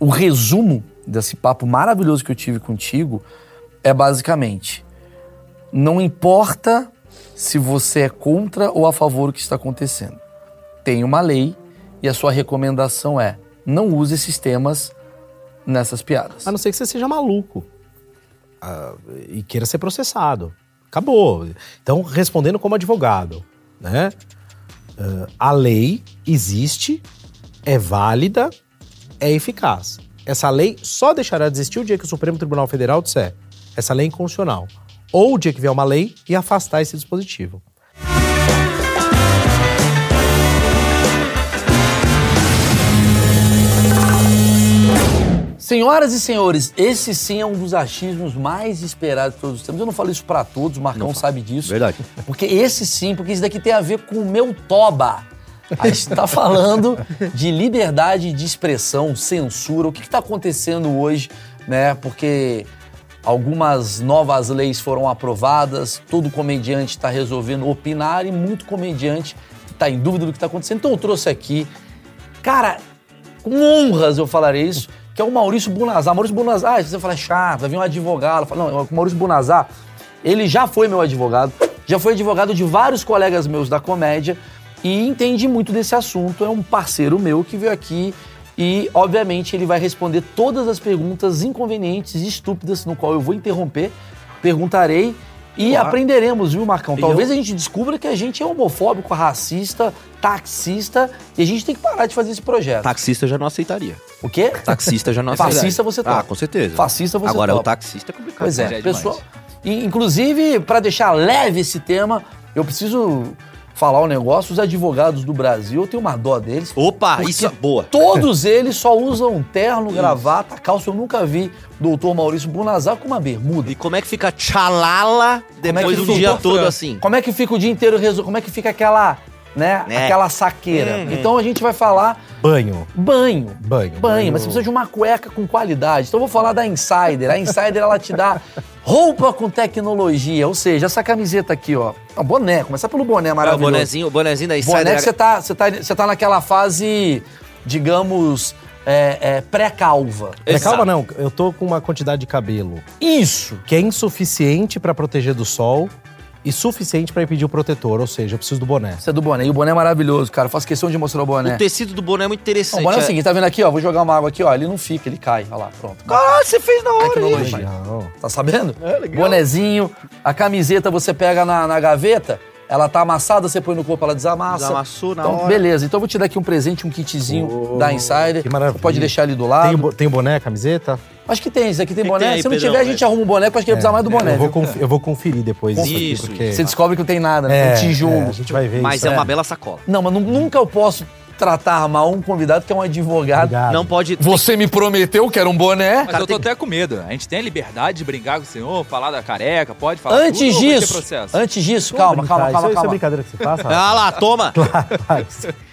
o resumo desse papo maravilhoso que eu tive contigo é basicamente: não importa se você é contra ou a favor do que está acontecendo. Tem uma lei e a sua recomendação é: não use esses temas nessas piadas. A não ser que você seja maluco ah, e queira ser processado. Acabou. Então, respondendo como advogado, né? Uh, a lei existe, é válida, é eficaz. Essa lei só deixará de existir o dia que o Supremo Tribunal Federal disser essa lei é inconstitucional. Ou o dia que vier uma lei e afastar esse dispositivo. Senhoras e senhores, esse sim é um dos achismos mais esperados de todos os tempos. Eu não falo isso para todos, o Marcão sabe disso. Verdade. Porque esse sim, porque isso daqui tem a ver com o meu toba. A gente está falando de liberdade de expressão, censura, o que está acontecendo hoje, né? Porque algumas novas leis foram aprovadas, todo comediante está resolvendo opinar e muito comediante está em dúvida do que está acontecendo. Então eu trouxe aqui, cara, com honras eu falarei isso que é o Maurício Bunazar. Maurício Bunazar, ah, você fala, chato, vai vir um advogado. Fala, não, o Maurício Bunazar, ele já foi meu advogado, já foi advogado de vários colegas meus da comédia e entende muito desse assunto. É um parceiro meu que veio aqui e, obviamente, ele vai responder todas as perguntas inconvenientes e estúpidas, no qual eu vou interromper, perguntarei e claro. aprenderemos, viu, Marcão? Talvez eu... a gente descubra que a gente é homofóbico, racista, taxista, e a gente tem que parar de fazer esse projeto. Taxista já não aceitaria. O quê? Taxista já não aceitaria. Fascista você tá. Ah, com certeza. Fascista você Agora, topa. o taxista é complicado. Pois é, é pessoal. Inclusive, para deixar leve esse tema, eu preciso falar um negócio, os advogados do Brasil, eu tenho uma dó deles. Opa, isso é boa. Todos eles só usam terno, gravata, calça. Eu nunca vi doutor Maurício Bunazar com uma bermuda. E como é que fica tchalala depois é do dia todo assim? Como é que fica o dia inteiro, como é que fica aquela né? É. Aquela saqueira. Uhum. Então a gente vai falar. Banho. Banho. Banho. Banho. Mas você precisa de uma cueca com qualidade. Então eu vou falar da Insider. A Insider ela te dá roupa com tecnologia. Ou seja, essa camiseta aqui, ó. É um boné. Começar pelo boné maravilhoso. É, o bonezinho, o bonezinho da Insider. Boné que você tá, você tá, você tá naquela fase, digamos. É, é, pré-calva. Pré-calva não, eu tô com uma quantidade de cabelo. Isso! Que é insuficiente para proteger do sol e suficiente para impedir o protetor, ou seja, eu preciso do boné. Você é do boné. E o boné é maravilhoso, cara. Eu faço questão de mostrar o boné. O tecido do boné é muito interessante. o boné é o seguinte, tá vendo aqui, ó? Vou jogar uma água aqui, ó. Ele não fica, ele cai. Olha lá, pronto. Ah, você fez na hora Tecnologia. Aí, tá sabendo? É, legal. Bonezinho. A camiseta você pega na, na gaveta, ela tá amassada, você põe no corpo, ela desamassa. Desamassou na então, hora. Beleza, então eu vou te dar aqui um presente, um kitzinho oh, da Insider. Que maravilha. Você pode deixar ali do lado. Tem, tem boné, camiseta? Acho que tem, isso aqui tem, tem boné. Tem, Se não tiver, a gente arruma um boné, porque acho que é, precisar mais do boné. Eu vou, eu vou conferir depois isso. Aqui, isso porque... Você descobre que não tem nada, né? Tem tijolo. É, a gente vai ver Mas isso. é uma bela sacola. Não, mas nunca eu posso tratar mal um convidado que é um advogado. Obrigado. Não pode. Você me prometeu que era um boné. Mas eu tô até com medo. A gente tem a liberdade de brincar com o senhor, falar da careca, pode falar. Antes tudo, disso, antes disso, calma, calma, calma, calma. Isso é brincadeira que você faz? Ah lá, toma. Claro,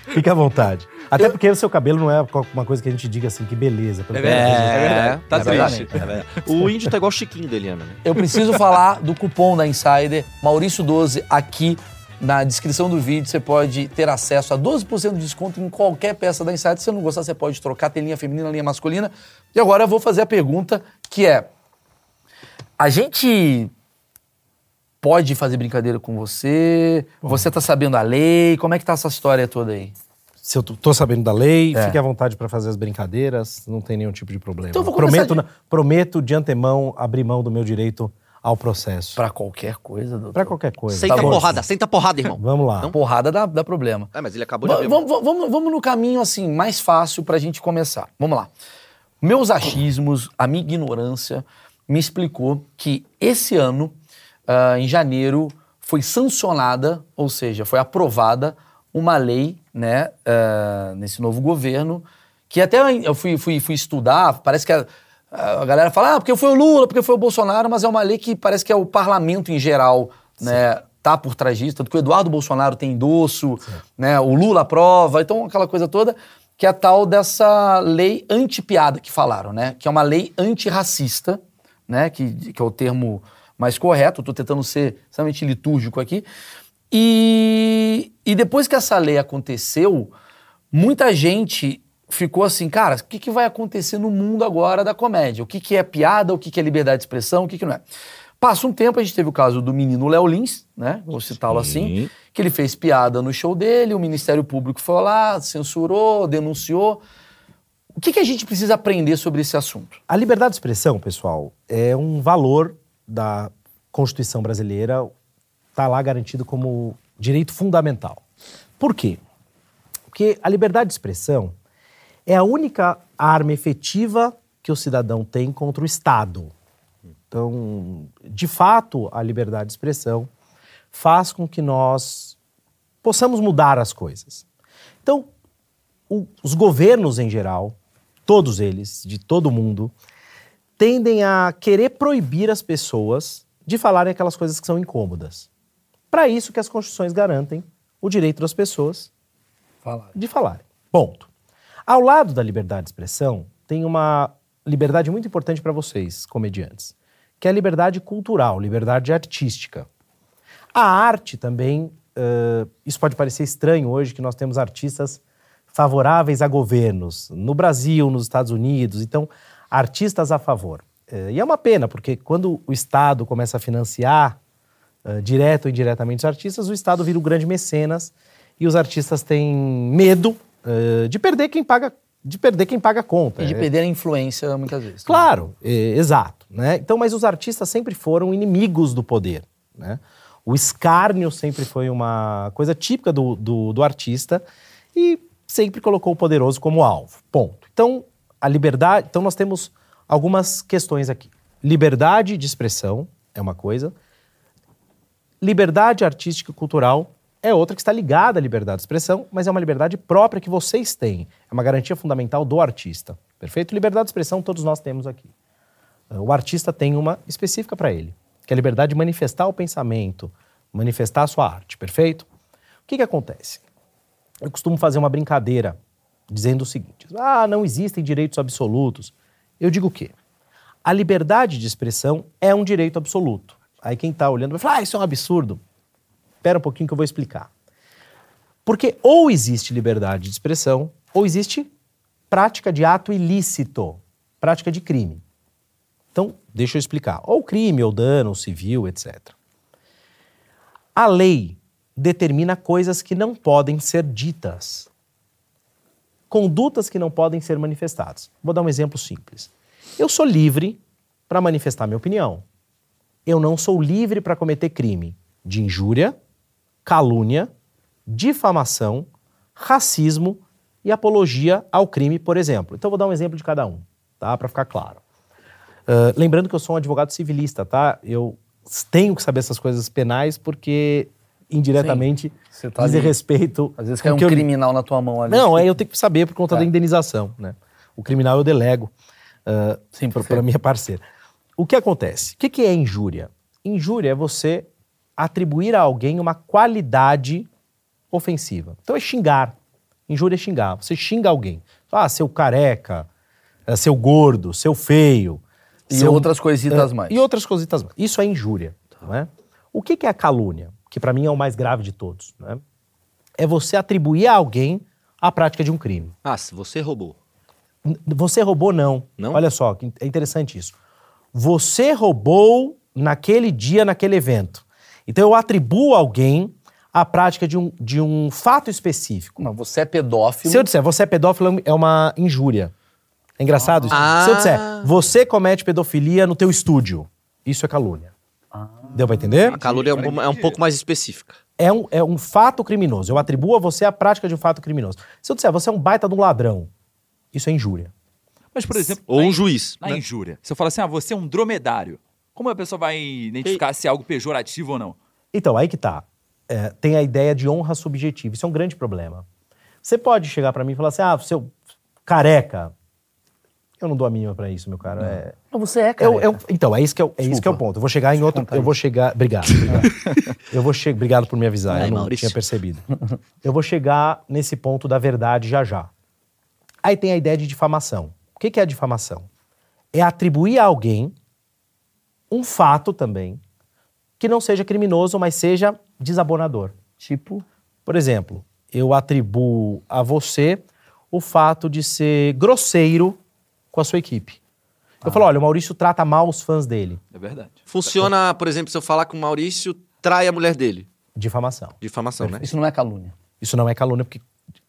Fique à vontade. Até porque o seu cabelo não é uma coisa que a gente diga assim, que beleza. É verdade, é, verdade. Tá é triste. É verdade. O índio tá igual o Chiquinho dele, Ana. Né? Eu preciso falar do cupom da Insider, Maurício12, aqui na descrição do vídeo. Você pode ter acesso a 12% de desconto em qualquer peça da Insider. Se você não gostar, você pode trocar. Tem linha feminina, linha masculina. E agora eu vou fazer a pergunta que é... A gente pode fazer brincadeira com você? Você tá sabendo a lei? Como é que tá essa história toda aí? Se eu tô sabendo da lei, é. fique à vontade para fazer as brincadeiras, não tem nenhum tipo de problema. Então, prometo, de... prometo de antemão abrir mão do meu direito ao processo. Para qualquer coisa, doutor. Para qualquer coisa. Senta tá porrada, senta porrada, irmão. Vamos lá. Não, porrada dá, dá problema. É, mas ele acabou de abrir. Vamos, vamos, vamos no caminho, assim, mais fácil pra gente começar. Vamos lá. Meus achismos, a minha ignorância, me explicou que esse ano, uh, em janeiro, foi sancionada, ou seja, foi aprovada uma lei, né, uh, nesse novo governo, que até eu fui, fui, fui estudar, parece que a, a galera fala, ah, porque foi o Lula, porque foi o Bolsonaro, mas é uma lei que parece que é o parlamento em geral, Sim. né, tá por trás disso, tanto que o Eduardo Bolsonaro tem endosso, Sim. né, o Lula aprova, então aquela coisa toda, que é a tal dessa lei anti-piada que falaram, né, que é uma lei antirracista, né, que, que é o termo mais correto, estou tentando ser extremamente litúrgico aqui, e, e depois que essa lei aconteceu, muita gente ficou assim, cara, o que, que vai acontecer no mundo agora da comédia? O que, que é piada, o que, que é liberdade de expressão, o que, que não é? Passa um tempo, a gente teve o caso do menino Léo Lins, né? Vou citá-lo assim, que ele fez piada no show dele, o Ministério Público foi lá, censurou, denunciou. O que, que a gente precisa aprender sobre esse assunto? A liberdade de expressão, pessoal, é um valor da Constituição brasileira, está lá garantido como direito fundamental. Por quê? Porque a liberdade de expressão é a única arma efetiva que o cidadão tem contra o Estado. Então, de fato, a liberdade de expressão faz com que nós possamos mudar as coisas. Então, o, os governos em geral, todos eles, de todo mundo, tendem a querer proibir as pessoas de falarem aquelas coisas que são incômodas. Para isso que as constituições garantem o direito das pessoas Falar. de falarem. Ponto. Ao lado da liberdade de expressão, tem uma liberdade muito importante para vocês, comediantes, que é a liberdade cultural, liberdade artística. A arte também, uh, isso pode parecer estranho hoje, que nós temos artistas favoráveis a governos, no Brasil, nos Estados Unidos, então, artistas a favor. Uh, e é uma pena, porque quando o Estado começa a financiar, uh, direto ou indiretamente, os artistas, o Estado vira o grande mecenas e os artistas têm medo de perder quem paga de perder quem paga a conta. E de É, perder a influência muitas vezes. Claro, é, exato. Né? Então, mas os artistas sempre foram inimigos do poder. Né? O escárnio sempre foi uma coisa típica do, do, do artista e sempre colocou o poderoso como alvo. Ponto. Então, a liberdade. Então, nós temos algumas questões aqui. Liberdade de expressão é uma coisa. Liberdade artística e cultural é outra que está ligada à liberdade de expressão, mas é uma liberdade própria que vocês têm. É uma garantia fundamental do artista. Perfeito? Liberdade de expressão todos nós temos aqui. Uh, O artista tem uma específica para ele, que é a liberdade de manifestar o pensamento, manifestar a sua arte. Perfeito? O que, que acontece? Eu costumo fazer uma brincadeira dizendo o seguinte: ah, não existem direitos absolutos. Eu digo o quê? A liberdade de expressão é um direito absoluto. Aí quem está olhando vai falar, ah, isso é um absurdo. Espera um pouquinho que eu vou explicar. Porque ou existe liberdade de expressão, ou existe prática de ato ilícito, prática de crime. Então, deixa eu explicar. Ou crime, ou dano, ou civil, etc. A lei determina coisas que não podem ser ditas. Condutas que não podem ser manifestadas. Vou dar um exemplo simples. Eu sou livre para manifestar minha opinião. Eu não sou livre para cometer crime de injúria, calúnia, difamação, racismo e apologia ao crime, por exemplo. Então, eu vou dar um exemplo de cada um, tá? Para ficar claro. Uh, lembrando que eu sou um advogado civilista, tá? Eu tenho que saber essas coisas penais porque indiretamente Você tá respeito. Às vezes cai um eu- criminal na tua mão ali. Não, é eu tenho que saber por conta É. da indenização, né? O criminal eu delego uh, Sim, para minha parceira. O que acontece? O que, que é injúria? Injúria é você atribuir a alguém uma qualidade ofensiva. Então é xingar. Injúria é xingar. Você xinga alguém. Ah, seu careca, eh, seu gordo, seu feio. E seu- outras coisitas é, mais. E outras coisitas mais. Isso é injúria. Não é? O que, que é a calúnia? Que para mim é o mais grave de todos. Né? É você atribuir a alguém a prática de um crime. Ah, se você roubou. Você roubou, não. Não? Olha só, é interessante isso. Você roubou naquele dia, naquele evento. Então eu atribuo a alguém a prática de um, de um fato específico. Mas você é pedófilo. Se eu disser você é pedófilo, é uma injúria. É engraçado isso? Ah. Se eu disser você comete pedofilia no teu estúdio, isso é calúnia. Deu pra entender? A calúnia é um, é um pouco mais específica. É um, é um fato criminoso. Eu atribuo a você a prática de um fato criminoso. Se eu disser você é um baita de um ladrão, isso é injúria. Mas, por exemplo, Ou um juiz. Na né? injúria. Se eu falar assim, ah, você é um dromedário. Como a pessoa vai identificar se é algo pejorativo ou não? Então, aí que tá. É, tem a ideia de honra subjetiva. Isso é um grande problema. Você pode chegar pra mim e falar assim: ah, seu careca. Eu não dou a mínima pra isso, meu cara. É, Mas você é, cara. eu, eu- então, é isso, que é, o- é isso que é o ponto. Eu vou chegar em outro. Eu vou chegar. Obrigado. obrigado. eu vou che... Obrigado por me avisar. Vai, eu não Maurício. tinha percebido. Eu vou chegar nesse ponto da verdade já já. Aí tem a ideia de difamação. O que que é a difamação? É atribuir a alguém um fato também que não seja criminoso, mas seja desabonador. Tipo, Por exemplo, eu atribuo a você o fato de ser grosseiro com a sua equipe. Eu falo, olha, o Maurício trata mal os fãs dele. É verdade. Funciona, por exemplo, se eu falar que o Maurício trai a mulher dele. Difamação. Difamação, né? Isso não é calúnia. Isso não é calúnia, porque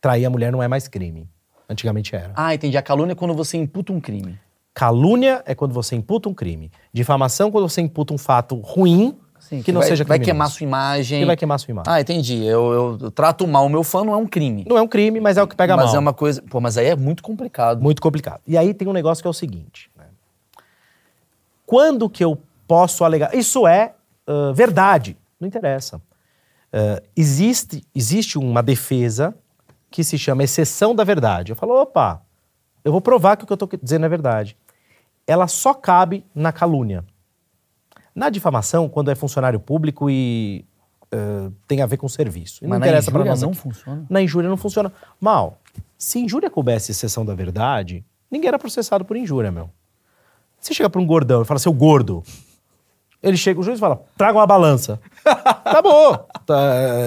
trair a mulher não é mais crime. Antigamente era. Ah, entendi. A calúnia é quando você imputa um crime. Calúnia é quando você imputa um crime. Difamação é quando você imputa um fato ruim Sim, que não vai, seja Vai criminoso. queimar sua imagem. que vai queimar sua imagem. Ah, entendi. Eu, eu- eu trato mal o meu fã, não é um crime. Não é um crime, mas é o que pega mas mal. é uma coisa. Pô, mas aí é muito complicado. Muito complicado. E aí tem um negócio que é o seguinte. né? Quando que eu posso alegar? Isso é ah, verdade. Não interessa. Ah, existe, existe uma defesa que se chama exceção da verdade. Eu falo, opa, eu vou provar que o que eu estou dizendo é verdade. Ela só cabe na calúnia. Na difamação, quando é funcionário público e ah, tem a ver com serviço. E não Mas na interessa para nós não aqui. funciona? Na injúria não funciona. Mal, se injúria coubesse exceção da verdade, ninguém era processado por injúria, meu. Você chega pra um gordão e fala, seu gordo. Ele chega, o juiz fala, traga uma balança. tá bom. Tá,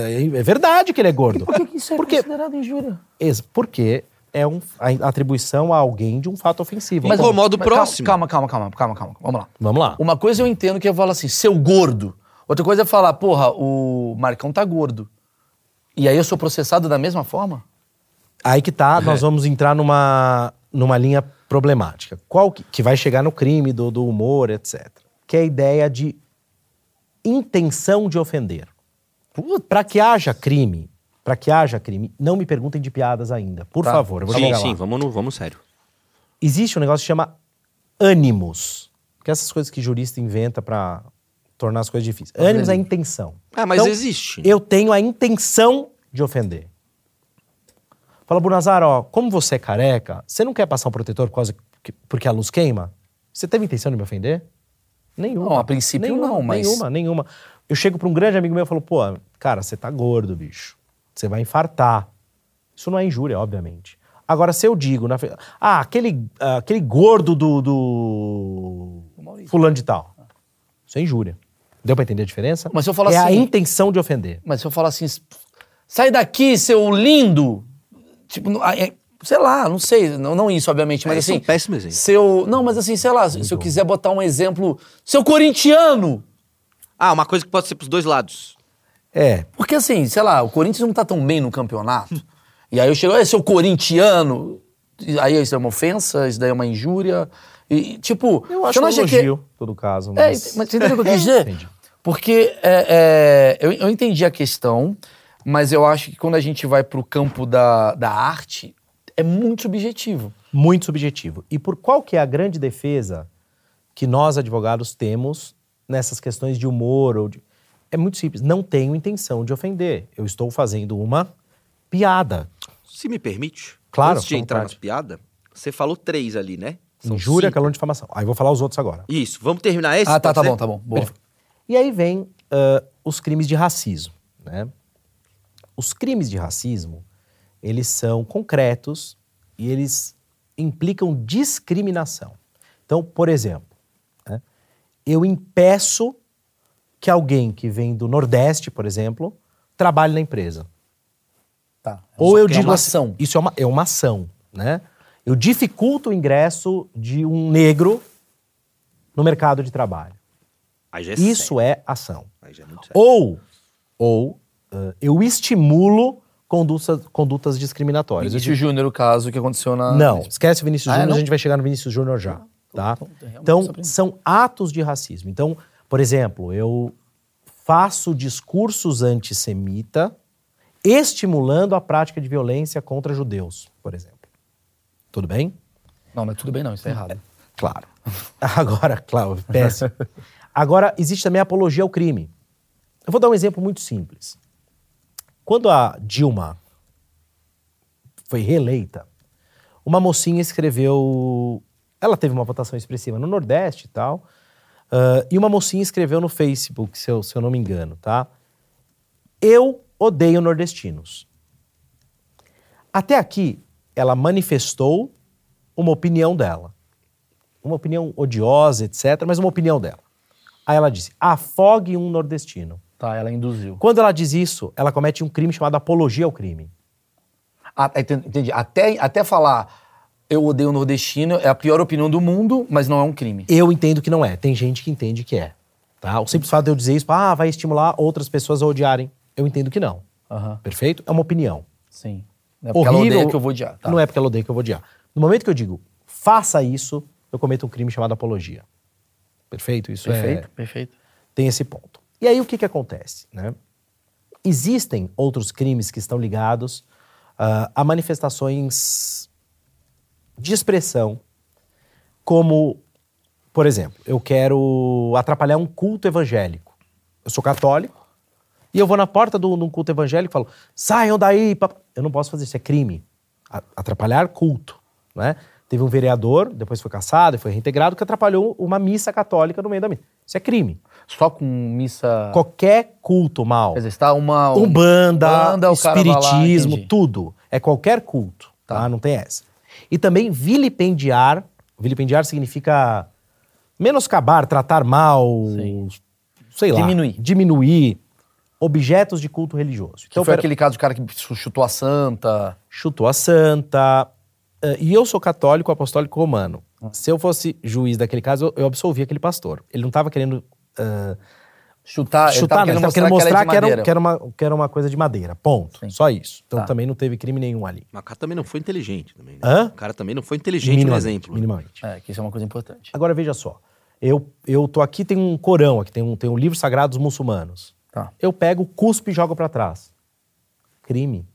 é verdade que ele é gordo. Por que, que isso é Porque- considerado injúria? Ex- Porque é um, a atribuição a alguém de um fato ofensivo. Mas- Incomoda o mas calma, próximo. Calma, calma, calma, calma, calma. Vamos lá. Vamos lá. Uma coisa eu entendo que eu falo assim, seu gordo. Outra coisa é falar, porra, o Marcão tá gordo. E aí eu sou processado da mesma forma? Aí que tá, nós vamos entrar numa, numa linha problemática. Qual que, que vai chegar no crime do, do humor, etc. Que é a ideia de intenção de ofender. Para que haja crime, para que haja crime, não me perguntem de piadas ainda, por Tá. favor. Eu vou Sim, chegar lá. sim, vamos, no, vamos sério. Existe um negócio que chama ânimos, que é essas coisas que jurista inventa para tornar as coisas difíceis. Ânimos é a intenção. Ah, mas Então, existe. Eu tenho a intenção de ofender. Fala, Bunazar, ó, como você é careca, você não quer passar um protetor por causa que, porque a luz queima? Você teve intenção de me ofender? Nenhuma. Não, a princípio nenhuma, não, mas- Nenhuma, nenhuma. Eu chego pra um grande amigo meu e falo, pô, cara, você tá gordo, bicho. Você vai infartar. Isso não é injúria, obviamente. Agora, se eu digo, na ah, aquele, ah, aquele gordo do, do fulano de tal. Isso é injúria. Deu pra entender a diferença? Mas se eu falar é a assim- intenção de ofender. Mas se eu falar assim, sai daqui, seu lindo. Tipo, não- ah, é- sei lá, não sei, não, não isso, obviamente, mas É, é assim. um péssimo exemplo. Seu. Não, mas assim, sei lá, se eu quiser botar um exemplo, seu corintiano. Ah, uma coisa que pode ser pros dois lados. É, Porque assim, sei lá, o Corinthians não tá tão bem no campeonato. e aí eu chego, é seu corintiano. E Aí isso é uma ofensa, isso daí é uma injúria. E, tipo, eu acho não um elogio, em todo caso. É, Mas... mas você entendeu o que eu quis dizer? Entendi. Porque é, é, eu, eu entendi a questão, mas eu acho que quando a gente vai pro campo da, da arte, é muito subjetivo. Muito subjetivo. E por qual que é a grande defesa que nós, advogados, temos nessas questões de humor? Ou de... É muito simples. Não tenho intenção de ofender. Eu estou fazendo uma piada. Se me permite. Claro, Antes de entrar nas piadas, você falou três ali, né? São Injúria, cinco. calúnia e difamação. Aí vou falar os outros agora. Isso, vamos terminar esse? ah, tá, tá ser? bom, tá bom. Boa. Perfeito. E aí vem ah, os crimes de racismo. Né? Os crimes de racismo, eles são concretos e eles implicam discriminação. Então, por exemplo, né, eu impeço que alguém que vem do Nordeste, por exemplo, trabalhe na empresa. Tá. Ou eu É digo uma assim, ação. isso é uma, é uma ação, né? Eu dificulto o ingresso de um negro no mercado de trabalho. Aí já é Isso sério. é ação. Aí já é. Ou, ou ah, eu estimulo condutas, condutas discriminatórias. Vinícius Júnior, o caso que aconteceu na. não, esquece o Vinícius Ah, é, Júnior, a gente vai chegar no Vinícius Júnior já. Tá? então, são atos de racismo. Então, por exemplo, eu faço discursos antissemita estimulando a prática de violência contra judeus, por exemplo. Tudo bem? Não, mas tudo bem, não, isso tá errado. Claro. Agora, claro, péssimo. Agora, existe também a apologia ao crime. Eu vou dar um exemplo muito simples. Quando a Dilma foi reeleita, uma mocinha escreveu. Ela teve uma votação expressiva no Nordeste e tal. Ah, e uma mocinha escreveu no Facebook, se eu, se eu não me engano, tá? Eu odeio nordestinos. Até aqui, ela manifestou uma opinião dela. Uma opinião odiosa, etc., mas uma opinião dela. Aí ela disse: afogue um nordestino. Tá, ela induziu. Quando ela diz isso, ela comete um crime chamado apologia ao crime. Ah, enten- entendi. Até, até falar eu odeio o nordestino é a pior opinião do mundo, mas não é um crime. Eu entendo que não é. Tem gente que entende que é. Tá? O simples fato de eu dizer isso, ah, vai estimular outras pessoas a odiarem. Eu entendo que não. Aham. Perfeito? É uma opinião. Sim. Não é porque ela Horrível. odeia que eu vou odiar. Tá. Não é porque ela odeia que eu vou odiar. No momento que eu digo, faça isso, eu cometo um crime chamado apologia. Perfeito? Isso Perfeito, é. perfeito. Tem esse ponto. E aí o que, que acontece? Né? Existem outros crimes que estão ligados ah, a manifestações de expressão, como, por exemplo, eu quero atrapalhar um culto evangélico. Eu sou católico e eu vou na porta de um culto evangélico e falo: saiam daí. pap-". Eu não posso fazer isso, é crime. Atrapalhar culto. Né? Teve um vereador, depois foi caçado e foi reintegrado, que atrapalhou uma missa católica no meio da missa. Isso é crime. Só com missa. Qualquer culto mal. Quer dizer, está uma. um- Umbanda, Umbanda, lá, espiritismo, entendi. tudo. É qualquer culto, tá? Não tem essa. E também vilipendiar. Vilipendiar significa menoscabar, tratar mal, Sim. sei lá. Diminuir. Diminuir objetos de culto religioso. Que foi pera- aquele caso do cara que chutou a santa. chutou a santa. eh, E eu sou católico apostólico romano. Se eu fosse juiz daquele caso, eu- absolvia aquele pastor. Ele não estava querendo eh, Chutar, chutar, ele querendo tava querendo mostrar, que era, que, uma, que era uma coisa de madeira. Ponto. Sim. Só isso. Então Tá. também não teve crime nenhum ali. Mas o cara também não foi inteligente também, né? Hã? O cara também não foi inteligente no exemplo. minimamente. É, que isso é uma coisa importante. Agora veja só. Eu, eu tô aqui, tem um Corão aqui, tem um, tem um livro sagrado dos muçulmanos. Tá. Eu pego, cuspo e jogo pra trás. Crime.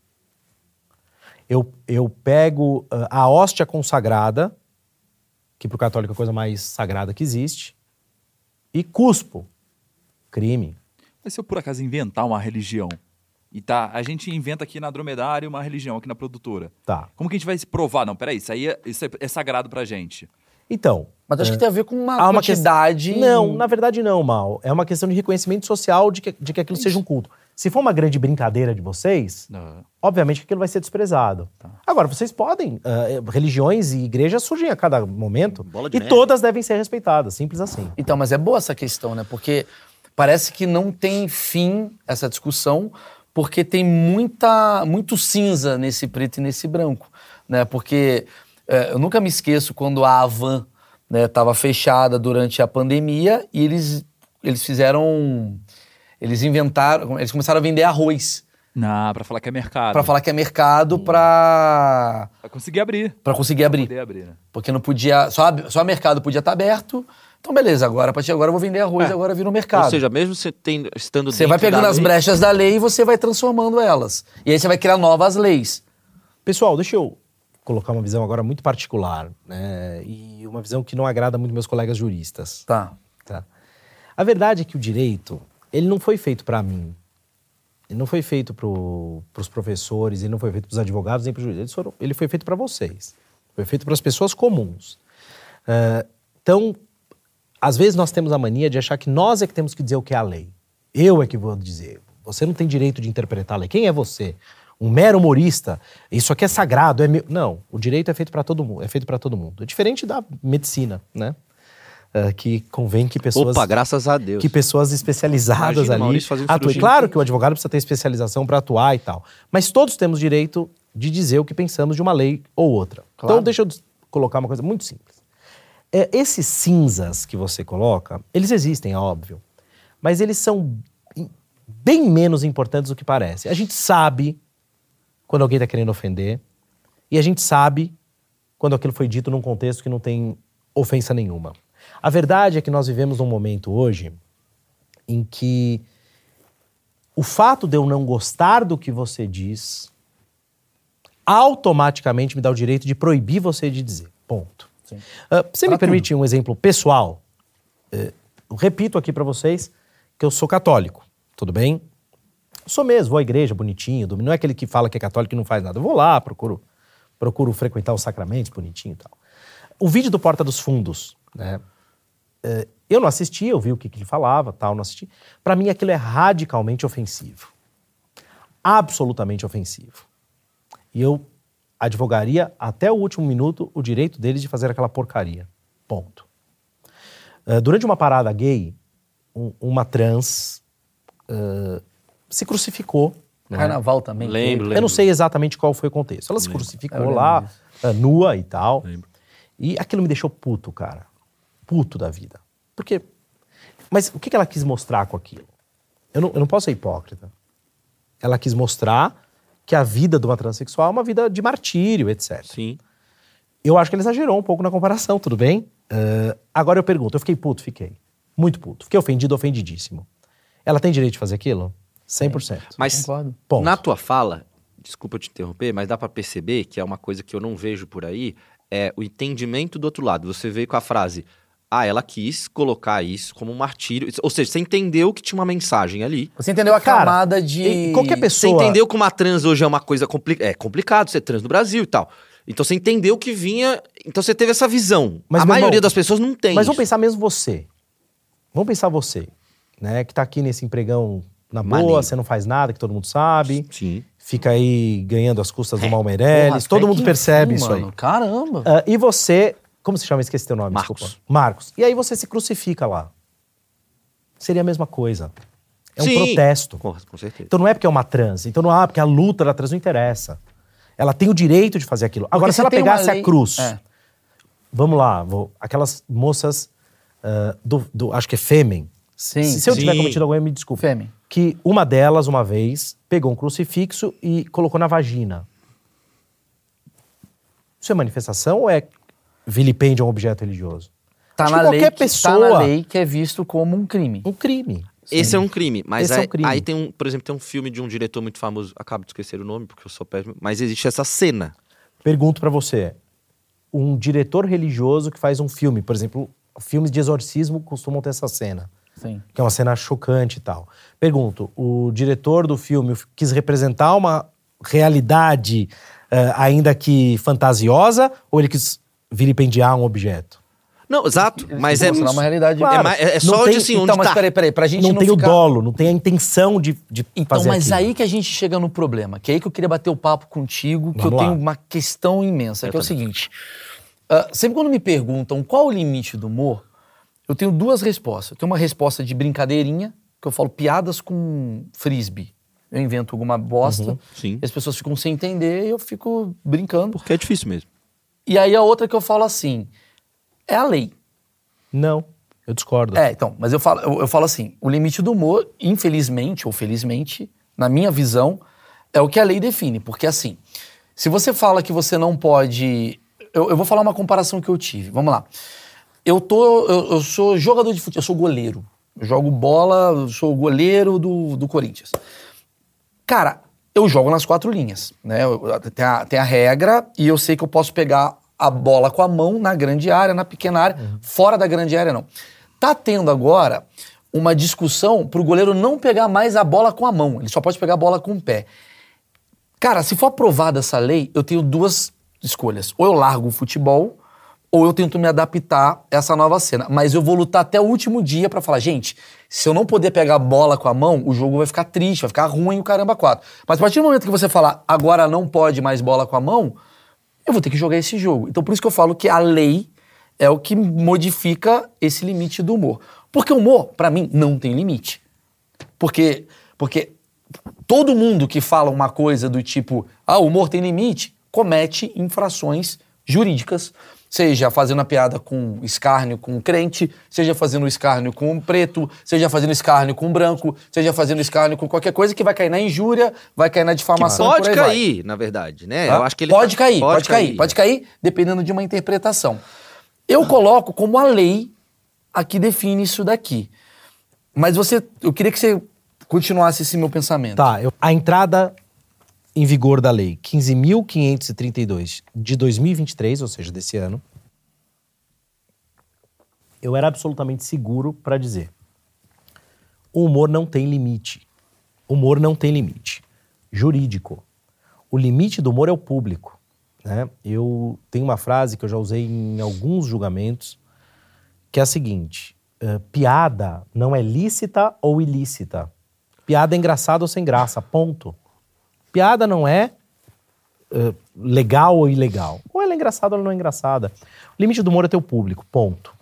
Eu, eu pego ah, a hóstia consagrada, que pro católico é a coisa mais sagrada que existe, e cuspo. Crime. Mas se eu por acaso inventar uma religião e tá, a gente inventa aqui na Dromedário uma religião aqui na produtora. Tá. Como que a gente vai se provar? Não, peraí, isso aí é, isso é, é sagrado pra gente. Então. Mas acho que tem a ver com uma há uma quantidade. questão- Não, na verdade não, Mal. É uma questão de reconhecimento social de que, de que aquilo seja um culto. Se for uma grande brincadeira de vocês, Não. obviamente que aquilo vai ser desprezado. Agora, vocês podem. ah, religiões e igrejas surgem a cada momento Bola de e neve. todas devem ser respeitadas, simples assim. Então, mas é boa essa questão, né? Porque parece que não tem fim essa discussão, porque tem muita, muito cinza nesse preto e nesse branco, né? Porque é, eu nunca me esqueço quando a Avan estava fechada durante a pandemia e eles, eles fizeram... Eles inventaram... Eles começaram a vender arroz Não, pra falar que é mercado. para falar que é mercado para Pra conseguir abrir. para conseguir abrir. Abrir, né? Porque não podia. Só, só o mercado podia estar aberto. Então, beleza, agora, a partir de agora eu vou vender arroz, É. agora vira um mercado. Ou seja, mesmo você tem, estando você vai pegando as lei- brechas da lei e você vai transformando elas. E aí você vai criar novas leis. Pessoal, deixa eu colocar uma visão agora muito particular, né? E uma visão que não agrada muito meus colegas juristas. Tá. Tá. A verdade é que o direito, ele não foi feito para mim. Ele não foi feito para os professores, ele não foi feito para os advogados, nem para os juízes. Ele foi feito para vocês. Foi feito para as pessoas comuns. Ah, então, às vezes nós temos a mania de achar que nós é que temos que dizer o que é a lei. Eu é que vou dizer. Você não tem direito de interpretar a lei. Quem é você? Um mero humorista? Isso aqui é sagrado, é meu. Não, o direito é feito para todo mundo. É feito para todo mundo. É diferente da medicina, né? Ah, que convém que pessoas Opa, graças a Deus. que pessoas especializadas Imagina, ali Maurício atuem. Claro que o advogado precisa ter especialização para atuar e tal, mas todos temos direito de dizer o que pensamos de uma lei ou outra. Claro. Então deixa eu colocar uma coisa muito simples. É, esses cinzas que você coloca, eles existem, é óbvio, mas eles são bem menos importantes do que parece. A gente sabe quando alguém está querendo ofender e a gente sabe quando aquilo foi dito num contexto que não tem ofensa nenhuma. A verdade é que nós vivemos num momento hoje em que o fato de eu não gostar do que você diz automaticamente me dá o direito de proibir você de dizer. Ponto. Sim. Ah, você me Pra permite um exemplo pessoal? Eu repito aqui para vocês que eu sou católico, tudo bem? Sou mesmo, vou à igreja bonitinho, não é aquele que fala que é católico e não faz nada. Eu vou lá, procuro, procuro frequentar os sacramentos bonitinho e tal. O vídeo do Porta dos Fundos, né? eh, eu não assisti, eu vi o que, que ele falava, tal, não assisti. Para mim aquilo é radicalmente ofensivo. Absolutamente ofensivo. E eu advogaria até o último minuto o direito deles de fazer aquela porcaria. Ponto. Eh, durante uma parada gay, um- uma trans eh, se crucificou Carnaval também. Lembro, lembro. Eu não sei exatamente qual foi o contexto. Ela se crucificou lá, eh, nua e tal. E aquilo me deixou puto, cara. Puto da vida. Porque. Mas o que que ela quis mostrar com aquilo? Eu não, eu não posso ser hipócrita. Ela quis mostrar que a vida de uma transexual é uma vida de martírio, etc. Sim. Eu acho que ele exagerou um pouco na comparação, tudo bem? Eh, agora eu pergunto, eu fiquei puto? Fiquei. Muito puto. Fiquei ofendido, ofendidíssimo. Ela tem direito de fazer aquilo? 100%. Mas Concordo. Ponto. na tua fala, desculpa te interromper, mas dá pra perceber que é uma coisa que eu não vejo por aí, é o entendimento do outro lado. Você veio com a frase, ah, ela quis colocar isso como um martírio. Ou seja, você entendeu que tinha uma mensagem ali. Você entendeu a Cara, camada de. qualquer Você pessoa- entendeu que uma trans hoje é uma coisa complicada. É complicado ser trans no Brasil e tal. Então você entendeu que vinha. Então você teve essa visão. Mas, a maioria irmão, das pessoas não tem. Mas vamos isso. pensar mesmo você. Vamos pensar você, né? Que tá aqui nesse empregão na boa, você não faz nada, que todo mundo sabe. Sim. Fica aí ganhando as custas do Porra, Malmeirelles. todo mundo percebe enfim, isso mano. aí. Caramba. Ah, e você. Como se chama? Esqueci teu nome, Marcos. desculpa. Marcos. E aí você se crucifica lá. Seria a mesma coisa. É um Sim. protesto. Com, com certeza. Então não é porque é uma trans. Então não é porque a luta da trans não interessa. Ela tem o direito de fazer aquilo. Agora, Porque se ela pegasse lei- a cruz. É. Vamos lá, vou, aquelas moças ah, do, do- Acho que é Fêmen. Sim. Se, se eu tiver Sim. cometido algum erro, me desculpe. Fêmen. Que uma delas, uma vez, pegou um crucifixo e colocou na vagina. Isso é manifestação ou é vilipêndio a um objeto religioso? Tá na, lei qualquer que, pessoa- tá na lei que é visto como um crime. Um crime. Esse é um crime, mas Esse é um aí, crime. aí tem um, por exemplo, tem um filme de um diretor muito famoso, acabo de esquecer o nome porque eu sou péssimo, mas existe essa cena. Pergunto pra você: um diretor religioso que faz um filme, por exemplo, filmes de exorcismo costumam ter essa cena. Sim. que é uma cena chocante e tal. Pergunto, o diretor do filme quis representar uma realidade eh, ainda que fantasiosa ou ele quis vilipendiar um objeto? Não, exato, mas é, Mostrar uma realidade. Claro. é, ma- é só tem- de assim, então, onde mas tá. peraí, peraí, pra gente não, não, tem o ficar... dolo, não tem a intenção de, de Então, fazer mas aquilo. aí que a gente chega no problema, que é aí que eu queria bater o papo contigo, que Vamos eu lá. tenho uma questão imensa, Eu que é o também. seguinte. ah, sempre quando me perguntam qual o limite do humor, eu tenho duas respostas. Eu tenho uma resposta de brincadeirinha, que eu falo piadas com frisbee. Eu invento alguma bosta, Uhum. Sim. e as pessoas ficam sem entender e eu fico brincando. Porque é difícil mesmo. E aí a outra que eu falo assim, é a lei. Não, eu discordo. É, então, mas eu falo, eu, eu falo assim: o limite do humor, infelizmente ou felizmente, na minha visão, é o que a lei define. Porque assim, se você fala que você não pode. Eu, eu vou falar uma comparação que eu tive. Vamos lá. Eu, tô, eu, eu sou jogador de futebol, eu sou goleiro. Eu jogo bola, eu sou goleiro do, do Corinthians. Cara, eu jogo nas quatro linhas, né? Tem, a, tem a regra e eu sei que eu posso pegar a bola com a mão na grande área, na pequena área, fora da grande área não. Tá tendo agora uma discussão pro goleiro não pegar mais a bola com a mão, ele só pode pegar a bola com o pé. Cara, se for aprovada essa lei, eu tenho duas escolhas. Ou eu largo o futebol, ou eu tento me adaptar a essa nova cena. Mas eu vou lutar até o último dia pra falar, gente, se eu não poder pegar a bola com a mão, o jogo vai ficar triste, vai ficar ruim o caramba quatro. Mas a partir do momento que você falar, agora não pode mais bola com a mão, eu vou ter que jogar esse jogo. Então por isso que eu falo que a lei é o que modifica esse limite do humor. Porque o humor, pra mim, não tem limite. Porque, porque todo mundo que fala uma coisa do tipo, ah, o humor tem limite, comete infrações jurídicas. Seja fazendo a piada com escárnio com crente, seja fazendo escárnio com um preto, seja fazendo escárnio com um branco, seja fazendo escárnio com qualquer coisa que vai cair na injúria, vai cair na difamação. e Pode por aí vai. cair, na verdade, né? Tá? Eu acho que ele pode tá- cair, pode, cair, pode cair, dependendo de uma interpretação. Eu coloco como a lei a que define isso daqui. Mas você, eu queria que você continuasse esse meu pensamento. Tá, eu- a entrada em vigor da lei 15.532 de 2023, ou seja, desse ano, eu era absolutamente seguro para dizer: o humor não tem limite. O humor não tem limite jurídico. O limite do humor é o público. Né? Eu tenho uma frase que eu já usei em alguns julgamentos, que é a seguinte: eh, piada não é lícita ou ilícita. Piada é engraçada ou sem graça, ponto. Piada não é legal ou ilegal. Ou ela é engraçada ou ela não é engraçada. O limite do humor é teu público, ponto.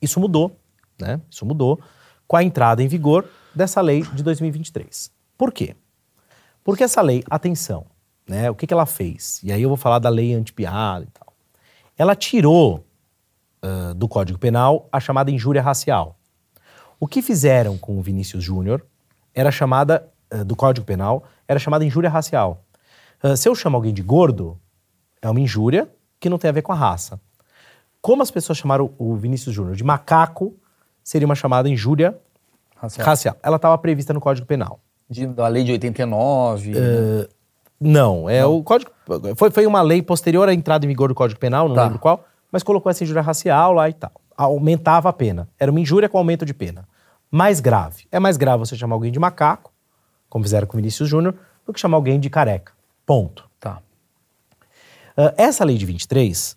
Isso mudou, né? Isso mudou com a entrada em vigor dessa lei de 2023. Por quê? Porque essa lei, atenção, né? O que, que ela fez? E aí eu vou falar da lei anti-piada e tal. Ela tirou ah, do Código Penal a chamada injúria racial. O que fizeram com o Vinícius Júnior era chamada, do Código Penal, era chamada injúria racial. Ah, se eu chamo alguém de gordo, é uma injúria que não tem a ver com a raça. Como as pessoas chamaram o Vinícius Júnior de macaco, seria uma chamada injúria Racial. racial. Ela estava prevista no Código Penal. De- da lei de 89. né? Não, é o Código. Foi, foi uma lei posterior à entrada em vigor do Código Penal, não Tá. lembro qual, mas colocou essa injúria racial lá e tal. Aumentava a pena. Era uma injúria com aumento de pena. Mais grave. É mais grave você chamar alguém de macaco, como fizeram com o Vinícius Júnior, do que chamar alguém de careca. Ponto. Tá. Ah, essa lei de 23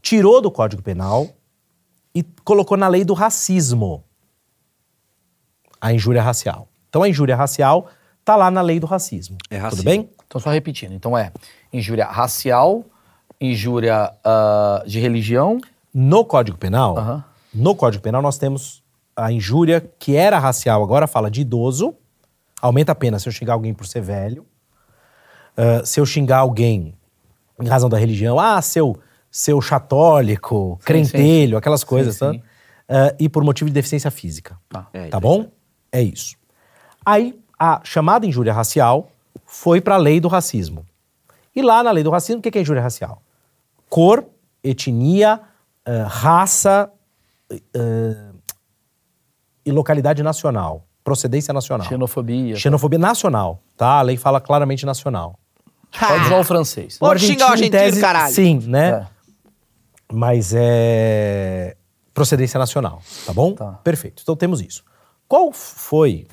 tirou do Código Penal e colocou na lei do racismo a injúria racial. Então a injúria racial tá lá na lei do racismo. É Tudo racismo. bem? Então, só repetindo. Então, é injúria racial, injúria ah, de religião. No Código Penal, Aham. no Código Penal nós temos a injúria que era racial, agora fala de idoso, aumenta a pena se eu xingar alguém por ser velho. Ah, se eu xingar alguém em razão da religião, ah, seu, seu chatólico, crentelho, aquelas coisas, tá? sim. Ah, e por motivo de deficiência física. Tá. É, Tá bom? É isso. Aí, a chamada injúria racial foi para a lei do racismo. E lá na lei do racismo, o que é injúria racial? Cor, etnia, eh, raça eh, e localidade nacional. Procedência nacional. Xenofobia. Xenofobia nacional, tá? A lei fala claramente nacional. Pode usar o francês. Pode xingar o argentino, argentino, caralho. Sim, né? É. Mas é procedência nacional, tá bom? Tá. Perfeito. Então temos isso. Qual foi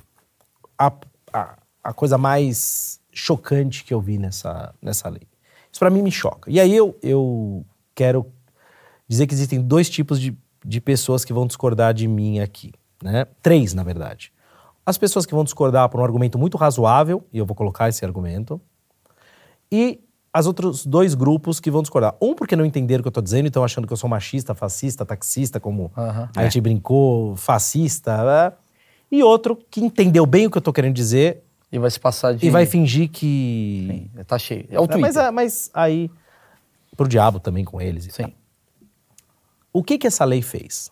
a, a, a coisa mais chocante que eu vi nessa, nessa lei? Isso pra mim me choca. E aí eu, eu quero dizer que existem dois tipos de, de pessoas que vão discordar de mim aqui, né? Três, na verdade. As pessoas que vão discordar por um argumento muito razoável, e eu vou colocar esse argumento, e as outros dois grupos que vão discordar. Um porque não entenderam o que eu tô dizendo, então achando que eu sou machista, fascista, taxista, como Aham. a gente brincou, fascista. é. E outro que entendeu bem o que eu tô querendo dizer E vai se passar de. e vai fingir que. Sim, tá cheio. É o É, Twitter. mas, é- mas aí. Pro diabo também com eles. Sim. O que que essa lei fez?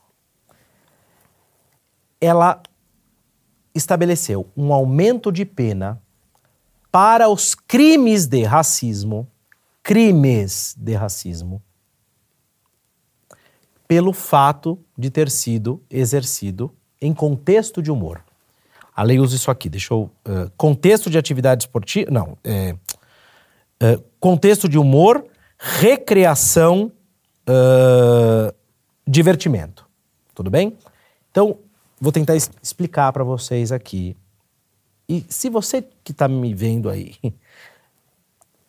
Ela estabeleceu um aumento de pena para os crimes de racismo, crimes de racismo, pelo fato de ter sido exercido em contexto de humor. A lei usa isso aqui, deixa eu. eh, contexto de atividade esportiva. Não, é, é, contexto de humor, recreação, ah, divertimento. Tudo bem? Então, vou tentar es- explicar para vocês aqui. E se você que está me vendo aí,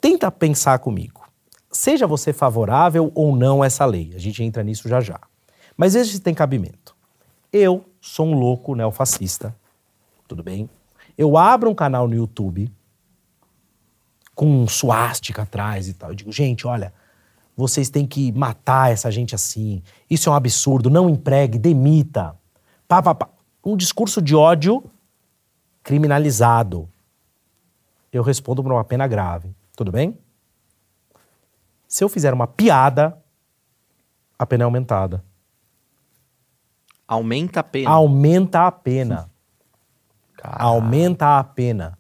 tenta pensar comigo. Seja você favorável ou não a essa lei, a gente entra nisso já já. Mas veja se tem cabimento. Eu sou um louco neofascista, tudo bem? Eu abro um canal no YouTube com um suástica atrás e tal. Eu digo, gente, olha, vocês têm que matar essa gente assim. Isso é um absurdo, não empregue, demita. Pá, pá, pá. Um discurso de ódio criminalizado. Eu respondo por uma pena grave. Tudo bem? Se eu fizer uma piada, a pena é aumentada. Aumenta a pena. Aumenta a pena. Aumenta a pena.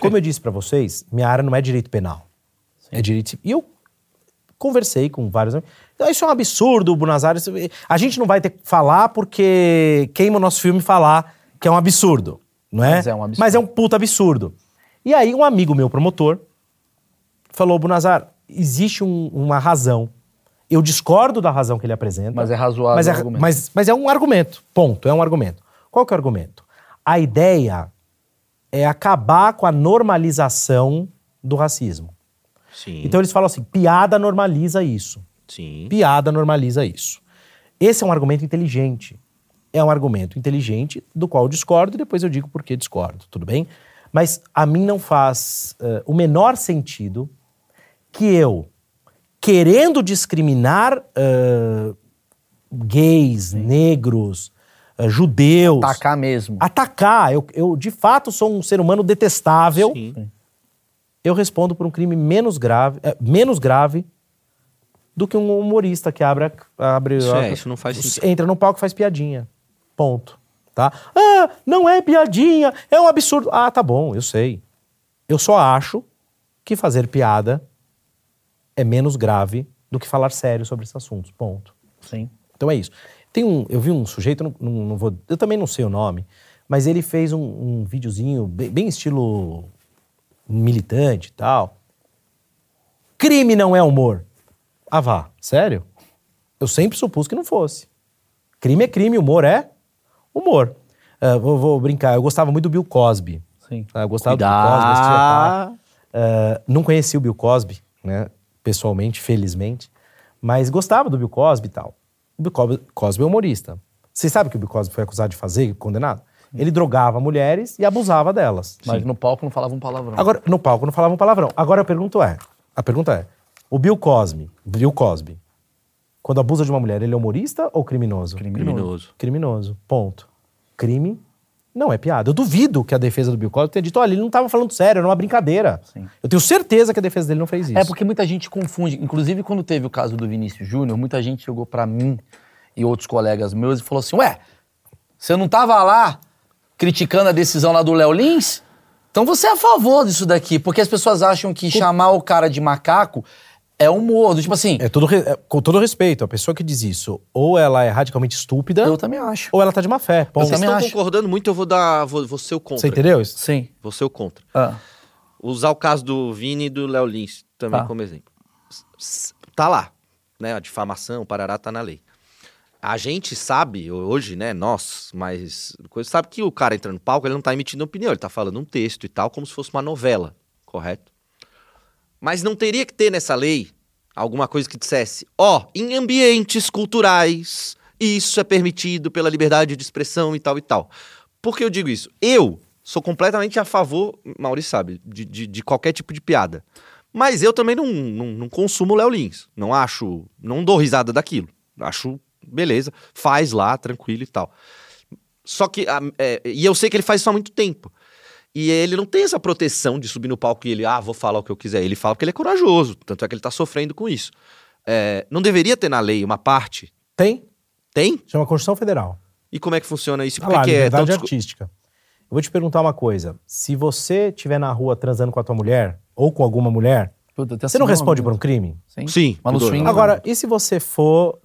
Como eu disse pra vocês, minha área não é direito penal. É direito. E eu conversei com vários. amigos. "Ah, Isso é um absurdo, Bunazar. isso- A gente não vai ter que falar porque queima o nosso filme falar que é um absurdo, não é? Mas é um absurdo. Mas é um puta absurdo. E aí, um amigo meu, promotor, falou: Bunazar, existe um- uma razão. Eu discordo da razão que ele apresenta. Mas é razoável Mas é, argumento. mas, mas é um argumento. Ponto. É um argumento. Qual que é o argumento? A ideia é acabar com a normalização do racismo. Sim. Então eles falam assim: piada normaliza isso. Sim. Piada normaliza isso. Esse é um argumento inteligente. É um argumento inteligente do qual eu discordo e depois eu digo por que discordo, tudo bem? Mas a mim não faz eh, o menor sentido que eu, querendo discriminar eh, gays, negros, eh, judeus. Tacar mesmo. Atacar. Eu, eu, de fato, sou um ser humano detestável. Sim. Eu respondo por um crime menos grave, eh, menos grave do que um humorista que abre, a- abre Isso a- é, isso não faz sentido. entra no palco e faz piadinha. Ponto. Tá? Ah, não é piadinha, é um absurdo. Ah, tá bom, eu sei. Eu só acho que fazer piada é menos grave do que falar sério sobre esses assuntos. Ponto. Sim. Então é isso. Tem um, eu vi um sujeito, não, não, não vou, eu também não sei o nome, mas ele fez um, um videozinho bem, bem estilo militante e tal. Crime não é humor. Ah, vá, sério? Eu sempre supus que não fosse. Crime é crime, humor é humor. Ah, vou, vou brincar, eu gostava muito do Bill Cosby. Sim. Ah, eu gostava do Bill Cosby. Ah, não conheci o Bill Cosby, né? Pessoalmente, felizmente. Mas gostava do Bill Cosby e tal. O Bill Cosby, é humorista. Vocês sabem o que o Bill Cosby foi acusado de fazer, condenado? Ele drogava mulheres e abusava delas. Mas no palco não falava um palavrão. Agora, no palco não falava um palavrão. Agora a pergunta é: a pergunta é: o Bill Cosby, Bill Cosby, quando abusa de uma mulher, ele é humorista ou criminoso? Criminoso. Criminoso. Ponto. Crime não é piada. Eu duvido que a defesa do Bill Cosby tenha dito, olha, ele não estava falando sério, era uma brincadeira. Sim. Eu tenho certeza que a defesa dele não fez isso. É porque muita gente confunde. Inclusive, quando teve o caso do Vinícius Júnior, muita gente chegou pra mim e outros colegas meus e falou assim: Ué, você não tava lá criticando a decisão lá do Léo Lins? Então você é a favor disso daqui. Porque as pessoas acham que chamar o cara de macaco é humor. Do tipo assim, É todo re- é, com todo respeito, a pessoa que diz isso, ou ela é radicalmente estúpida, eu também acho. ou ela tá de má fé. Eu Vocês também estão acho. concordando muito, eu vou dar. Vou, vou ser o contra. Você entendeu isso? Sim. Vou ser o contra. Ah, Usar o caso do Vini e do Léo Lins também Tá. como exemplo. Tá lá, né? A difamação, o parará tá na lei. A gente sabe, hoje, né, nós, mas sabe que o cara entra no palco, ele não tá emitindo opinião, ele tá falando um texto e tal, como se fosse uma novela, correto? Mas não teria que ter nessa lei alguma coisa que dissesse, ó, em ambientes culturais, isso é permitido pela liberdade de expressão e tal e tal. Por que eu digo isso? Eu sou completamente a favor, Maurício sabe, de, de, de qualquer tipo de piada. Mas eu também não, não, não consumo Léo Lins. Não acho. Não dou risada daquilo. Acho, beleza, faz lá, tranquilo e tal. Só que. a- é, e eu sei que ele faz isso há muito tempo. E ele não tem essa proteção de subir no palco e ele, ah, vou falar o que eu quiser. Ele fala porque ele é corajoso. Tanto é que ele tá sofrendo com isso. É, não deveria ter na lei uma parte? Tem? Tem? Chama Constituição Federal. E como é que funciona isso? Ah Por lá, que que é tão artística. Eu vou te perguntar uma coisa. Se você estiver na rua transando com a tua mulher, ou com alguma mulher, Puta, você não responde por um crime? Sim. Sim. Agora, e se você for.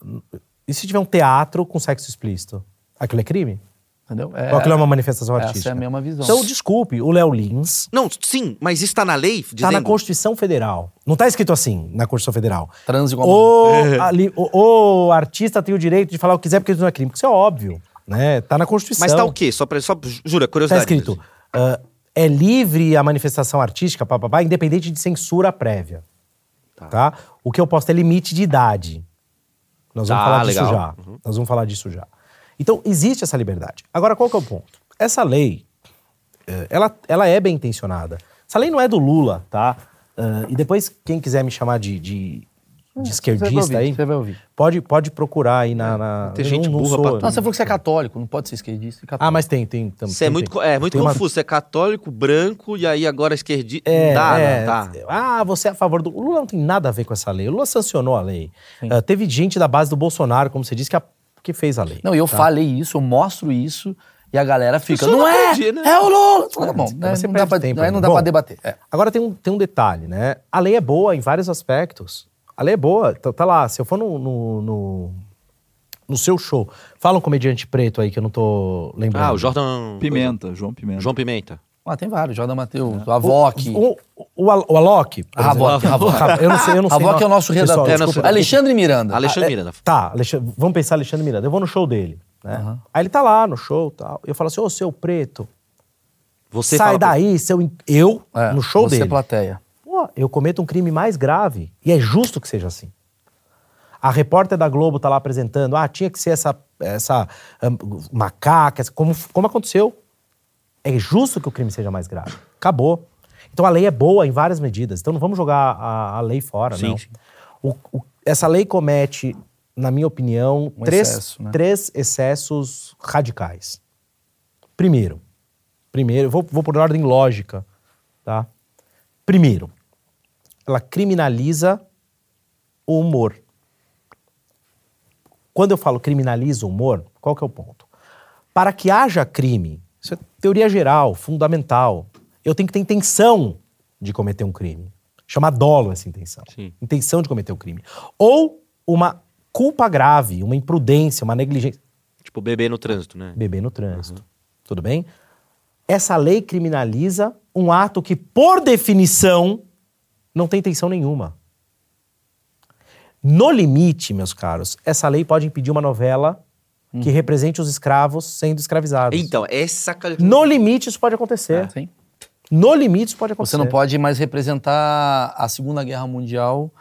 E se tiver um teatro com sexo explícito? Aquilo é crime? Entendeu? Ou aquilo é uma manifestação essa artística? é a mesma visão. Então, desculpe, o Léo Lins Não, sim, mas isso tá na lei? Dizendo... tá na Constituição Federal. Não tá escrito assim na Constituição Federal. Transe com a O, ali- o, o artista tem o direito de falar o que quiser porque isso não é crime. Porque isso é óbvio. Né? Tá na Constituição. Mas tá o quê? Só pra. Só, jura, Tá curiosidade. escrito. ah, é livre a manifestação artística, papapá, independente de censura prévia. Tá. O que eu posso ter limite de idade. Nós vamos Tá, falar legal. disso já. Nós vamos falar disso já. Então, existe essa liberdade. Agora, qual que é o ponto? Essa lei, eh, ela, ela é bem intencionada. Essa lei não é do Lula, tá? Ah, e depois, quem quiser me chamar de, de, de Você vai esquerdista ouvir, aí, você vai ouvir. pode, pode procurar aí na... na tem gente não, não burra sou- pra Não, você falou que você é católico, não pode ser esquerdista católico. Ah, mas tem, tem. tam- Você é tem- muito, tem. co- é muito Tem uma- confuso. Você é católico, branco, e aí agora esquerdista. É, não dá, é, não, tá. Ah, você é a favor do. O Lula não tem nada a ver com essa lei. O Lula sancionou a lei. Ah, teve gente da base do Bolsonaro, como você disse, que, a- que fez a lei. Não, e eu tá? falei isso, eu mostro isso, e a galera fica, não, não é, acredita, né? é o Lula. Tá bom, né, não dá pra, tempo aí. não dá Bom, pra debater. É. Agora tem um, tem um detalhe, né? A lei é boa em vários aspectos. A lei é boa. Tá, tá lá, se eu for no, no, no, no seu show, fala um comediante preto aí que eu não tô lembrando. Ah, o Jordan. Pimenta, João Pimenta. João Pimenta. Ah, tem vários, Jordan Matheus, o Avoc. O, o, o, o Alok. por A Avoc, exemplo. a Avoc. Eu não sei, eu não sei. Avoc é o nosso Pessoal, redator. É, nosso. Alexandre Miranda. Alexandre é, Miranda. Tá, Alexandre- vamos pensar Alexandre Miranda. Eu vou no show dele, né? Aí ele tá lá no show e tal. Eu falo assim, ô, seu preto, Você sai fala- daí, seu... in- Eu, É, no show você dele. plateia. Pô, eu cometo um crime mais grave. E é justo que seja assim. A repórter da Globo tá lá apresentando, ah, tinha que ser essa, essa hum, macaca, como, como aconteceu. É justo que o crime seja mais grave. Acabou. Então a lei é boa em várias medidas. Então não vamos jogar a, a lei fora, Sim, não. sim. O- o- essa lei comete na minha opinião, Um três, excesso, né? três excessos radicais. Primeiro, primeiro, vou, vou por ordem lógica, tá? Primeiro, ela criminaliza o humor. Quando eu falo criminaliza o humor, qual que é o ponto? Para que haja crime, isso é teoria geral, fundamental, eu tenho que ter intenção de cometer um crime. Chama dolo essa intenção. Sim. Intenção de cometer o crime. Ou uma culpa grave, uma imprudência, uma negligência. Tipo, beber no trânsito, né? Beber no trânsito. Tudo bem? Essa lei criminaliza um ato que, por definição, não tem intenção nenhuma. No limite, meus caros, essa lei pode impedir uma novela que represente os escravos sendo escravizados. Então, essa... No limite, isso pode acontecer. Sim. No limite, isso pode acontecer. Você não pode mais representar a Segunda Guerra Mundial,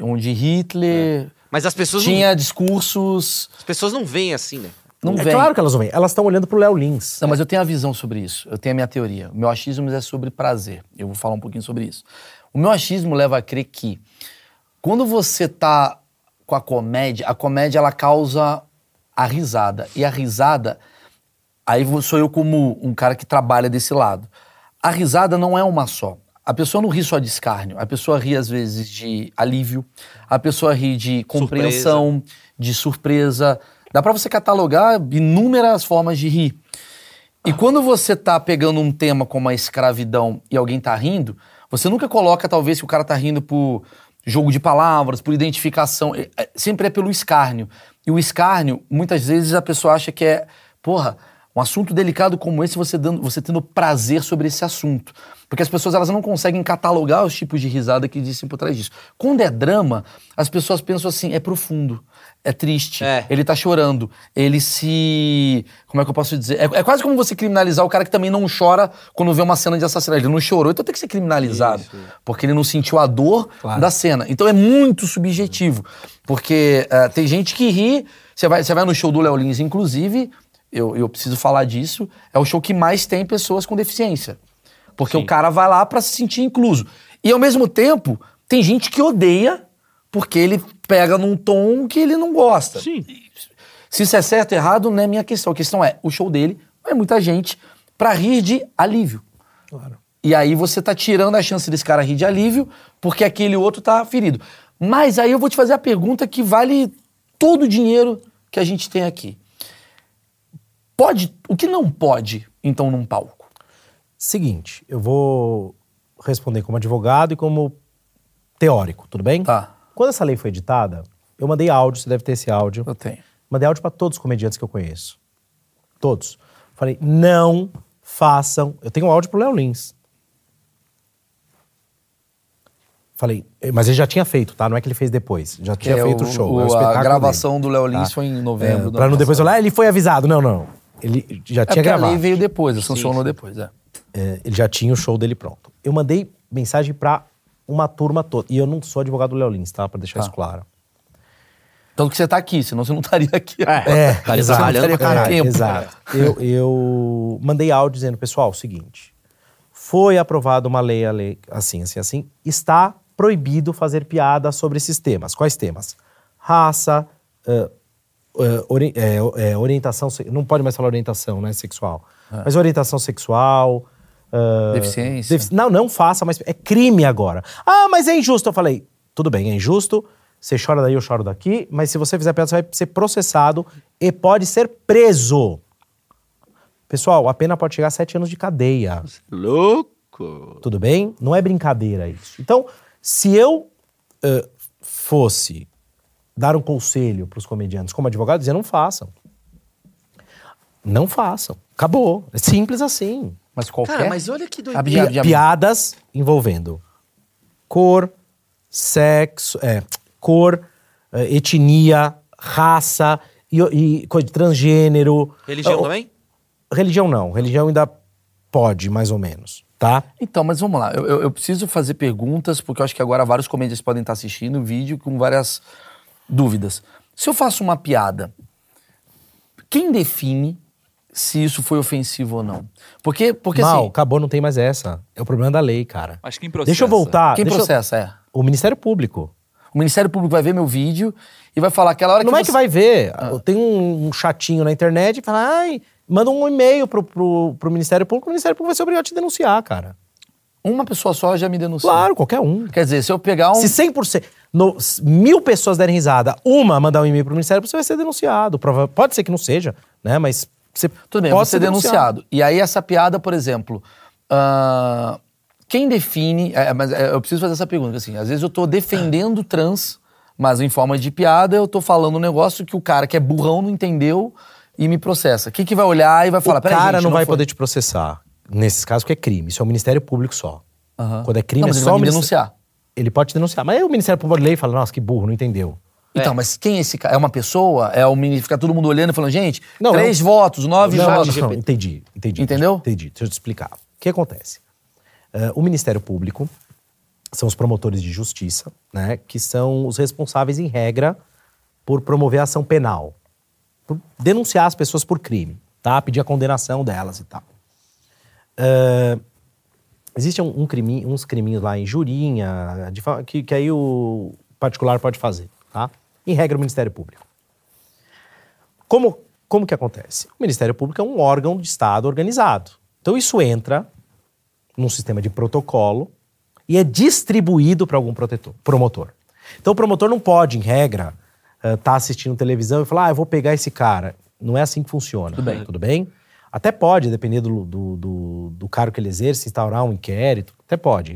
onde Hitler Mas as pessoas, tinha discursos. não, as pessoas não veem assim, né? Não é vem. claro que elas não vêm. Elas estão olhando pro Léo Lins. Não, mas eu tenho a visão sobre isso. Eu tenho a minha teoria. O meu achismo é sobre prazer. Eu vou falar um pouquinho sobre isso. O meu achismo leva a crer que quando você tá com a comédia, a comédia ela causa a risada. E a risada, aí sou eu como um cara que trabalha desse lado. A risada não é uma só. A pessoa não ri só de escárnio. A pessoa ri, às vezes, de alívio. A pessoa ri de compreensão, de surpresa. Dá pra você catalogar inúmeras formas de rir. E quando você tá pegando um tema como a escravidão e alguém tá rindo, você nunca coloca, talvez, que o cara tá rindo por jogo de palavras, por identificação. É- é- Sempre é pelo escárnio. E o escárnio, muitas vezes a pessoa acha que é, porra, um assunto delicado como esse, você, dando, você tendo prazer sobre esse assunto. Porque as pessoas elas não conseguem catalogar os tipos de risada que existem por trás disso. Quando é drama, as pessoas pensam assim, é profundo, é triste, É. ele tá chorando, ele se. Como é que eu posso dizer? É, é quase como você criminalizar o cara que também não chora quando vê uma cena de assassinato. Ele não chorou, então tem que ser criminalizado. Porque ele não sentiu a dor da cena. Então é muito subjetivo. Porque eh, tem gente que ri. Você vai, você vai no show do Léo Lins, inclusive, eu, eu preciso falar disso, é o show que mais tem pessoas com deficiência. Porque o cara vai lá pra se sentir incluso. E ao mesmo tempo, tem gente que odeia porque ele pega num tom que ele não gosta. Sim. Se isso é certo ou errado, não é minha questão. A questão é, o show dele é muita gente pra rir de alívio. E aí você tá tirando a chance desse cara rir de alívio porque aquele outro tá ferido. Mas aí eu vou te fazer a pergunta que vale todo o dinheiro que a gente tem aqui. Pode, o que não pode, então, num palco? Seguinte, eu vou responder como advogado e como teórico, tudo bem? Tá. Quando essa lei foi editada, eu mandei áudio, você deve ter esse áudio. Eu tenho. Mandei áudio para todos os comediantes que eu conheço. Todos. Falei, não façam. Eu tenho um áudio pro Léo Lins. Falei, mas ele já tinha feito, tá? Não é que ele fez depois. Já tinha É, feito o, show. o- é o a espetáculo gravação dele, do Léo Lins tá? foi em novembro É, pra não depois falar, ah, ele foi avisado. Não, não. Ele já É tinha porque a gravado. lei veio depois, sancionou depois, é. É, ele já tinha o show dele pronto. Eu mandei mensagem pra uma turma toda. E eu não sou advogado do Léo Lins, tá? Pra deixar Tá. isso claro. Tanto que você tá aqui, senão você não estaria aqui. É, Tá exato. trabalhando pra É. Exato. Eu, eu mandei áudio dizendo, pessoal, o seguinte. Foi aprovada uma lei, a lei assim, assim, assim. Está proibido fazer piada sobre esses temas. Quais temas? Raça, eh, eh, ori- eh, eh, orientação... Não pode mais falar orientação, né? Sexual. Mas orientação sexual... eh, Deficiência. defici- não, não faça, mas é crime agora. Ah, mas é injusto. Eu falei, tudo bem, é injusto. Você chora daí, eu choro daqui. Mas se você fizer piada, você vai ser processado e pode ser preso. Pessoal, a pena pode chegar a sete anos de cadeia. Louco. Tudo bem? Não é brincadeira isso. Então, se eu eh, fosse dar um conselho para os comediantes como advogado, dizer não façam. Não façam. Acabou. É simples assim. Mas qualquer... Cara, mas olha que doideira. Pi- piadas envolvendo cor, sexo, é, cor, eh, etnia, raça e, e coisa de transgênero. Religião Oh, também? Religião não. Religião ainda pode, mais ou menos, tá? Então, mas vamos lá. Eu, eu- eu preciso fazer perguntas, porque eu acho que agora vários comediantes podem estar assistindo o vídeo com várias dúvidas. Se eu faço uma piada, quem define se isso foi ofensivo ou não? Porque, porque Mal, assim... acabou, não tem mais essa. É o problema da lei, cara. Mas quem processa? Deixa eu voltar. Quem deixa eu- processa, é? O Ministério Público. O Ministério Público vai ver meu vídeo e vai falar aquela hora Não que é você... que vai ver. Tem um, um chatinho na internet e fala, ai, manda um e-mail pro, pro, pro Ministério Público, o Ministério Público vai ser obrigado a te denunciar, cara. Uma pessoa só já me denuncia. Claro, qualquer um. Quer dizer, se eu pegar um... Se 100%, no, mil pessoas derem risada, uma mandar um e-mail pro Ministério Público, você vai ser denunciado. Prova- pode ser que não seja, né? Mas você Tudo bem, pode ser denunciado. E aí essa piada, por exemplo, ah, quem define... é, mas é, eu preciso fazer essa pergunta, assim, às vezes eu tô defendendo trans, mas em forma de piada eu tô falando um negócio que o cara que é burrão não entendeu e me processa. Quem que vai olhar e vai falar, o cara gente, não vai foi." poder te processar. Nesses casos que é crime. Isso é o Ministério Público só. Aham. Quando é crime, Não, é mas ele só vai o me Ministério- denunciar. Ele pode te denunciar. Mas aí o Ministério Público lê e fala, nossa, que burro, não entendeu. Então, mas quem é esse cara? É uma pessoa? É o mini... Fica todo mundo olhando e falando, gente, Não, três não. votos, nove Não, votos. não, entendi, entendi. Entendeu? Entendi. Deixa eu te explicar. O que acontece? Eh, o Ministério Público são os promotores de justiça, né? Que são os responsáveis, em regra, por promover a ação penal. Por denunciar as pessoas por crime, tá? Pedir a condenação delas e tal. Eh, Existem um, um crime, uns criminhos lá em jurinha, de que, que aí o particular pode fazer, tá? Em regra, o Ministério Público. Como, como que acontece? O Ministério Público é um órgão de Estado organizado. Então isso entra num sistema de protocolo e é distribuído para algum protetor, promotor. Então o promotor não pode, em regra, estar assistindo televisão e falar, ah, eu vou pegar esse cara. Não é assim que funciona. Tudo bem. Tudo bem? Até pode, depender do, do, do, do cargo que ele exerce, instaurar um inquérito. Até pode.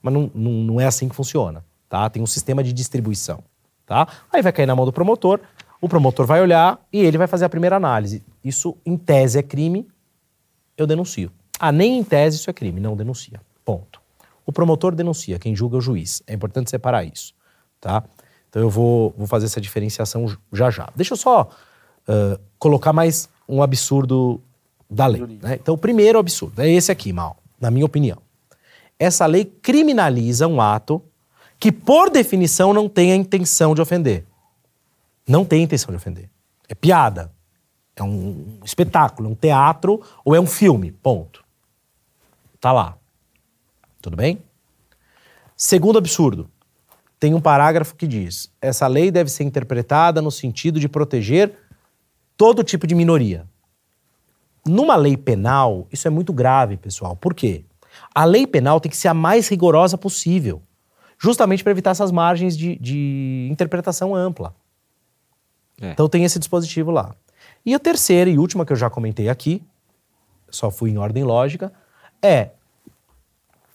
Mas não, não, não é assim que funciona. Tá? Tem um sistema de distribuição. Tá? Aí vai cair na mão do promotor, o promotor vai olhar e ele vai fazer a primeira análise. Isso, em tese, é crime, eu denuncio. Ah, nem em tese isso é crime, não denuncia. Ponto. O promotor denuncia, quem julga é o juiz. É importante separar isso, tá? Então eu vou, vou fazer essa diferenciação já já. Deixa eu só ah, colocar mais um absurdo da lei. né? Então o primeiro absurdo é esse aqui, Mal, na minha opinião. Essa lei criminaliza um ato que, por definição, não tem a intenção de ofender. Não tem a intenção de ofender. É piada. É um espetáculo, é um teatro ou é um filme. Ponto. Tá lá. Tudo bem? Segundo absurdo. Tem um parágrafo que diz: essa lei deve ser interpretada no sentido de proteger todo tipo de minoria. Numa lei penal, isso é muito grave, pessoal. Por quê? A lei penal tem que ser a mais rigorosa possível, justamente para evitar essas margens de, de interpretação ampla. É. Então tem esse dispositivo lá. E a terceira e última que eu já comentei aqui, só fui em ordem lógica, é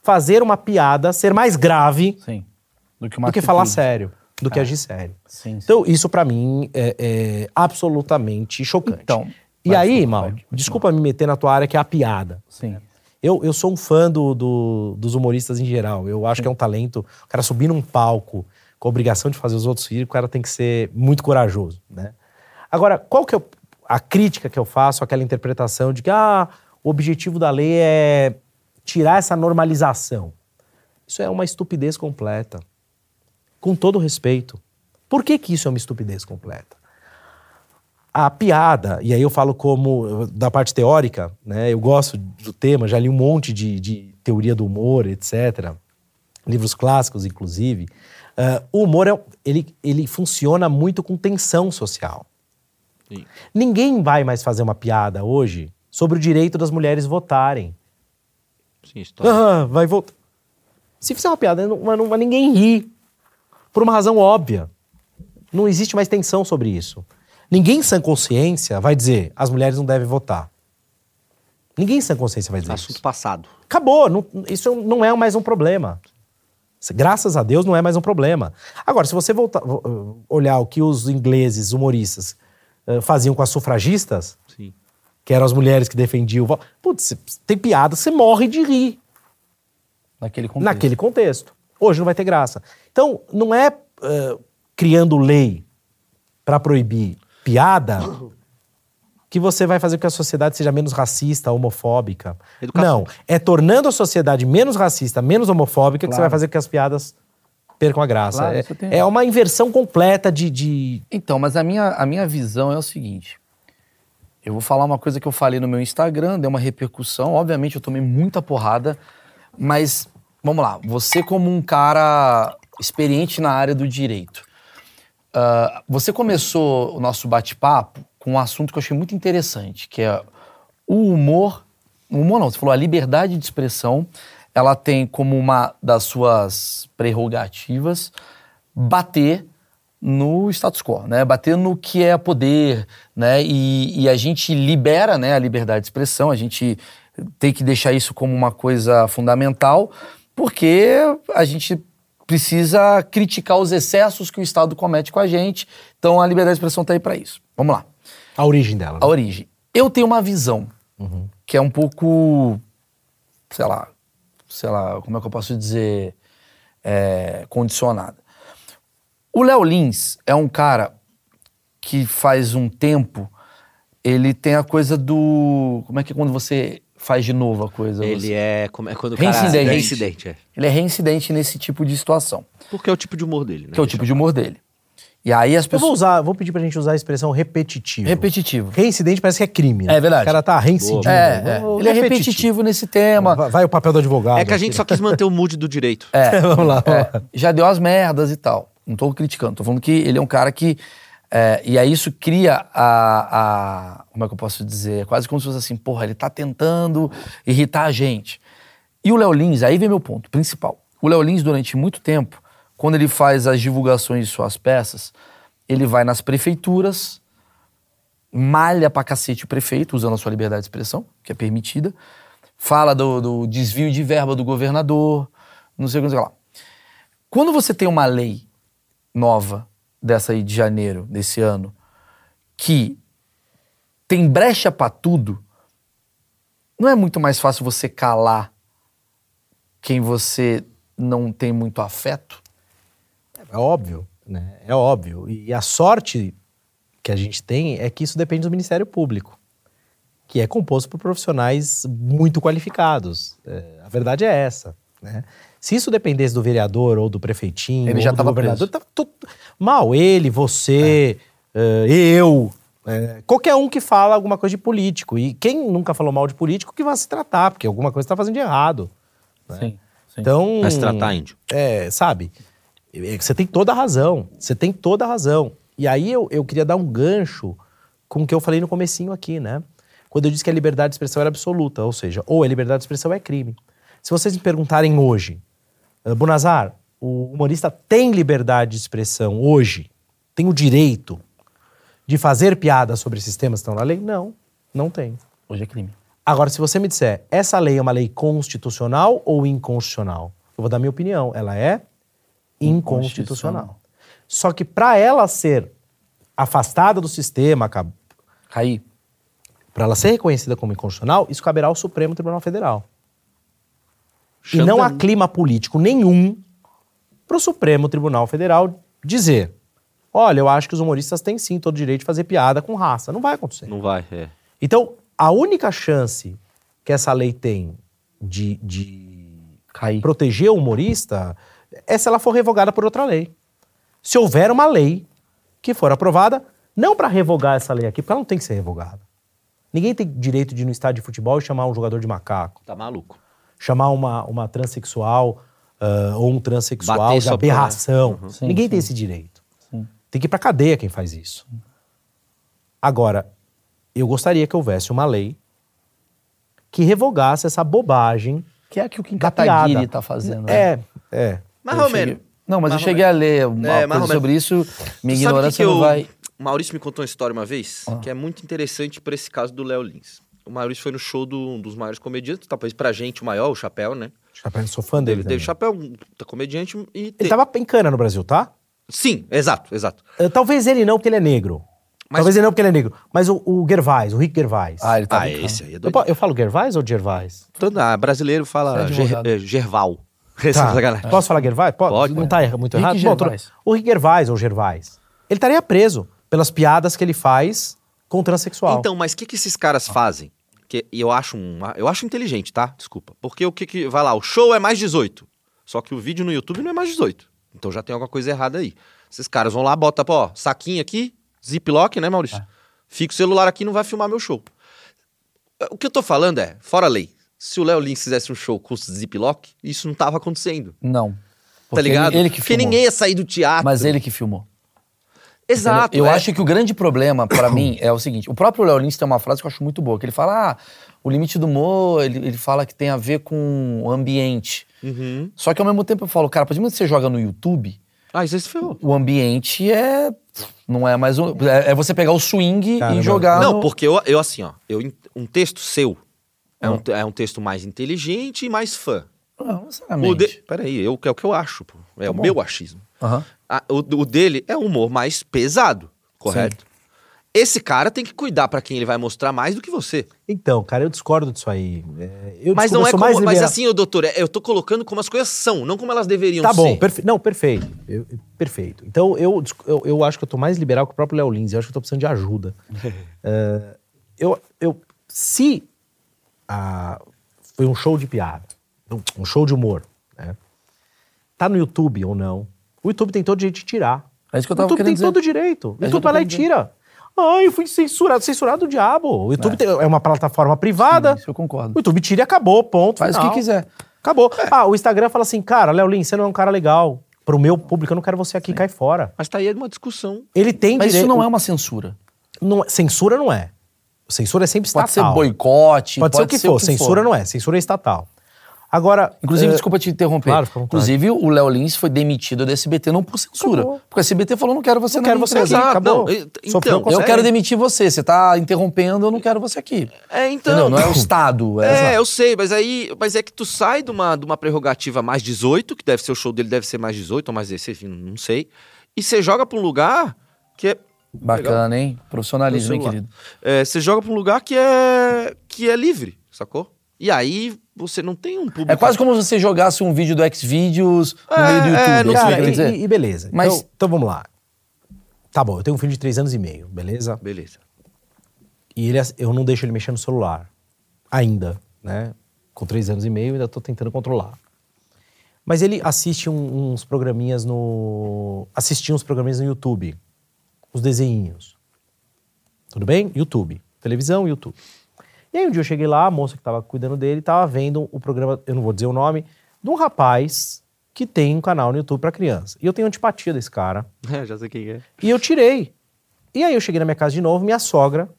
fazer uma piada ser mais grave Sim. Do que, uma do que falar sério, do que agir sério. Sim, sim. Então, isso pra mim é, é absolutamente chocante. Então, e aí, desculpa, Mal, desculpa me meter na tua área, que é a piada. Sim. Eu, eu sou um fã do, do- dos humoristas em geral. Eu acho que é um talento. O cara subir num palco com a obrigação de fazer os outros rir, o cara tem que ser muito corajoso, né? Agora, qual que é a crítica que eu faço àquela interpretação de que ah, o objetivo da lei é tirar essa normalização? Isso é uma estupidez completa. Com todo respeito. Por que, que isso é uma estupidez completa? A piada, e aí eu falo como da parte teórica, né? Eu gosto do tema, já li um monte de, de teoria do humor, etc. Livros clássicos, inclusive. Ah, o humor é, ele, ele funciona muito com tensão social. Sim. Ninguém vai mais fazer uma piada hoje sobre o direito das mulheres votarem. Sim, história. Ah, vai votar. Se fizer uma piada, não, não vai ninguém rir. Por uma razão óbvia. Não existe mais tensão sobre isso. Ninguém em sã consciência vai dizer as mulheres não devem votar. Ninguém em sã consciência vai dizer Assunto isso. passado. Acabou. não- isso não é mais um problema. Graças a Deus não é mais um problema. Agora, se você voltar, vo- olhar o que os ingleses humoristas eh, faziam com as sufragistas, Sim. que eram as mulheres que defendiam o voto, putz, tem piada, você morre de rir Naquele contexto. naquele contexto. Hoje não vai ter graça. Então, não é eh, criando lei para proibir piada que você vai fazer com que a sociedade seja menos racista, homofóbica. Educação. Não, é tornando a sociedade menos racista, menos homofóbica que você vai fazer com que as piadas percam a graça. Claro, É- é, uma inversão completa de, de- Então, mas a minha, a minha visão é o seguinte. Eu vou falar uma coisa que eu falei no meu Instagram, deu uma repercussão. Obviamente, eu tomei muita porrada, mas vamos lá. Você, como um cara experiente na área do direito. Ah, você começou o nosso bate-papo com um assunto que eu achei muito interessante, que é o humor. O humor não, você falou a liberdade de expressão, ela tem como uma das suas prerrogativas bater no status quo, né? Bater no que é poder, né? E, e a gente libera, né, a liberdade de expressão. A gente tem que deixar isso como uma coisa fundamental, porque a gente precisa criticar os excessos que o Estado comete com a gente. Então a liberdade de expressão está aí para isso. Vamos lá. A origem dela. né? A origem. Eu tenho uma visão que é um pouco, sei lá, sei lá, como é que eu posso dizer, é, condicionada. O Léo Lins é um cara que faz um tempo, ele tem a coisa do. Como é que é quando você faz de novo a coisa? Ele Você- é, como é quando o cara... Reincidente. Reincidente, é. Ele é reincidente nesse tipo de situação, Porque é o tipo de humor dele, né? que é o tipo de humor dele. E aí as Eu vou pessoas. usar, vou pedir pra gente usar a expressão repetitivo. Repetitivo. Reincidente parece que é crime. né? É verdade. O cara tá reincidindo. É, é. Ele é repetitivo nesse tema. Vai, vai o papel do advogado. É que a gente só quis manter o mood do direito. É. Vamos lá. vamos lá. É, já deu as merdas e tal. Não tô criticando, tô falando que ele é um cara que. É, e aí isso cria a, a- Como é que eu posso dizer? Quase como se fosse assim, porra, ele tá tentando irritar a gente. E o Léo Lins, aí vem meu ponto principal. O Léo Lins, durante muito tempo, quando ele faz as divulgações de suas peças, ele vai nas prefeituras, malha pra cacete o prefeito, usando a sua liberdade de expressão, que é permitida, fala do, do desvio de verba do governador, não sei o que, não sei o que lá. Quando você tem uma lei nova dessa aí de janeiro desse ano que tem brecha pra tudo, não é muito mais fácil você calar quem você não tem muito afeto? É óbvio, né? É óbvio. E a sorte que a gente tem é que isso depende do Ministério Público, que é composto por profissionais muito qualificados. É, a verdade é essa, né? Se isso dependesse do vereador ou do prefeitinho, Ele ou já do tava governador, preso. tava tudo mal. Ele, você, eh, eu, eh, qualquer um que fala alguma coisa de político. E quem nunca falou mal de político que vai se tratar, porque alguma coisa está fazendo de errado. né? Sim. sim. Então, Vai se tratar, índio. é, sabe? É, Você tem toda a razão. Você tem toda a razão. E aí eu, eu queria dar um gancho com o que eu falei no comecinho aqui, né? Quando eu disse que a liberdade de expressão era absoluta, ou seja, ou a liberdade de expressão é crime. Se vocês me perguntarem hoje, "Ah, Bonazar, o humorista tem liberdade de expressão hoje? Tem o direito de fazer piadas sobre esses temas que estão na lei? Não, não tem. Hoje é crime. Agora, se você me disser, essa lei é uma lei constitucional ou inconstitucional? Eu vou dar minha opinião. Ela é inconstitucional. Só que para ela ser afastada do sistema, Caí. para ela ser reconhecida como inconstitucional, isso caberá ao Supremo Tribunal Federal. E não há clima político nenhum para o Supremo Tribunal Federal dizer: olha, eu acho que os humoristas têm sim todo o direito de fazer piada com raça. Não vai acontecer. Não vai, é. Então, a única chance que essa lei tem de, de Caí. proteger o humorista é se ela for revogada por outra lei. Se houver uma lei que for aprovada, não para revogar essa lei aqui, porque ela não tem que ser revogada. Ninguém tem direito de ir no estádio de futebol e chamar um jogador de macaco, Tá maluco. Chamar uma, uma transexual ah, ou um transexual Bater de aberração. Sim, Ninguém sim. tem esse direito. Sim. Tem que ir pra cadeia quem faz isso. Agora, eu gostaria que houvesse uma lei que revogasse essa bobagem Que é que o Kim Kataguiri piada. tá fazendo. né? É, é. Mais ou menos. Não, mas eu cheguei a ler uma É, mais coisa sobre isso. Minha ignorância que que não eu- vai. O Maurício me contou uma história uma vez que é muito interessante pra esse caso do Léo Lins. O Maurício foi no show do, um dos maiores comediantes, talvez pra gente o maior, o Chapéu, né? Chapéu, eu sou fã dele. Dave, Dave também. Chapéu, um puta comediante e... Ele tava em cana no Brasil, tá? Sim, exato, exato. Eh, Talvez ele não, porque ele é negro. Mas- Talvez ele não, porque ele é negro. Mas o, o Gervais, o Rick Gervais. Ah, ele tá Ah, esse aí é eu, doido. eu falo Gervais ou Gervais? Todo, ah, brasileiro fala é Ger, eh, Gerval. Tá. sacanagem. Posso falar Gervais? Pode? Pode, Não tá muito Rick errado? Bom, o Rick Gervais ou Gervais. Ele estaria preso pelas piadas que ele faz com transexual. Então, mas o que, que esses caras fazem? Que eu acho um, eu acho inteligente, tá? Desculpa. Porque o que que vai lá, o show é mais 18. Só que o vídeo no YouTube não é mais 18. Então já tem alguma coisa errada aí. Esses caras vão lá, bota, ó, saquinho aqui, ziplock, né, Maurício? Fica o celular aqui, não vai filmar meu show. O que eu tô falando é, fora lei, se o Léo Lins fizesse um show com ziplock, isso não tava acontecendo. Não. Porque ele- ligado? ele que Porque filmou. ninguém ia sair do teatro. Mas ele que filmou. Exato. Eu é. acho que o grande problema, pra mim, é o seguinte: o próprio Léo Lins tem uma frase que eu acho muito boa, que ele fala: ah, o limite do humor, ele, ele fala que tem a ver com o ambiente. Uhum. Só que ao mesmo tempo eu falo, cara, momento que você joga no YouTube, Ah, isso aí se ferrou. o ambiente é. Não é mais um. É, é você pegar o swing Caramba. e jogar. Não, no- porque eu, eu assim, ó, eu, um texto seu é, um, te- é um texto mais inteligente e mais fã. Não, necessariamente. de, peraí, eu, é o que eu acho, pô. É o bom. meu achismo. Aham. Ah, o, o dele é um humor mais pesado, correto? Esse cara tem que cuidar pra quem ele vai mostrar mais do que você. Então, cara, eu discordo disso aí. É, eu Mas desculpa, não é como. mais Mas assim, doutor, é- eu tô colocando como as coisas são, não como elas deveriam Tá ser. bom, perfe... não, perfeito. Eu- perfeito. Então, eu, eu, eu acho que eu tô mais liberal que o próprio Léo Lins. Eu acho que eu tô precisando de ajuda. É, eu, eu, se ah, foi um show de piada, um- um show de humor, né? Tá no YouTube ou não, o YouTube tem todo direito de tirar. É isso que eu o tava YouTube querendo tem dizer. todo direito. O É que eu YouTube vai lá e tira. Ai, eu fui censurado. Censurado o diabo. O YouTube tem- é uma plataforma privada. Isso eu concordo. O YouTube tira e acabou, ponto. Faz o final. que quiser. Acabou. Ah, o Instagram fala assim, cara, Léo Lins, você não é um cara legal. Pro meu público, eu não quero você aqui, cai fora. Mas tá aí uma discussão. Ele tem Mas direito... isso não é uma censura. não é- Censura não é. Censura é sempre Pode ser estatal. boicote, Pode, ser o que for. Censura não é. Censura é estatal. Agora... Inclusive, eh, desculpa te interromper. claro. Inclusive, o Léo Lins foi demitido da SBT não por censura. Acabou. Porque a SBT falou: não quero você Não na quero você aqui, acabou. não, então, Eu quero demitir você. Você tá interrompendo, eu não quero você aqui. É, então. Entendeu? Não é o Estado. É, É, eu sei, mas aí. Mas é que tu sai de uma, de uma prerrogativa mais 18, que deve ser o show dele, deve ser mais 18 ou mais 16, enfim, não sei. E você joga pra um lugar que é. Bacana, hein? Profissionalismo, hein, querido? é, você joga pra um lugar que é. que é livre, sacou? E aí você não tem um público. É quase como se você jogasse um vídeo do Xvideos no É, meio do YouTube. é, é não isso que Cara, e, e- beleza. Mas- Então, então vamos lá. Tá bom, eu tenho um filho de três anos e meio, beleza? Beleza. E ele, eu não deixo ele mexer no celular. Ainda, né? Com três anos e meio, ainda tô tentando controlar. Mas ele assiste um- uns programinhas no. Assistia uns programinhas no YouTube. Os desenhinhos. Tudo bem? YouTube. Televisão, YouTube. E aí um dia eu cheguei lá, a moça que tava cuidando dele tava vendo o programa, eu não vou dizer o nome, de um rapaz que tem um canal no YouTube pra criança. E eu tenho antipatia desse cara. É, já sei quem é. E eu tirei. E aí eu cheguei na minha casa de novo, minha sogra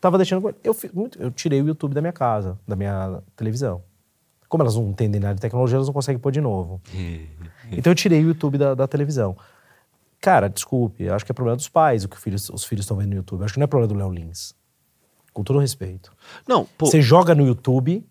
tava deixando. Eu, eu tirei o YouTube da minha casa, da minha televisão. Como elas não entendem nada de tecnologia, elas não conseguem pôr de novo. então eu tirei o YouTube da, da televisão. Cara, desculpe, acho que é problema dos pais o que os filhos estão vendo no YouTube. Acho que não é problema do Léo Lins. Com todo respeito. Não, pô. Você joga no YouTube.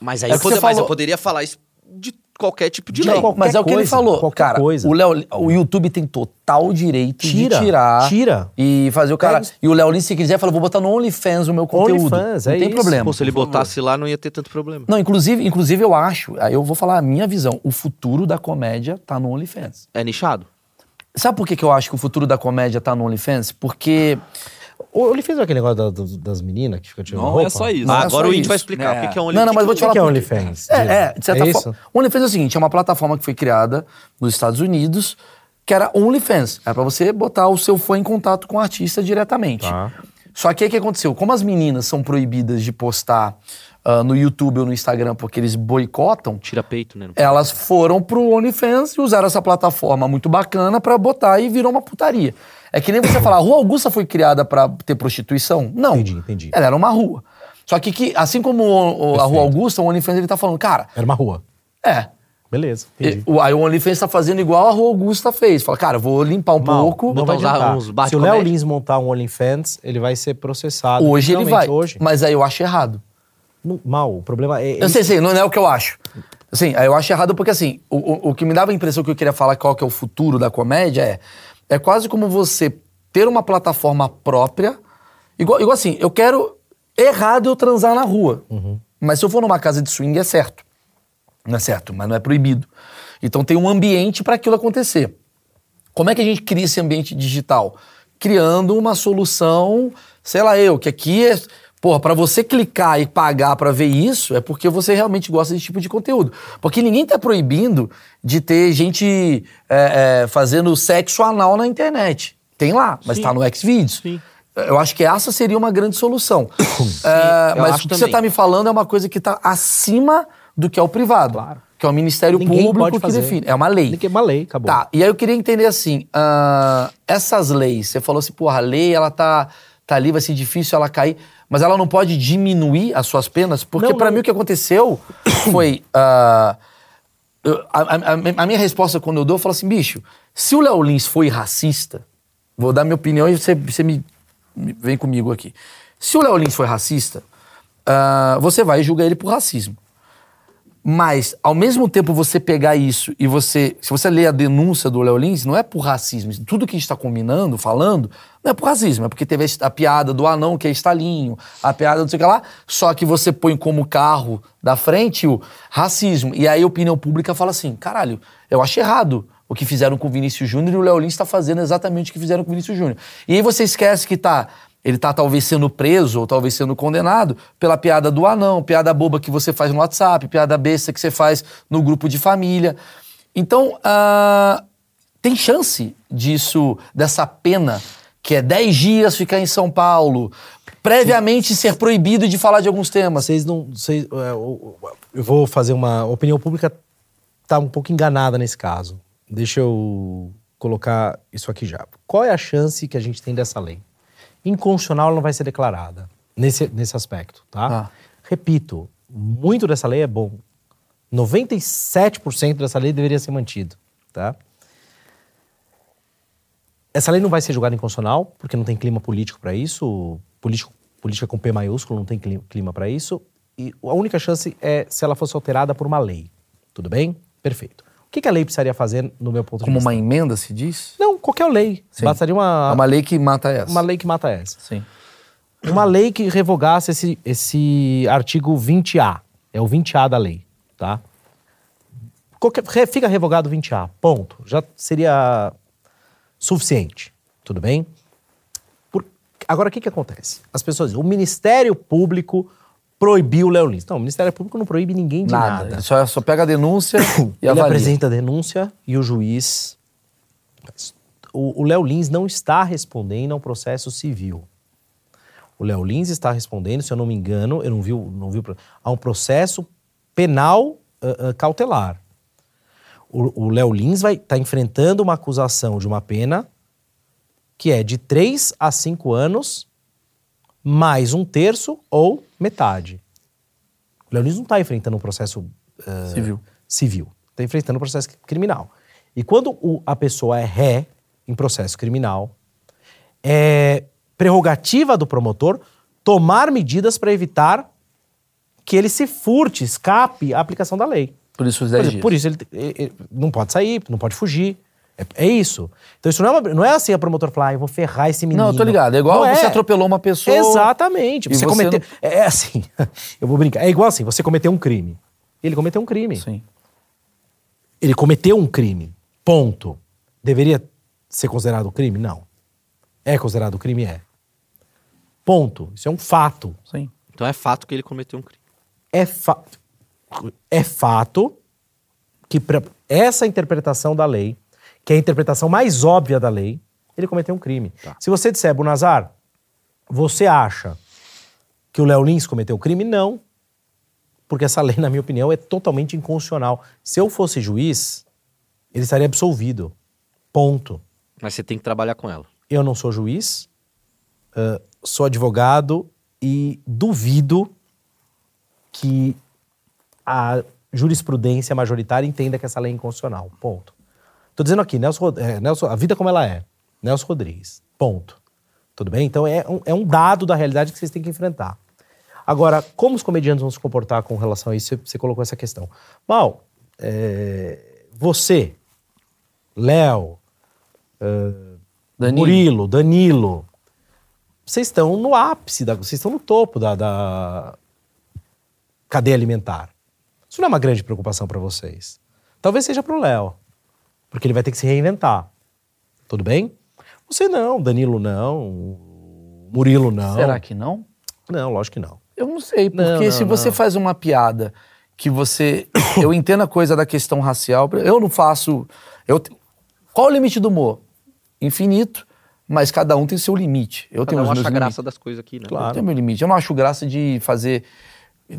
Mas aí É eu, que pode- você mas eu falou- poderia falar isso de qualquer tipo de De lei. Mas é o que ele falou. qualquer Cara, coisa. O, Léo, o YouTube tem total direito Tira, de tirar. tira. E fazer o cara. É e o Léo Lins, se quiser, fala: vou botar no OnlyFans o meu conteúdo. OnlyFans, não é tem isso. problema. Pô, se ele botasse lá, não ia ter tanto problema. Não, inclusive, inclusive eu acho, aí eu vou falar a minha visão. O futuro da comédia tá no OnlyFans. É nichado? Sabe por que, que eu acho que o futuro da comédia tá no OnlyFans? Porque. Ele fez aquele negócio da- do- das meninas que ficam tirando Não roupa? é só isso. Ah, é agora só o índio isso. vai explicar É. o que que é um Não, não, mas vou te O que falar. que é por quê. OnlyFans? É, é, de certa É isso? O OnlyFans é o seguinte: é uma plataforma que foi criada nos Estados Unidos, que era OnlyFans. Era pra você botar o seu fã em contato com o artista diretamente. Tá. Só que aí o que aconteceu? Como as meninas são proibidas de postar ah, no YouTube ou no Instagram porque eles boicotam, Tira peito, né? elas foram pro OnlyFans e usaram essa plataforma muito bacana pra botar e virou uma putaria. É que nem você falar, a Rua Augusta foi criada pra ter prostituição? Não. Entendi, entendi. Ela era uma rua. Só que, que assim como o- o- a Rua Augusta, o OnlyFans ele tá falando, cara, Era uma rua. é. Beleza, e- o, aí o OnlyFans tá fazendo igual a Rua Augusta fez. Fala, cara, vou limpar um Mal, pouco. não vai Botar uns- Se o Léo. Lins montar um OnlyFans, ele vai ser processado. Hoje ele vai. Hoje. Mas aí eu acho errado. Não- mal, o problema é... Eu sei, sei, não é o que eu acho. Assim, aí eu acho errado porque, assim, o, o, o que me dava a impressão que eu queria falar qual que é o futuro da comédia é... É quase como você ter uma plataforma própria... Igual, igual assim, eu quero... Errado eu transar na rua. Mas se eu for numa casa de swing, é certo. Não é certo, mas não é proibido. Então tem um ambiente para aquilo acontecer. Como é que a gente cria esse ambiente digital? Criando uma solução, sei lá eu, que aqui é. Porra, pra você clicar e pagar pra ver isso, é porque você realmente gosta desse tipo de conteúdo. Porque ninguém tá proibindo de ter gente é, é, fazendo sexo anal na internet. Tem lá, mas Sim. tá no Xvideos. Sim. Eu acho que essa seria uma grande solução. É, mas o que você também. tá me falando é uma coisa que tá acima do que é o privado. que é o Ministério Ninguém Público que fazer. define. É uma lei. É uma lei, acabou. Tá, e aí eu queria entender assim, ah, essas leis, você falou assim, porra, a lei, ela tá, tá ali, vai ser difícil ela cair, mas ela não pode diminuir as suas penas? Porque não. mim o que aconteceu foi... eu- a, a- a minha resposta quando eu dou, eu falo assim, bicho, se o Léo Lins foi racista, vou dar minha opinião e você, você me, me- vem comigo aqui. Se o Léo Lins foi racista, ah, você vai julgar ele por racismo. Mas, ao mesmo tempo, você pegar isso e você. Se você ler a denúncia do Léo Lins, não é por racismo. Tudo que a gente está combinando, falando, não é por racismo. É porque teve a, piada do anão, que é estalinho, a piada do sei o que lá. Só que você põe como carro da frente o racismo. E aí a opinião pública fala assim: caralho, eu acho errado o que fizeram com o Vinícius Júnior e o Léo Lins está fazendo exatamente o que fizeram com o Vinícius Júnior. E aí você esquece que tá. Ele tá talvez sendo preso ou talvez sendo condenado pela piada do anão, piada boba que você faz no WhatsApp, piada besta que você faz no grupo de família. Então, ah, tem chance disso, dessa pena, que é 10 dias ficar em São Paulo, previamente ser proibido de falar de alguns temas. Vocês não. Vocês, é, eu vou fazer uma. A opinião pública tá um pouco enganada nesse caso. Deixa eu colocar isso aqui já. Qual é a chance que a gente tem dessa lei? Inconstitucional ela não vai ser declarada nesse, nesse aspecto, tá? Ah. Repito, muito dessa lei é bom. 97% dessa lei deveria ser mantido, tá? Essa lei não vai ser julgada inconstitucional, porque não tem clima político para isso. Político, política com P maiúsculo não tem cli- clima para isso. E a única chance é se ela fosse alterada por uma lei. Tudo bem? Perfeito. O que, que a lei precisaria fazer, no meu ponto de Como vista? uma emenda se diz? Não, qualquer lei. Sim. Bastaria É uma, uma lei que mata essa. uma lei que mata essa. Sim. Uma lei que revogasse esse, esse artigo 20A. É o 20A da lei, tá? Qualquer, fica revogado o 20A, ponto. Já seria suficiente, tudo bem? Por- agora, o que, que acontece? As pessoas dizem, o Ministério Público proibiu o Léo Lins. Não, o Ministério Público não proíbe ninguém de Nada. nada. Ele Só, só pega a denúncia e Ele avalia. apresenta a denúncia e o juiz. O Léo Lins não está respondendo ao processo civil. O Léo Lins está respondendo, se eu não me engano, eu não vi, não vi a um processo penal ah, ah, cautelar. O Léo Lins vai estar enfrentando uma acusação de uma pena que é de 3 a 5 anos, mais um terço ou metade. O Léo Lins não está enfrentando um processo ah, Civil. civil. Está enfrentando um processo criminal. E quando o- a pessoa é ré em processo criminal, é prerrogativa do promotor tomar medidas para evitar que ele se furte, escape à aplicação da lei. Por isso os Por, 10 exemplo, dias. por isso ele, ele- ele não pode sair, não pode fugir. É, é isso. Então isso não é, uma- não é assim a promotor falar, ah, eu vou ferrar esse menino. Não, eu tô ligado. É igual Não você atropelou uma pessoa. Exatamente. Você você cometeu. É é assim. eu vou brincar. É igual assim, você cometeu um crime. Ele cometeu um crime. Sim. Ele cometeu um crime. Ponto. Deveria ser considerado crime? Não. É considerado crime? É. Ponto. Isso é um fato. Sim. Então é fato que ele cometeu um crime. É, fa é fato que pra essa interpretação da lei, que é a interpretação mais óbvia da lei, ele cometeu um crime. Se você disser, Bunazar, você acha que o Léo Lins cometeu um crime? Não. Porque essa lei, na minha opinião, é totalmente inconstitucional. Se eu fosse juiz, ele estaria absolvido. Ponto. Mas você tem que trabalhar com ela. Eu não sou juiz, ãh, sou advogado e duvido que a jurisprudência majoritária entenda que essa lei é inconstitucional. Ponto. Tô dizendo aqui, Nelson, Rod- é, Nelson, a vida como ela é. Nelson Rodrigues. Ponto. Tudo bem? Então é um, é um dado da realidade que vocês têm que enfrentar. Agora, como os comediantes vão se comportar com relação a isso? Você, colocou essa questão. Mal, é, você, Léo, Danilo. Murilo, Danilo, vocês estão no ápice, da, vocês estão no topo da, da cadeia alimentar. Isso não é uma grande preocupação para vocês. Talvez seja para o Léo, porque ele vai ter que se reinventar. Tudo bem? Você não, Danilo não, Murilo não. Será que não? Não, lógico que não. Eu não sei, porque Não, não, se você não. faz uma piada que você. eu entendo a coisa da questão racial, eu não faço. Eu, qual o limite do humor? Infinito, mas cada um tem seu limite. Eu Cada tenho um os meus acha limites. graça das coisas aqui, né? Claro. Eu tenho meu limite. Eu não acho graça de fazer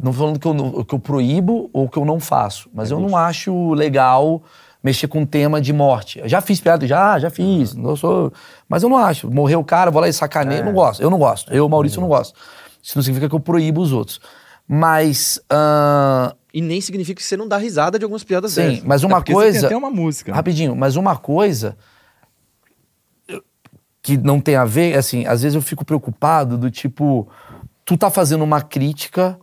Não falando que eu, não- que eu proíbo ou que eu não faço, mas eu não acho legal mexer com tema de morte. Eu já fiz piada, já, já fiz. Não sou, mas eu não acho. Morreu o cara, vou lá e sacaneio. Não gosto. Eu não gosto. Eu, Maurício, não gosto. Isso não significa que eu proíbo os outros. Mas. ah, E nem significa que você não dá risada de algumas piadas sim, dessas. mas É uma você coisa. tem até uma música. Rapidinho, mas uma coisa que não tem a ver, assim, às vezes eu fico preocupado do tipo, tu tá fazendo uma crítica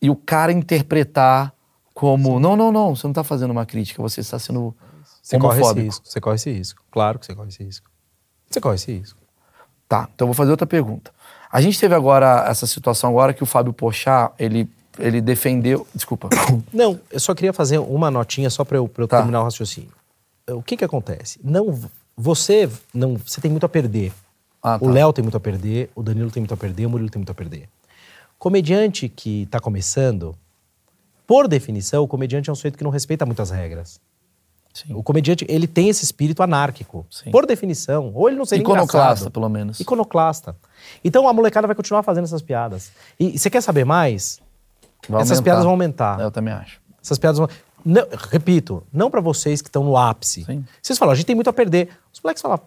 e o cara interpretar como, não, não, não, você não tá fazendo uma crítica, você está sendo Você corre esse risco. Você corre esse risco. Claro que você corre esse risco. Você corre esse risco. Tá, então eu vou fazer outra pergunta. A gente teve agora essa situação agora que o Fábio Pochá, ele, ele defendeu, desculpa, Não, eu só queria fazer uma notinha só para eu, pra eu Tá. terminar o raciocínio. O que que acontece? Não, você não, você tem muito a perder. Ah, tá. O Léo tem muito a perder, o Danilo tem muito a perder, o Murilo tem muito a perder. Comediante que está começando, por definição, o comediante é um sujeito que não respeita muitas regras. Sim. O comediante, ele tem esse espírito anárquico. Sim. Por definição. Ou ele não seria iconoclasta, engraçado. pelo menos. Iconoclasta. Então a molecada vai continuar fazendo essas piadas. E, você quer saber mais? Vai Essas aumentar. piadas vão aumentar. Eu também acho. Essas piadas vão. Não, repito, não pra vocês que estão no ápice. Sim. Vocês falam, a gente tem muito a perder. Os moleques falam,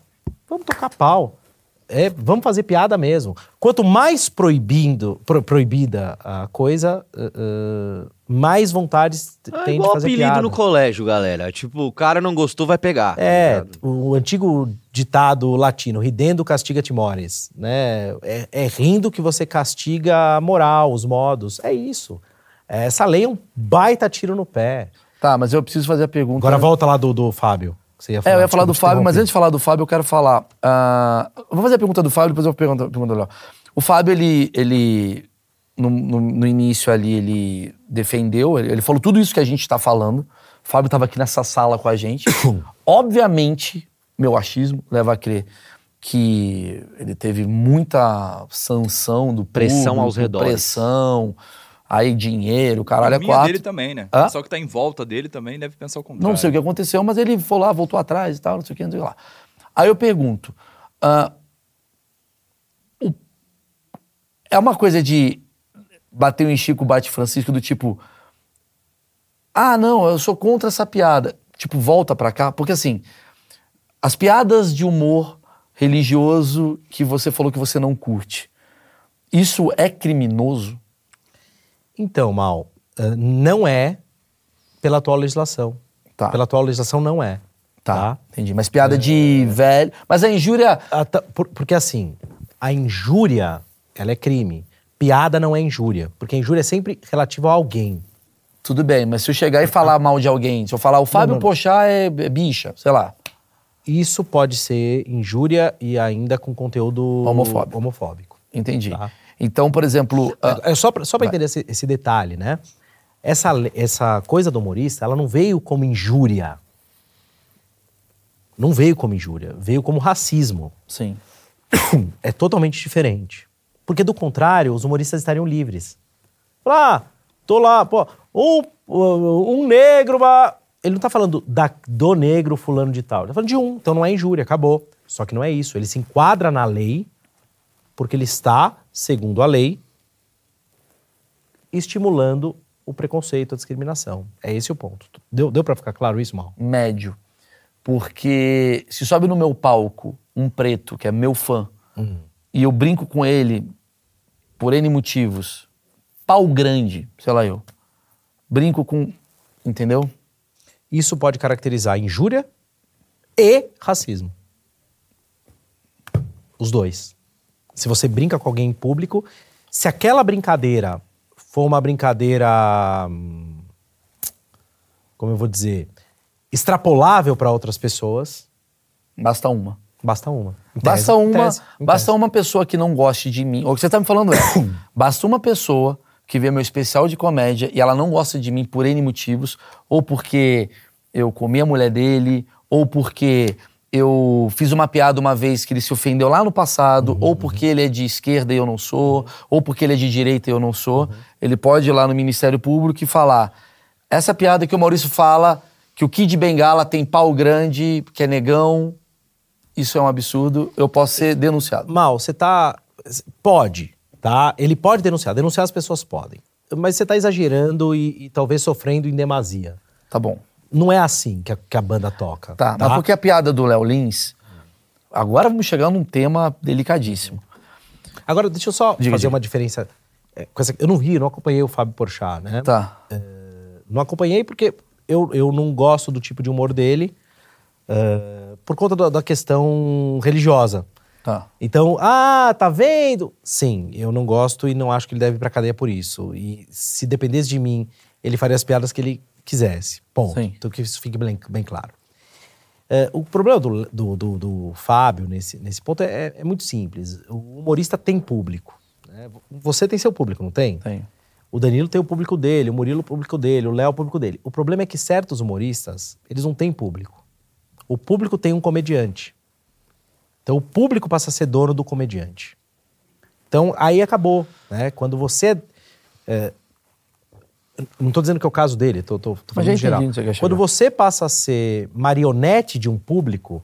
vamos tocar pau. É, vamos fazer piada mesmo. Quanto mais proibindo, pro- proibida a coisa, uh, uh, mais vontades É tem de igual fazer apelido piada. no colégio, galera. Tipo, o cara não gostou, vai pegar. É, tá o antigo ditado latino, ridendo castiga timores, né? É, é rindo que você castiga a moral, os modos. É isso. É, Essa lei é um baita tiro no pé. Tá, mas eu preciso fazer a pergunta. Agora volta lá do, do Fábio. Você ia É, eu ia falar do Fábio, mas te antes de falar do Fábio, eu quero falar. eu vou fazer a pergunta do Fábio, depois eu pergunto a pergunta do Léo. O Fábio, ele. ele no, no- no início ali, ele defendeu, ele, ele falou tudo isso que a gente está falando. O Fábio estava aqui nessa sala com a gente. Obviamente, meu achismo leva a crer que ele teve muita sanção do Pressão público, aos redores. Pressão, aí dinheiro, caralho, é quatro. dele também, né? Hã? Pessoal que tá em volta dele também deve pensar o contrário. Não sei o que aconteceu, mas ele foi lá, voltou atrás e tal, não sei o que, não sei o que lá. Aí eu pergunto: ah, o- é uma coisa de bater em Chico, bate Francisco, do tipo. Ah, não, eu sou contra essa piada. Tipo, volta pra cá. Porque assim, as piadas de humor religioso que você falou que você não curte, isso é criminoso? Então, Mal, eh, não é pela atual legislação. Tá. Pela atual legislação não é. Tá, entendi. Mas piada de velho. Mas a injúria. Tá, por- porque assim, a injúria, ela é crime. Piada não é injúria. Porque a injúria é sempre relativa a alguém. Tudo bem, mas se eu chegar e falar mal de alguém, se eu falar o Fábio não. Pochá é é bicha, sei lá. Isso pode ser injúria e ainda com conteúdo Homofóbico. homofóbico. Entendi. Tá. Então, por exemplo. ah, É só pra entender esse, esse detalhe, né? Essa, essa coisa do humorista, ela não veio como injúria. Não veio como injúria, veio como racismo. sim. É totalmente diferente. Porque, do contrário, os humoristas estariam livres. Falar, ah, tô lá, pô, um, um negro. bah." Ele não tá falando da- do negro fulano de tal. Ele tá falando de um, então não é injúria, acabou. Só que não é isso. Ele se enquadra na lei, porque ele está, segundo a lei, estimulando o preconceito, a discriminação. É esse o ponto. Deu, deu para ficar claro isso, Mal? Médio. Porque se sobe no meu palco um preto, que é meu fã, e eu brinco com ele por N motivos, pau grande, sei lá eu, brinco com. Entendeu? Isso pode caracterizar injúria e racismo. Os dois. Se você brinca com alguém em público, se aquela brincadeira for uma brincadeira. hum, Como eu vou dizer? Extrapolável para outras pessoas, Basta uma. basta uma. Em Basta tese, uma, tese, basta tese. uma pessoa que não goste de mim. O que você tá me falando é, basta uma pessoa que vê meu especial de comédia e ela não gosta de mim por N motivos, ou porque eu comi a mulher dele, ou porque eu fiz uma piada uma vez que ele se ofendeu lá no passado, ou porque ele é de esquerda e eu não sou, ou porque ele é de direita e eu não sou. Ele pode ir lá no Ministério Público e falar: essa piada que o Maurício fala, que o Kid Bengala tem pau grande, que é negão, isso é um absurdo, eu posso ser denunciado. Mal, você tá. Pode, tá? Ele pode denunciar. Denunciar as pessoas podem. mas você tá exagerando e, e talvez sofrendo em demasia. Tá bom. Não é assim que a, que a banda toca. Tá, mas porque a piada do Léo Lins. Agora vamos chegar num tema delicadíssimo. Agora, deixa eu só Diga, fazer diga. uma diferença. é, eu não vi, não acompanhei o Fábio Porchat, né? Tá. Não acompanhei porque eu, eu não gosto do tipo de humor dele é, por conta da, da questão religiosa. Tá. Então, ah, tá vendo? Sim, eu não gosto e não acho que ele deve ir pra cadeia por isso. E se dependesse de mim, ele faria as piadas que ele quisesse. Ponto. Sim. Então que isso fique bem, bem claro. É, o problema do, do, do- do Fábio nesse, nesse ponto é, é muito simples. O humorista tem público. né? Você tem seu público, não tem? Tem. O Danilo tem o público dele, o Murilo o público dele, o Léo o público dele. O problema é que certos humoristas, eles não têm público. O público tem um comediante. Então o público passa a ser dono do comediante. Então aí acabou, né? Quando você é, não estou dizendo que é o caso dele, Mas falando em geral. você. Quando você passa a ser marionete de um público,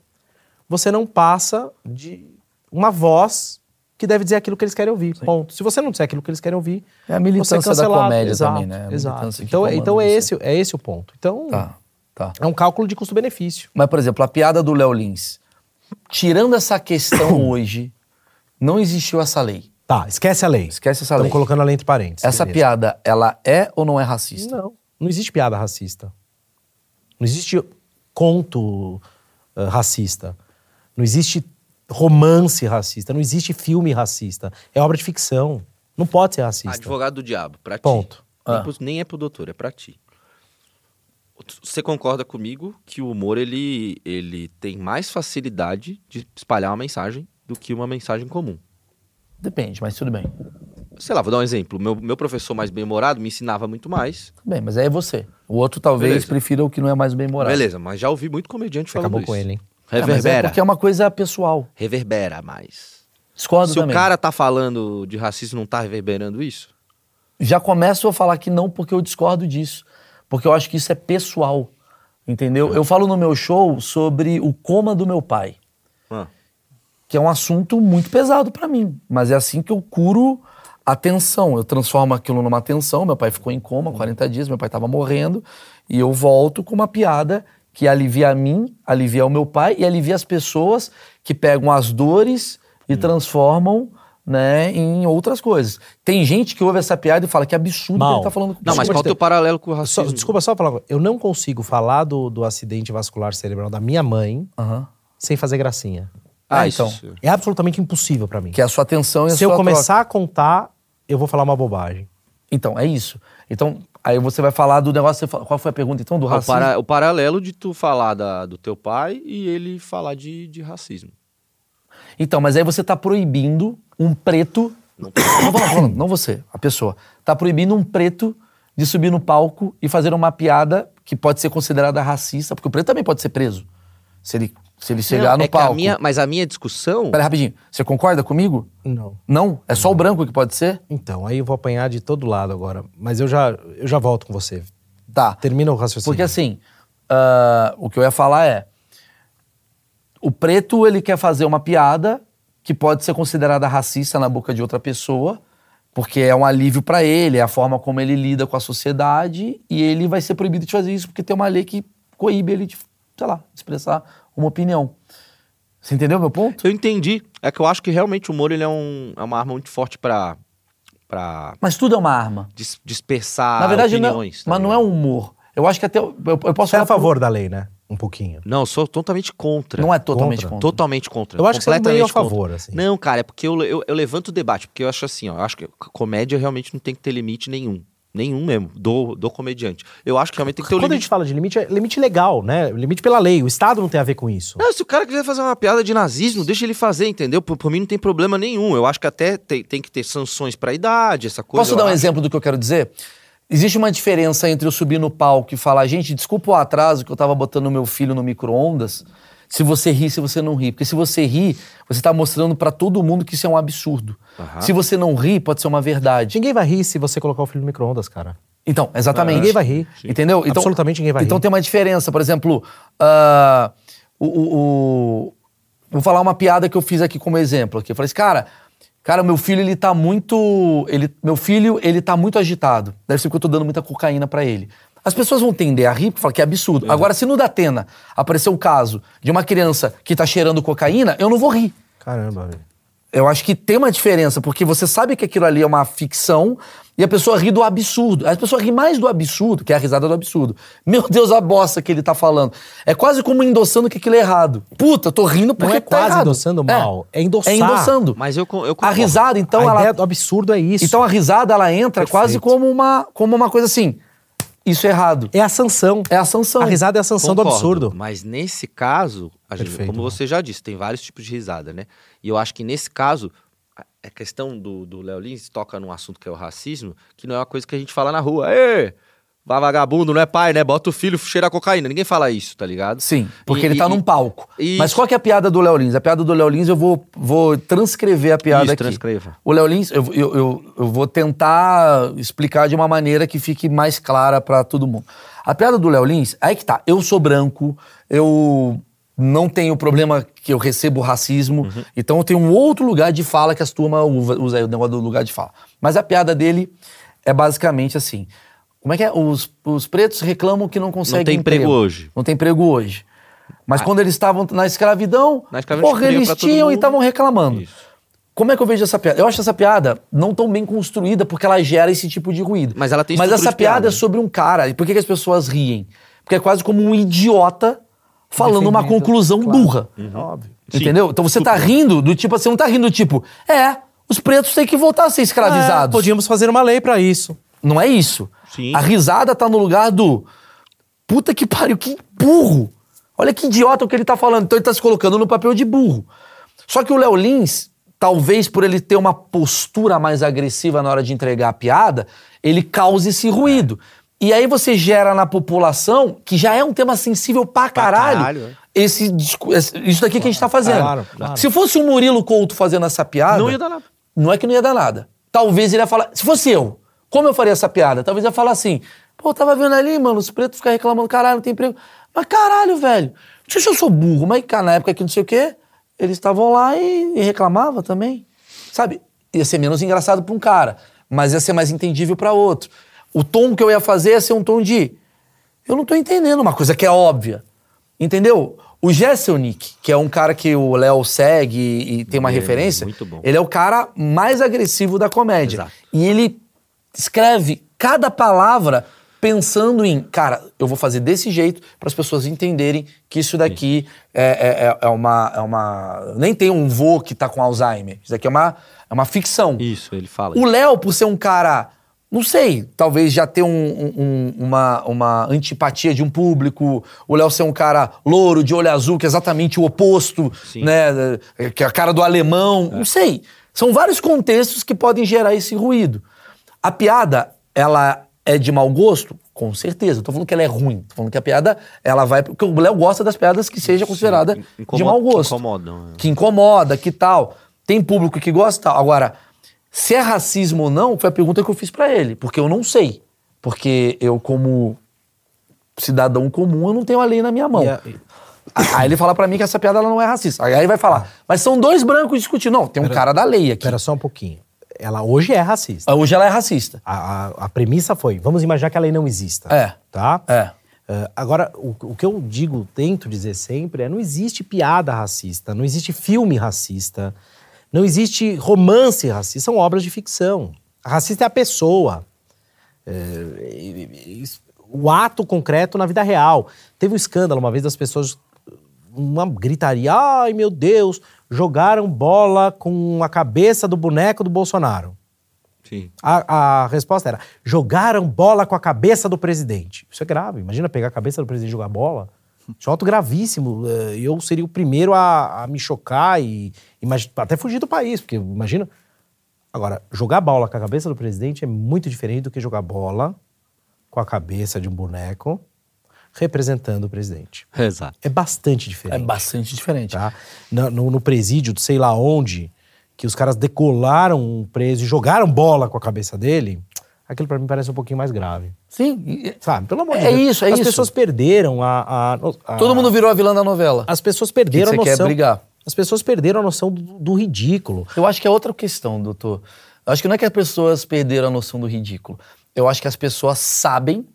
você não passa de uma voz que deve dizer aquilo que eles querem ouvir. Ponto. Se você não disser aquilo que eles querem ouvir, É a militância você é da comédia exato, também, né? A Exato. Então, então é, você. esse, é esse o ponto. Então, Tá. Tá. é um cálculo de custo-benefício. Mas, por exemplo, a piada do Léo Lins. Tirando essa questão hoje, não existiu essa lei. Tá, esquece a lei. Esquece essa Estamos lei. colocando a lei entre parênteses. Essa beleza. piada, ela é ou não é racista? Não, não existe piada racista. Não existe conto ah, racista. Não existe romance racista. Não existe filme racista. É obra de ficção. Não pode ser racista. Advogado do diabo, pra ti. Ponto. Nem, Ah. nem é pro doutor, é pra ti. Você concorda comigo que o humor ele, ele tem mais facilidade de espalhar uma mensagem do que uma mensagem comum? Depende, mas tudo bem. Sei lá, vou dar um exemplo. Meu, meu professor mais bem-humorado me ensinava muito mais. Tudo bem, mas aí é você. O outro talvez Beleza. prefira o que não é mais bem morado. Beleza, mas já ouvi muito comediante Você falando acabou isso. com ele, hein? É, mas é Reverbera. porque é uma coisa pessoal. Reverbera mais. Discordo Se também. o cara tá falando de racismo, não tá reverberando isso? Já começo a falar que não porque eu discordo disso. Porque eu acho que isso é pessoal. Entendeu? Eu falo no meu show sobre o coma do meu pai. Que é um assunto muito pesado pra mim, mas é assim que eu curo a tensão. Eu transformo aquilo numa tensão. Meu pai ficou em coma 40 dias, meu pai estava morrendo, e eu volto com uma piada que alivia a mim, alivia o meu pai e alivia as pessoas que pegam as dores e transformam né, em outras coisas. Tem gente que ouve essa piada e fala que absurdo que Mal. ele tá falando com Não, mas qual o te teu paralelo com o Só- racismo? desculpa só falar. Eu não consigo falar do, do acidente vascular cerebral da minha mãe Aham. sem fazer gracinha. Ah, Ah, então. isso. É absolutamente impossível pra mim. Que é a sua atenção e a Se eu sua troca. começar a contar, eu vou falar uma bobagem. Então, é isso. Então, aí você vai falar do negócio. fala- Qual foi a pergunta então? Do O, racismo? para- o paralelo de tu falar da- do teu pai e ele falar de, de racismo. Então, mas aí você tá proibindo um preto. Não, não, não você, a pessoa. Tá proibindo um preto de subir no palco e fazer uma piada que pode ser considerada racista, porque o preto também pode ser preso. Se ele, se ele chegar Não, no é que a palco. minha- mas a minha discussão. Pera aí, rapidinho. Você concorda comigo? Não. Não? É só o branco que pode ser? Então, aí eu vou apanhar de todo lado agora. Mas eu já, eu já volto com você. Tá. Termina o raciocínio. Porque assim, ah, o que eu ia falar é. O preto, ele quer fazer uma piada que pode ser considerada racista na boca de outra pessoa, porque é um alívio pra ele, é a forma como ele lida com a sociedade, e ele vai ser proibido de fazer isso porque tem uma lei que coíbe ele de, sei lá, expressar uma opinião. Você entendeu meu ponto? Eu entendi. É que eu acho que realmente o humor ele é, um- é uma arma muito forte pra, pra Mas tudo é uma arma. dis- dispersar Na verdade, não, é- opiniões. tá mas não é um humor. Eu acho que até. Eu, eu posso Você é a favor da lei, né? Um pouquinho. Não, eu sou totalmente contra. Não é totalmente Contra. contra. Totalmente contra. Eu acho que você é meio completamente a favor, contra. assim. Não, cara, é porque eu, eu, eu levanto o debate, porque eu acho assim, ó, eu acho que a comédia realmente não tem que ter limite nenhum. Nenhum mesmo, do, do comediante. Eu acho que realmente tem que ter um Quando a limite. gente fala de limite, é limite legal, né? Limite pela lei. O Estado não tem a ver com isso. Não, se o cara quiser fazer uma piada de nazismo, deixa ele fazer, entendeu? Por, por mim não tem problema nenhum. Eu acho que até tem, tem que ter sanções pra idade, essa coisa. Posso dar um acho. exemplo do que eu quero dizer? Existe uma diferença entre eu subir no palco e falar, gente, desculpa o atraso que eu tava botando meu filho no micro-ondas, se você ri, se você não ri. Porque se você ri, você tá mostrando pra todo mundo que isso é um absurdo. Aham. Se você não ri, pode ser uma verdade. Ninguém vai rir se você colocar o filho no micro-ondas, cara. Então, exatamente. Ninguém vai rir. Entendeu? Então, Absolutamente ninguém vai Então rir. tem uma diferença. Por exemplo, ah, o, o- o- vou falar uma piada que eu fiz aqui como exemplo. Aqui. Eu falei assim, cara, Cara, meu filho, ele tá muito. Ele, meu filho, ele tá muito agitado. Deve ser porque eu tô dando muita cocaína pra ele. As pessoas vão tender a rir e falar que é absurdo. Agora, se no Datena aparecer o caso de uma criança que tá cheirando cocaína, eu não vou rir. Caramba, velho. Eu acho que tem uma diferença, porque você sabe que aquilo ali é uma ficção e a pessoa ri do absurdo. A pessoa ri mais do absurdo, que é a risada do absurdo. Meu Deus, a bosta que ele tá falando. É quase como endossando que aquilo é errado. Puta, eu tô rindo Não porque é tá quase errado. endossando mal, é endossar. É endossando. Mas eu, eu A risada, então, a ela. ideia do absurdo é isso. Então a risada, ela entra Perfeito. quase como uma, como uma coisa assim. Isso é errado. é a sanção. É a sanção. A risada é a sanção do Concordo, absurdo. Mas nesse caso, a gente- Perfeito, como você já disse, tem vários tipos de risada, né? E eu acho que nesse caso, a questão do, do Léo Lins toca num assunto que é o racismo, que não é uma coisa que a gente fala na rua. Ê, vagabundo, não é pai, né? Bota o filho cheirar cocaína. Ninguém fala isso, tá ligado? Sim, porque E- ele tá e- num palco. Isso. Mas qual que é a piada do Léo Lins? A piada do Léo Lins, eu vou, vou transcrever a piada Isso, aqui. transcreva. O Léo Lins, eu, eu, eu, eu vou tentar explicar de uma maneira que fique mais clara pra todo mundo. A piada do Léo Lins, aí que tá, eu sou branco, eu não tenho problema que eu recebo racismo, Uhum. então eu tenho um outro lugar de fala que as turmas usa usa aí o negócio do lugar de fala. Mas a piada dele é basicamente assim, como é que é? Os, os pretos reclamam que não conseguem tem emprego hoje. Não tem emprego hoje. Mas quando eles estavam na escravidão, Na escravidão porra, eles tinham e estavam reclamando. Isso. Como é que eu vejo essa piada? Eu acho essa piada não tão bem construída porque ela gera esse tipo de ruído. Mas ela tem Mas essa de piada, piada é sobre um cara. E por que, que as pessoas riem? Porque é quase como um idiota falando uma conclusão claro. burra. Óbvio. Sim. Entendeu? Então você tá rindo do tipo, você não tá rindo do tipo, é, os pretos têm que voltar a ser É, escravizados. podíamos fazer uma lei pra isso. Não é isso. Sim. A risada tá no lugar do. Puta que pariu, que burro. Olha que idiota o que ele tá falando. Então ele tá se colocando no papel de burro. Só que o Léo Lins, talvez por ele ter uma postura mais agressiva na hora de entregar a piada, ele causa esse ruído. E aí você gera na população, que já é um tema sensível pra caralho, caralho, é. esse- isso daqui que a gente tá fazendo. Claro, claro. Se fosse o Murilo Couto fazendo essa piada. Não ia dar nada. Não é que não ia dar nada. Talvez ele ia falar. Se fosse eu, como eu faria essa piada? Talvez eu ia falar assim: pô, eu tava vendo ali, mano, os pretos ficam reclamando, caralho, não tem emprego. Mas caralho, velho. Não sei se eu sou burro, mas cara, na época que não sei o quê, eles estavam lá e, e reclamavam também. Sabe? Ia ser menos engraçado pra um cara, mas ia ser mais entendível pra outro. O tom que eu ia fazer ia ser um tom de. Eu não tô entendendo uma coisa que é óbvia. Entendeu? O Jesselnik, que é um cara que o Léo segue e, e tem uma é referência, muito bom. ele é o cara mais agressivo da comédia. Exato. E ele escreve cada palavra pensando em, cara, eu vou fazer desse jeito para as pessoas entenderem que isso daqui é, é- é- é uma, é uma. Nem tem um vô que tá com Alzheimer. Isso daqui é uma, é uma ficção. Isso, ele fala. O Léo, por ser um cara, não sei, talvez já ter um- um- um- uma, uma antipatia de um público, o Léo ser um cara louro, de olho azul, que é exatamente o oposto, Sim. né? Que é a cara do alemão, não sei. São vários contextos que podem gerar esse ruído. A piada, ela é de mau gosto? Com certeza. Eu tô falando que ela é ruim. Tô falando que a piada, ela vai. Porque o Léo gosta das piadas que seja considerada de Incomoda- mau gosto que incomodam, é. que incomoda, que tal. Tem público que gosta, tal. Agora, se é racismo ou não, foi a pergunta que eu fiz pra ele, porque eu não sei. Porque eu, como cidadão comum, eu não tenho a lei na minha mão. A- Aí ele fala pra mim que essa piada ela não é racista. Aí ele vai falar, mas são dois brancos discutindo. Não, tem um cara da lei aqui. Espera só um pouquinho. Ela hoje é racista. Hoje ela é racista. A, a- a premissa foi, vamos imaginar que a lei não exista. É. Tá? É. Eh, agora, o, o que eu digo, tento dizer sempre é, não existe piada racista, não existe filme racista, não existe romance racista, são obras de ficção. A racista é a pessoa. É, e- e- e- o ato concreto na vida real. Teve um escândalo uma vez das pessoas, uma gritaria, ai meu Deus, jogaram bola com a cabeça do boneco do Bolsonaro. Sim. A, a resposta era: jogaram bola com a cabeça do presidente. Isso é grave. Imagina pegar a cabeça do presidente e jogar bola. Isso é um ato gravíssimo. Eh, Eu seria o primeiro a, a me chocar e até fugir do país, porque imagina. Agora, jogar bola com a cabeça do presidente é muito diferente do que jogar bola com a cabeça de um boneco representando o presidente. Exato. É bastante É diferente bastante diferente. tá? No, no, no presídio, de sei lá onde, que os caras decolaram um preso e jogaram bola com a cabeça dele, aquilo pra mim parece um pouquinho mais grave. Sim. e- Sabe? Pelo amor de É Deus. isso, é As isso. pessoas perderam a, a- a- Todo mundo virou a vilã da novela. As pessoas O que perderam você a quer noção. brigar? As pessoas perderam a noção do, do ridículo. Eu acho que é outra questão, doutor. Eu acho que não é que as pessoas perderam a noção do ridículo. Eu acho que as pessoas sabem,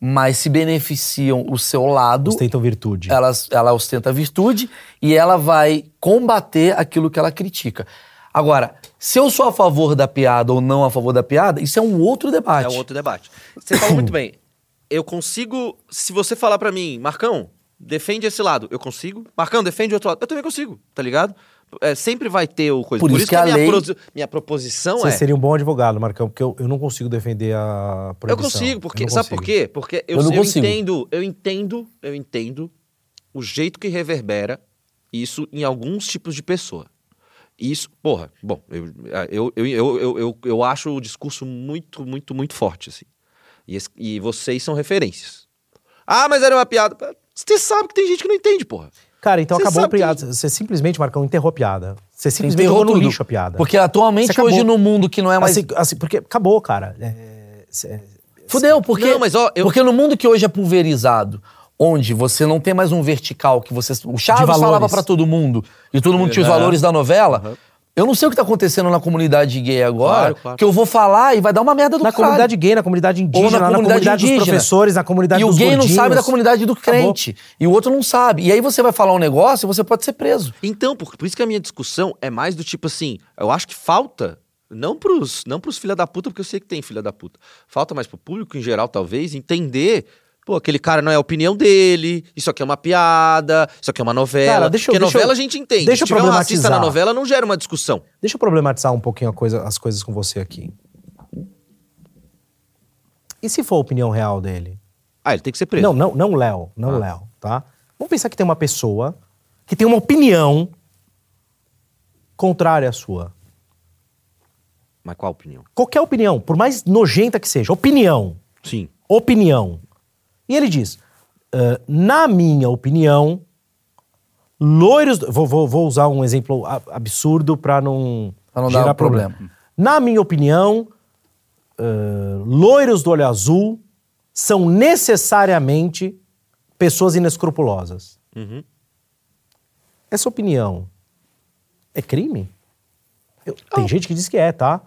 mas se beneficiam o seu lado. Ostentam virtude. Elas, ela ostenta a virtude e ela vai combater aquilo que ela critica. Agora, se eu sou a favor da piada ou não a favor da piada, isso é um outro debate. É um outro debate. Você falou muito bem. Eu consigo. Se você falar pra mim, Marcão, defende esse lado, eu consigo. Marcão, defende o outro lado, eu também consigo, tá ligado? É, sempre vai ter o coisa. Por isso que a minha, lei- prosi- minha proposição Você é. seria um bom advogado, Marcão, porque eu, eu não consigo defender a Eu proibição. consigo, porque. Eu sabe por quê? Porque eu, Eu eu entendo, eu entendo, eu entendo o jeito que reverbera isso em alguns tipos de pessoa. Isso, porra, bom, eu, eu, eu, eu, eu, eu, eu acho o discurso muito, muito, muito forte, assim. E, esse- e vocês são referências. Ah, mas era uma piada. Você sabe que tem gente que não entende, porra. Cara, então Você acabou a piada. Você simplesmente, Marcão, enterrou a piada. Você simplesmente jogou no tudo. lixo a piada. Porque atualmente, hoje no mundo que não é mais. Assim, assim, porque acabou, cara. É, cê- Fudeu, porque. Não, mas, ó, eu- Porque no mundo que hoje é pulverizado, onde você não tem mais um vertical que você. O Chaves valores. falava pra todo mundo e todo mundo tinha os valores da novela. Eu não sei o que tá acontecendo na comunidade gay agora, Claro, claro. que eu vou falar e vai dar uma merda do na caralho. comunidade gay, na comunidade indígena, Ou na comunidade, dos indígena. professores, na comunidade E o dos gay não gordinhos. sabe da comunidade do Acabou. crente. E o outro não sabe. E aí você vai falar um negócio e você pode ser preso. Então, por, por isso que a minha discussão é mais do tipo assim, eu acho que falta, não pros, não pros filha da puta, porque eu sei que tem filha da puta. Falta mais pro público em geral, talvez, entender. Pô, aquele cara não é a opinião dele, isso aqui é uma piada, isso aqui é uma novela. Cara, deixa eu- porque deixa eu- novela a gente entende. deixa eu Se tiver um racista na novela, não gera uma discussão. Deixa eu problematizar um pouquinho coisa- as coisas com você aqui. E se for a opinião real dele? Ah, ele tem que ser preso. Não, não, não Léo, não Ah. Léo, tá? Vamos pensar que tem uma pessoa que tem uma opinião contrária à sua. Mas qual opinião? Qualquer opinião, por mais nojenta que seja, opinião, Sim. opinião. E ele diz, "Ah, na minha opinião, loiros... Vou, vou- vou usar um exemplo absurdo para não, Pra não dar gerar um problema. Na minha opinião, ah, loiros do olho azul são necessariamente pessoas inescrupulosas. Uhum. Essa opinião é crime? Eu- tem gente que diz que é, tá?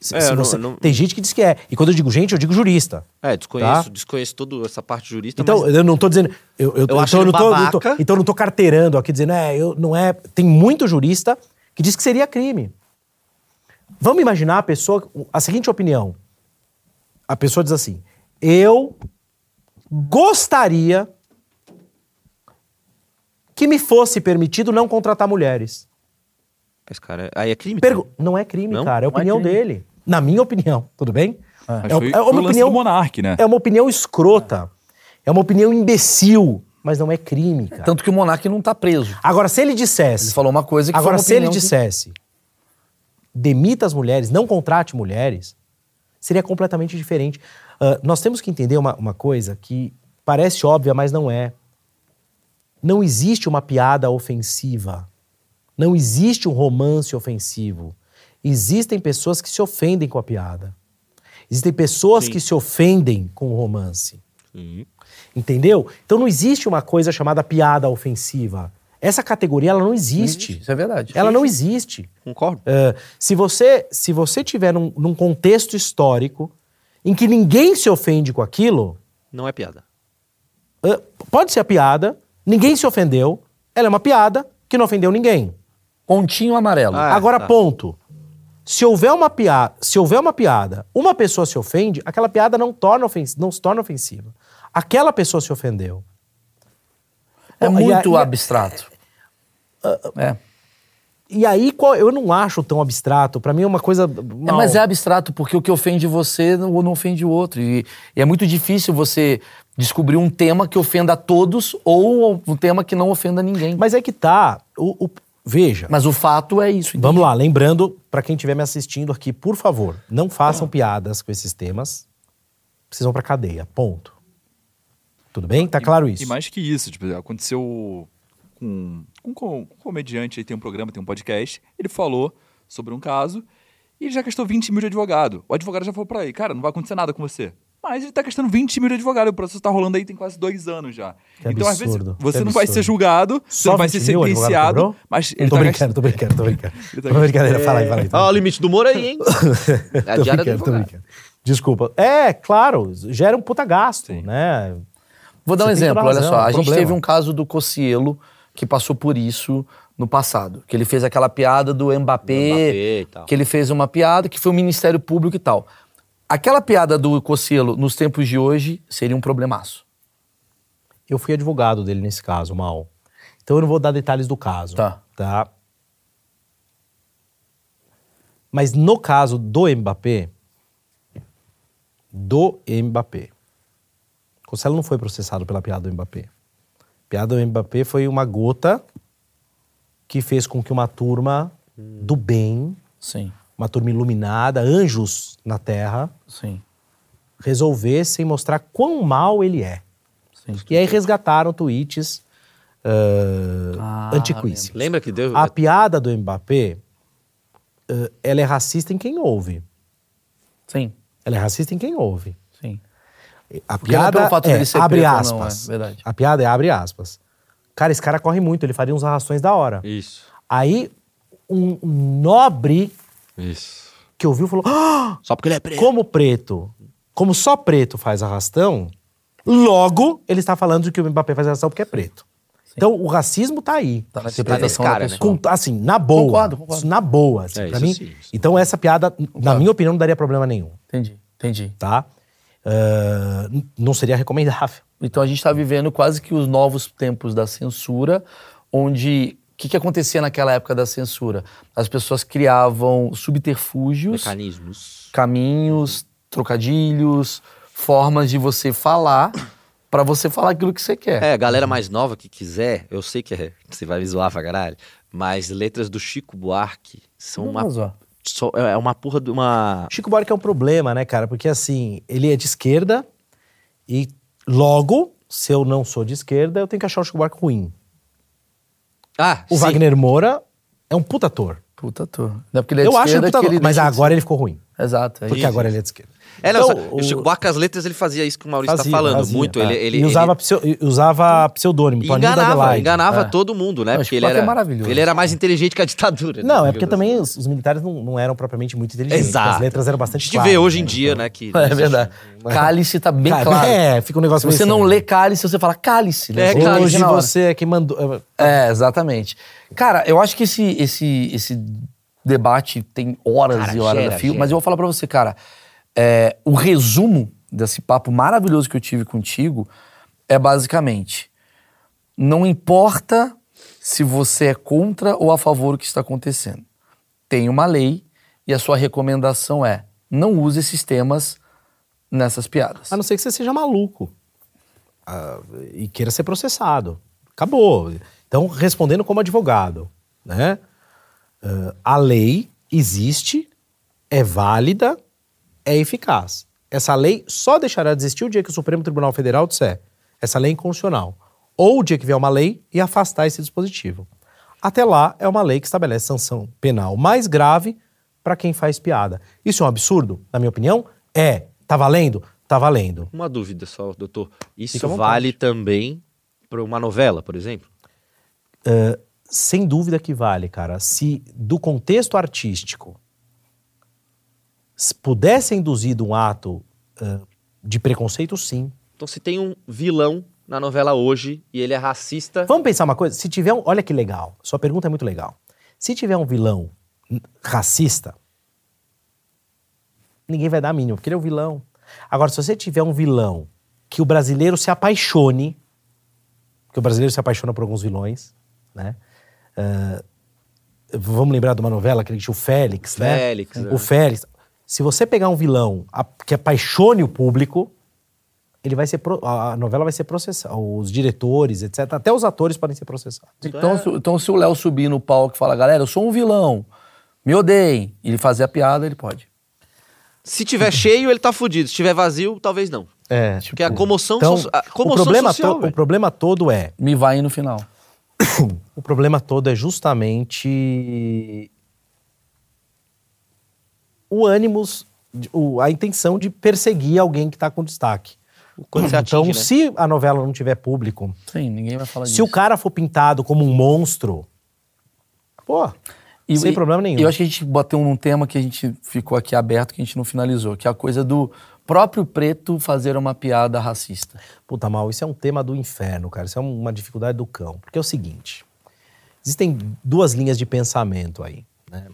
Se- É, se eu não- você- eu não- Tem gente que diz que é. E quando eu digo gente, eu digo jurista. É, desconheço, Tá. desconheço toda essa parte jurista, Então, mas eu não tô dizendo. Eu, eu, Eu acho então, não tô, não tô- babaca. então eu não tô carteirando aqui dizendo, é, eu, não é. Tem muito jurista que diz que seria crime. Vamos imaginar a pessoa. A seguinte opinião. A pessoa diz assim: eu gostaria que me fosse permitido não contratar mulheres. Esse cara, aí é crime. Pergu- não é crime, Não? cara. É a é opinião crime. dele. Na minha opinião, tudo bem? Mas É, foi, é foi o uma opinião. do Monark, né? É uma opinião escrota. É uma opinião imbecil, mas não é crime, cara. Tanto que o Monark não tá preso. Agora, se ele dissesse. Ele falou uma coisa que agora, foi uma se ele opinião que- dissesse demita as mulheres, não contrate mulheres, seria completamente diferente. Ah, nós temos que entender uma, uma coisa que parece óbvia, mas não é. Não existe uma piada ofensiva. Não existe um romance ofensivo. Existem pessoas que se ofendem com a piada. Existem pessoas Sim. que se ofendem com o romance. Sim. Entendeu? Então não existe uma coisa chamada piada ofensiva. Essa categoria ela não existe. Isso é verdade. Ela não existe. Concordo. É, se você se você tiver num, num contexto histórico em que ninguém se ofende com aquilo, Não é piada. é, pode ser a piada, ninguém se ofendeu, ela é uma piada que não ofendeu ninguém. Pontinho amarelo. Ah, Agora, tá. ponto. Se houver uma piada, se houver uma piada, uma pessoa se ofende, aquela piada não torna ofens- não se torna ofensiva. Aquela pessoa se ofendeu. é Bom, e muito a- e a- abstrato. é. E aí, qual- eu não acho tão abstrato. Pra mim é uma coisa. É, mal. mas é abstrato, porque o que ofende você não, não ofende o outro. E, e é muito difícil você descobrir um tema que ofenda a todos ou um tema que não ofenda ninguém. Mas, Mas é que tá. O, o- veja. o fato é isso. Vamos lá, lembrando, pra quem estiver me assistindo aqui, por favor, não façam piadas com esses temas. Vocês vão pra cadeia. Ponto. Tudo bem? Tá claro isso. E mais que isso, tipo, aconteceu com, com, com um comediante, aí tem um programa, tem um podcast, ele falou sobre um caso e ele já gastou 20 mil de advogado. O advogado já falou pra ele, cara, não vai acontecer nada com você. Mas ele tá gastando 20 mil de advogado. O processo tá rolando aí tem quase dois anos já. Que então, às vezes, absurdo, você que não vai absurdo. ser julgado, você Só não vai 20 ser sentenciado, mas ele tô tá brincando, tô brincando, tô brincando. Ele tá Tô brincadeira, fala aí, fala aí. Ó, o limite do humor aí, hein? É a Tô diária do brincando, tô brincando. Desculpa. É, claro, gera um puta gasto, Sim. né? Vou dar um Você exemplo, olha só. é um A gente problema. teve um caso do Cocielo que passou por isso no passado. Que ele fez aquela piada do Mbappé, Mbappé e tal. que ele fez uma piada que foi o Ministério Público e tal. Aquela piada do Cocielo nos tempos de hoje seria um problemaço. Eu fui advogado dele nesse caso, mal. Então eu não vou dar detalhes do caso. Tá. Tá? Mas no caso do Mbappé, do Mbappé, Costello não foi processado pela piada do Mbappé. A piada do Mbappé foi uma gota que fez com que uma turma do bem, Sim, uma turma iluminada, anjos na terra, sim, resolvessem mostrar quão mal ele é. sim. E aí resgataram tweets uh, Ah, antiquíssimos. Lembra que deu. A piada do Mbappé, uh, ela é racista em quem ouve. Sim, Ela é racista em quem ouve. sim. A Porque piada é, abre ou não, aspas. é verdade. A piada é abre aspas. Cara, esse cara corre muito, ele faria uns arrastões da hora. Isso. Aí, um nobre Isso. que ouviu falou: "Ah, Só porque ele é preto. como preto, como só preto faz arrastão, logo ele está falando de que o Mbappé faz arrastão porque é preto. Então o racismo tá aí. Tá na Você tá cara, né? pessoa. Com- assim, na boa. Concordo, concordo. Na boa, assim, É, pra isso mim. sim, isso. Então essa piada, na minha opinião, não daria problema nenhum, Entendi, entendi. tá? N- não seria recomendável. Então a gente está vivendo quase que os novos tempos da censura, onde que, que acontecia naquela época da censura? As pessoas criavam subterfúgios, Mecanismos. caminhos, trocadilhos, formas de você falar para você falar aquilo que você quer. É, a galera mais nova que quiser, eu sei que é, você vai me zoar pra caralho, mas letras do Chico Buarque são uma, Mas, ó, só- é uma porra de uma. Chico Buarque é um problema, né, cara? Porque assim, ele é de esquerda e logo, se eu não sou de esquerda, eu tenho que achar o Chico Buarque ruim. Ah, O sim. Wagner Moura é um puta ator. puta ator. Não é porque ele é de eu acho ele esquerda puta que ator, ele mas deixa de agora ele ficou ruim. Exato. é Porque isso. agora ele é de esquerda. É, não, Então, o- o Chico Buarque, as letras, ele fazia isso que o Maurício Fazia, tá falando fazia, muito. é. Ele, ele, e usava, ele- pseu- usava pseudônimo, e Toninho da enganava, enganava É. todo mundo, né? Não, Porque ele Buarque era, é maravilhoso. ele era mais inteligente que a ditadura. Não, né? é porque também os, os militares não, não eram propriamente muito inteligentes. Exato. As letras eram A bastante gente claras. vê hoje em né? dia, Então- né? Que É verdade. Cálice tá bem claro. É, fica um Se negócio você não lê cálice, você fala cálice, né? É, cálice. hoje você é que mandou. É, exatamente. Cara, eu acho que esse, esse, esse debate tem horas Cara, e horas gera, a fio, mas eu vou falar pra você, cara. É, o resumo desse papo maravilhoso que eu tive contigo é basicamente: não importa se você é contra ou a favor do que está acontecendo. Tem uma lei e a sua recomendação é: não use esses temas nessas piadas. A não ser que você seja maluco ah, e queira ser processado. Acabou. Então, respondendo como advogado, né? ah, a lei existe, é válida, é eficaz. Essa lei só deixará de existir o dia que o Supremo Tribunal Federal disser essa lei é inconstitucional. Ou o dia que vier uma lei e afastar esse dispositivo. Até lá, é uma lei que estabelece sanção penal mais grave para quem faz piada. Isso é um absurdo? Na minha opinião, é. Tá valendo? Tá valendo. Uma dúvida só, doutor. Isso vale também para uma novela, por exemplo? Uh, sem dúvida que vale, cara. Se do contexto artístico pudesse ser induzido um ato uh, de preconceito, sim. Então, se tem um vilão na novela hoje e ele é racista. Vamos pensar uma coisa? Se tiver um. Olha que legal. Sua pergunta é muito legal. Se tiver um vilão racista, ninguém vai dar a mínima, porque ele é o vilão. Agora, se você tiver um vilão que o brasileiro se apaixone, que o brasileiro se apaixona por alguns vilões, né? Ah, vamos lembrar de uma novela que ele tinha o Félix, né? Félix, é. O Félix. Se você pegar um vilão que apaixone o público, ele vai ser pro- a novela vai ser processada, os diretores, etc. Até os atores podem ser processados. Então, se, então, se o Léo subir no palco e falar, galera, eu sou um vilão, me odeiem, e ele fazer a piada, ele pode. Se tiver cheio, ele tá fudido. Se tiver vazio, talvez não. É, Porque a comoção, então, so- a o comoção problema, social. to- o problema todo é Me vai no final. o problema todo é justamente o ânimos de- o- a intenção de perseguir alguém que tá com destaque. Quando você então, atinge, né? se a novela não tiver público, Sim, ninguém vai falar se disso. o cara for pintado como um monstro, pô, E- sem e- problema nenhum. E eu acho que a gente bateu num tema que a gente ficou aqui aberto, que a gente não finalizou, que é a coisa do próprio preto fazer uma piada racista. Puta mal, isso é um tema do inferno, cara. Isso é uma dificuldade do cão. Porque é o seguinte: existem duas linhas de pensamento aí. né?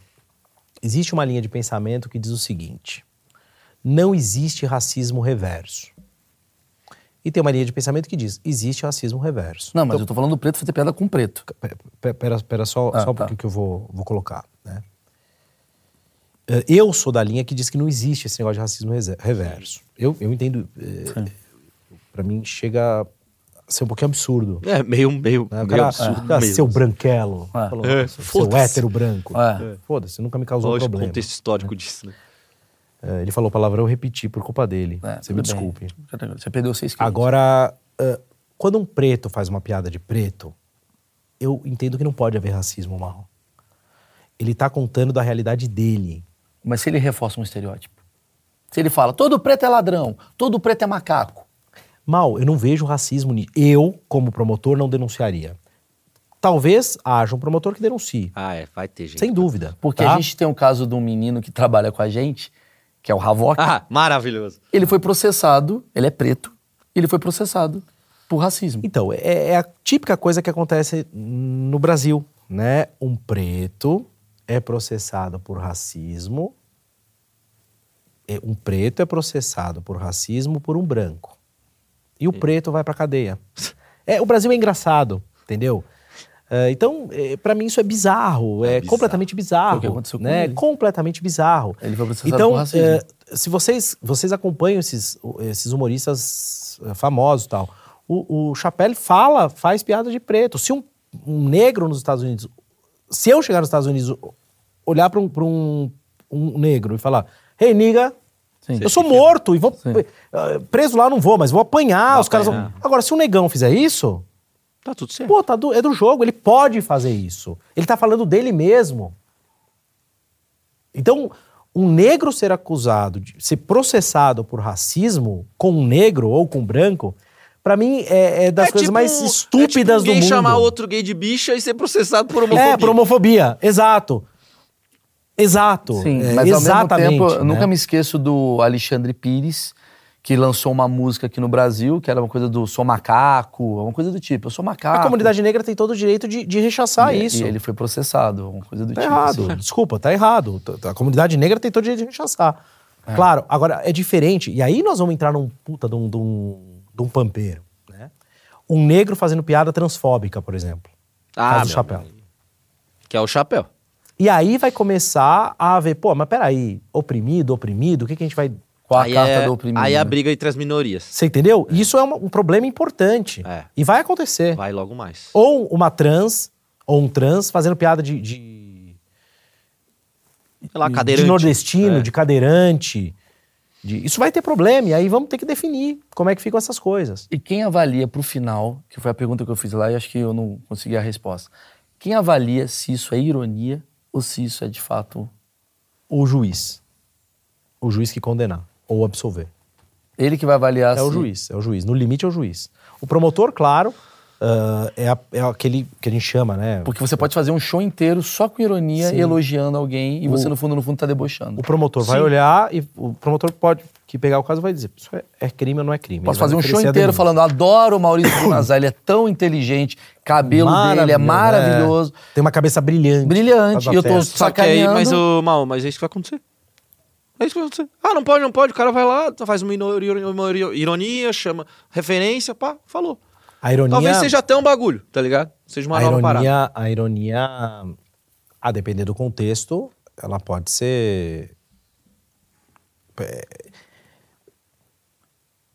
Existe uma linha de pensamento que diz o seguinte: não existe racismo reverso. E tem uma linha de pensamento que diz: existe racismo reverso. Não, mas eu tô falando do preto fazer piada com preto. Pe- pe- Pera, pera só, Ah, só um tá. pouquinho que eu vou, vou colocar. Né? Eh, Eu sou da linha que diz que não existe esse negócio de racismo reverso. Eu, eu entendo. eh, Pra mim chega ser um pouquinho absurdo. É, meio, meio, né? O meio cara, absurdo cara mesmo. seu branquelo. É. falou, É, seu hétero branco. É. Foda-se, nunca me causou Lógico, o problema. contexto histórico disso, né? Eh, ele falou palavrão, eu repeti por culpa dele. É, Você me bem. desculpe. Você perdeu seis quilos. Agora, ah, quando um preto faz uma piada de preto, eu entendo que não pode haver racismo mal. Ele tá contando da realidade dele. Mas se ele reforça um estereótipo. Se ele fala, todo preto é ladrão, todo preto é macaco. Mal, eu não vejo racismo nisso. Eu, como promotor, não denunciaria. Talvez haja um promotor que denuncie. Ah, é, vai ter gente. Sem dúvida. Porque tá? a gente tem um caso de um menino que trabalha com a gente, que é o Havok. Ah, maravilhoso. Ele foi processado, ele é preto, ele foi processado por racismo. Então, é, é a típica coisa que acontece no Brasil, né? Um preto é processado por racismo. é- Um preto é processado por racismo por um branco. E o preto vai pra cadeia. É, o Brasil é engraçado, entendeu? É, então, é, para mim isso é bizarro, é, bizarro. completamente bizarro, Foi o né? ele. Completamente bizarro. Ele foi processado então, é, se vocês, vocês acompanham esses, esses humoristas eh, famosos e tal, o, o Chapelle fala, faz piada de preto. Se um, um negro nos Estados Unidos, se eu chegar nos Estados Unidos, olhar para um, pra um, um negro e falar, hey, nigga, Sim. eu sou morto e vou Sim. eh, preso lá, não vou, mas vou apanhar. Vai os caras apanhar. vão... Agora, se um negão fizer isso, Tá tudo certo. Pô, tá do- é do jogo, ele pode fazer isso. Ele tá falando dele mesmo. Então, um negro ser acusado de ser processado por racismo com um negro ou com um branco, pra mim é, é das coisas tipo mais um- estúpidas é tipo do mundo. chamar outro gay de bicha e ser processado por homofobia. É, por homofobia, exato. Exato. Sim, é, mas exatamente, ao mesmo tempo, eu né? nunca me esqueço do Alexandre Pires, que lançou uma música aqui no Brasil, que era uma coisa do sou macaco, uma coisa do tipo, eu sou macaco. A comunidade negra tem todo o direito de, de rechaçar E- isso. E ele foi processado, uma coisa do Tá tipo. errado, assim. desculpa, tá errado. A comunidade negra tem todo o direito de rechaçar. Claro, agora é diferente. E aí nós vamos entrar num puta de um, de um, de um pampeiro. Né? Um negro fazendo piada transfóbica, por exemplo. Ah, Caso do meu chapéu. amigo. Que é o chapéu. E aí vai começar a ver, pô, mas peraí, oprimido, oprimido, o que, que a gente vai. Com a aí carta é, do oprimido. Aí é a briga entre as minorias. Você entendeu? Isso é uma- um problema importante. É. E vai acontecer. Vai logo mais. Ou uma trans, ou um trans fazendo piada de- de Sei lá, de- cadeirante. de nordestino, É. de cadeirante. de- Isso vai ter problema, e aí vamos ter que definir como é que ficam essas coisas. E quem avalia pro final, que foi a pergunta que eu fiz lá e acho que eu não consegui a resposta. Quem avalia se isso é ironia ou se isso é de fato O juiz. O juiz que condenar ou absolver. ele que vai avaliar É se... o juiz, é o juiz. No limite é o juiz. O promotor, claro, ah, é, a- é aquele que a gente chama, né? Porque você pode fazer um show inteiro só com ironia, Sim. elogiando alguém e você O- no fundo, no fundo, tá debochando. O promotor vai Sim. olhar e o promotor pode que pegar o caso e vai dizer: isso é, é crime ou não é crime. Posso fazer um show inteiro denúncia. falando, adoro o Maurício Bonazar, ele é tão inteligente, cabelo dele é maravilhoso, é. Tem uma cabeça brilhante. brilhante, e eu tô festa. Só que aí, sacaneando. mas o mal, mas é isso que vai acontecer. É isso que vai acontecer. Ah, não pode, não pode. O cara vai lá, faz uma ironia, chama referência, pá, falou. A ironia. Talvez seja até um bagulho, tá ligado? Seja uma a nova parada. ironia, a ironia, a depender do contexto, ela pode ser é,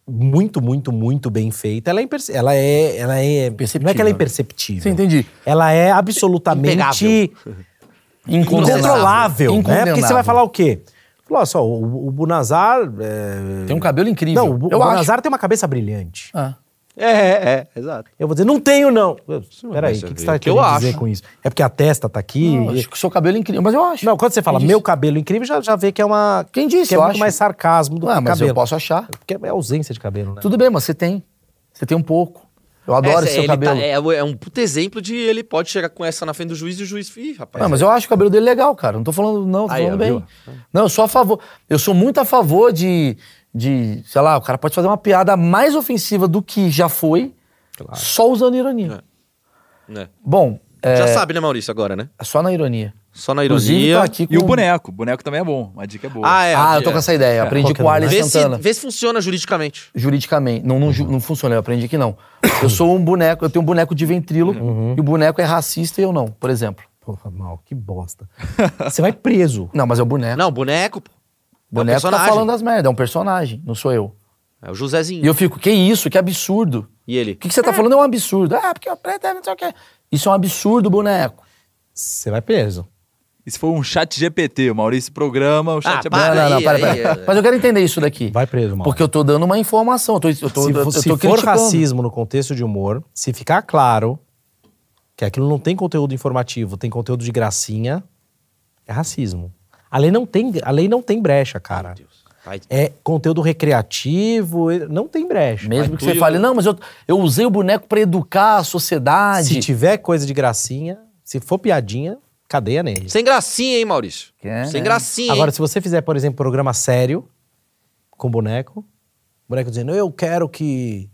muito, muito, muito bem feita. Ela é, imperce- ela é, ela é não é que ela é imperceptível. Sim, entendi. Ela é absolutamente incontrolável, né? Porque você vai falar o quê? Olha só, o, o Bunazar... é, Tem um cabelo incrível. Não, o, eu o acho. Bunazar tem uma cabeça brilhante. Ah. É, é, é, exato. Eu vou dizer, não tenho, não. Eu, Peraí, o que, que é você tá o que eu querendo dizer acho. com isso? É porque a testa tá aqui. Não, acho que o seu cabelo é incrível, mas eu acho. Não, quando você fala meu cabelo incrível, já, já vê que é uma. Quem disse? Que é Eu muito acho. mais sarcasmo do Ah, que mas cabelo. eu posso achar. Porque é ausência de cabelo, né? Tudo bem, mas você tem. Você tem um pouco. Eu adoro Essa- esse seu ele cabelo. tá- é, é um puto exemplo de ele pode chegar com essa na frente do juiz e o juiz, ih, rapaz. Não, mas eu acho o cabelo dele legal, cara. Não tô falando, não, tô Aí, falando bem. viu? Não, eu sou a favor. Eu sou muito a favor de, de. Sei lá, o cara pode fazer uma piada mais ofensiva do que já foi, só usando ironia. Né? Bom, é, Já sabe, né, Maurício, agora, né? é só na ironia. Só na ironia. com... E o boneco. O boneco também é bom. Uma dica boa. Ah, é. Ah, eu é. tô com essa ideia. Aprendi é com o Arlen Vê se, Santana. vê se funciona juridicamente. Juridicamente. Não, não, ju- não funciona, eu aprendi que não. Eu sou um boneco, eu tenho um boneco de ventríloco e o boneco é racista e eu não, por exemplo. Porra, mal, que bosta. Você vai preso. Não, mas é o boneco. Não, boneco, pô. O boneco tá personagem. falando as merdas, é um personagem, não sou eu. É o Josézinho. E eu fico, que isso, que absurdo. E ele? O que, que você tá falando é um absurdo. Ah, porque o preto é não sei o quê. Isso é um absurdo, boneco. Você vai preso. Isso foi um chat GPT. O Maurício programa, o chat Ah, GPT. para não, não, não, para, para. é. Mas eu quero entender isso daqui. Vai preso, mal. Porque eu tô dando uma informação. Eu tô, eu tô, se eu, se tô for criticando. racismo no contexto de humor, se ficar claro que aquilo não tem conteúdo informativo, tem conteúdo de gracinha, é racismo. A lei não tem, a lei não tem brecha, cara. É conteúdo recreativo, não tem brecha. Mesmo Mas que você e fale, não, mas eu, eu usei o boneco pra educar a sociedade. Se tiver coisa de gracinha, se for piadinha, cadeia nele. Sem gracinha, hein, Maurício? É, Sem é. gracinha, Agora, hein? se você fizer, por exemplo, programa sério com boneco, boneco dizendo, eu quero que.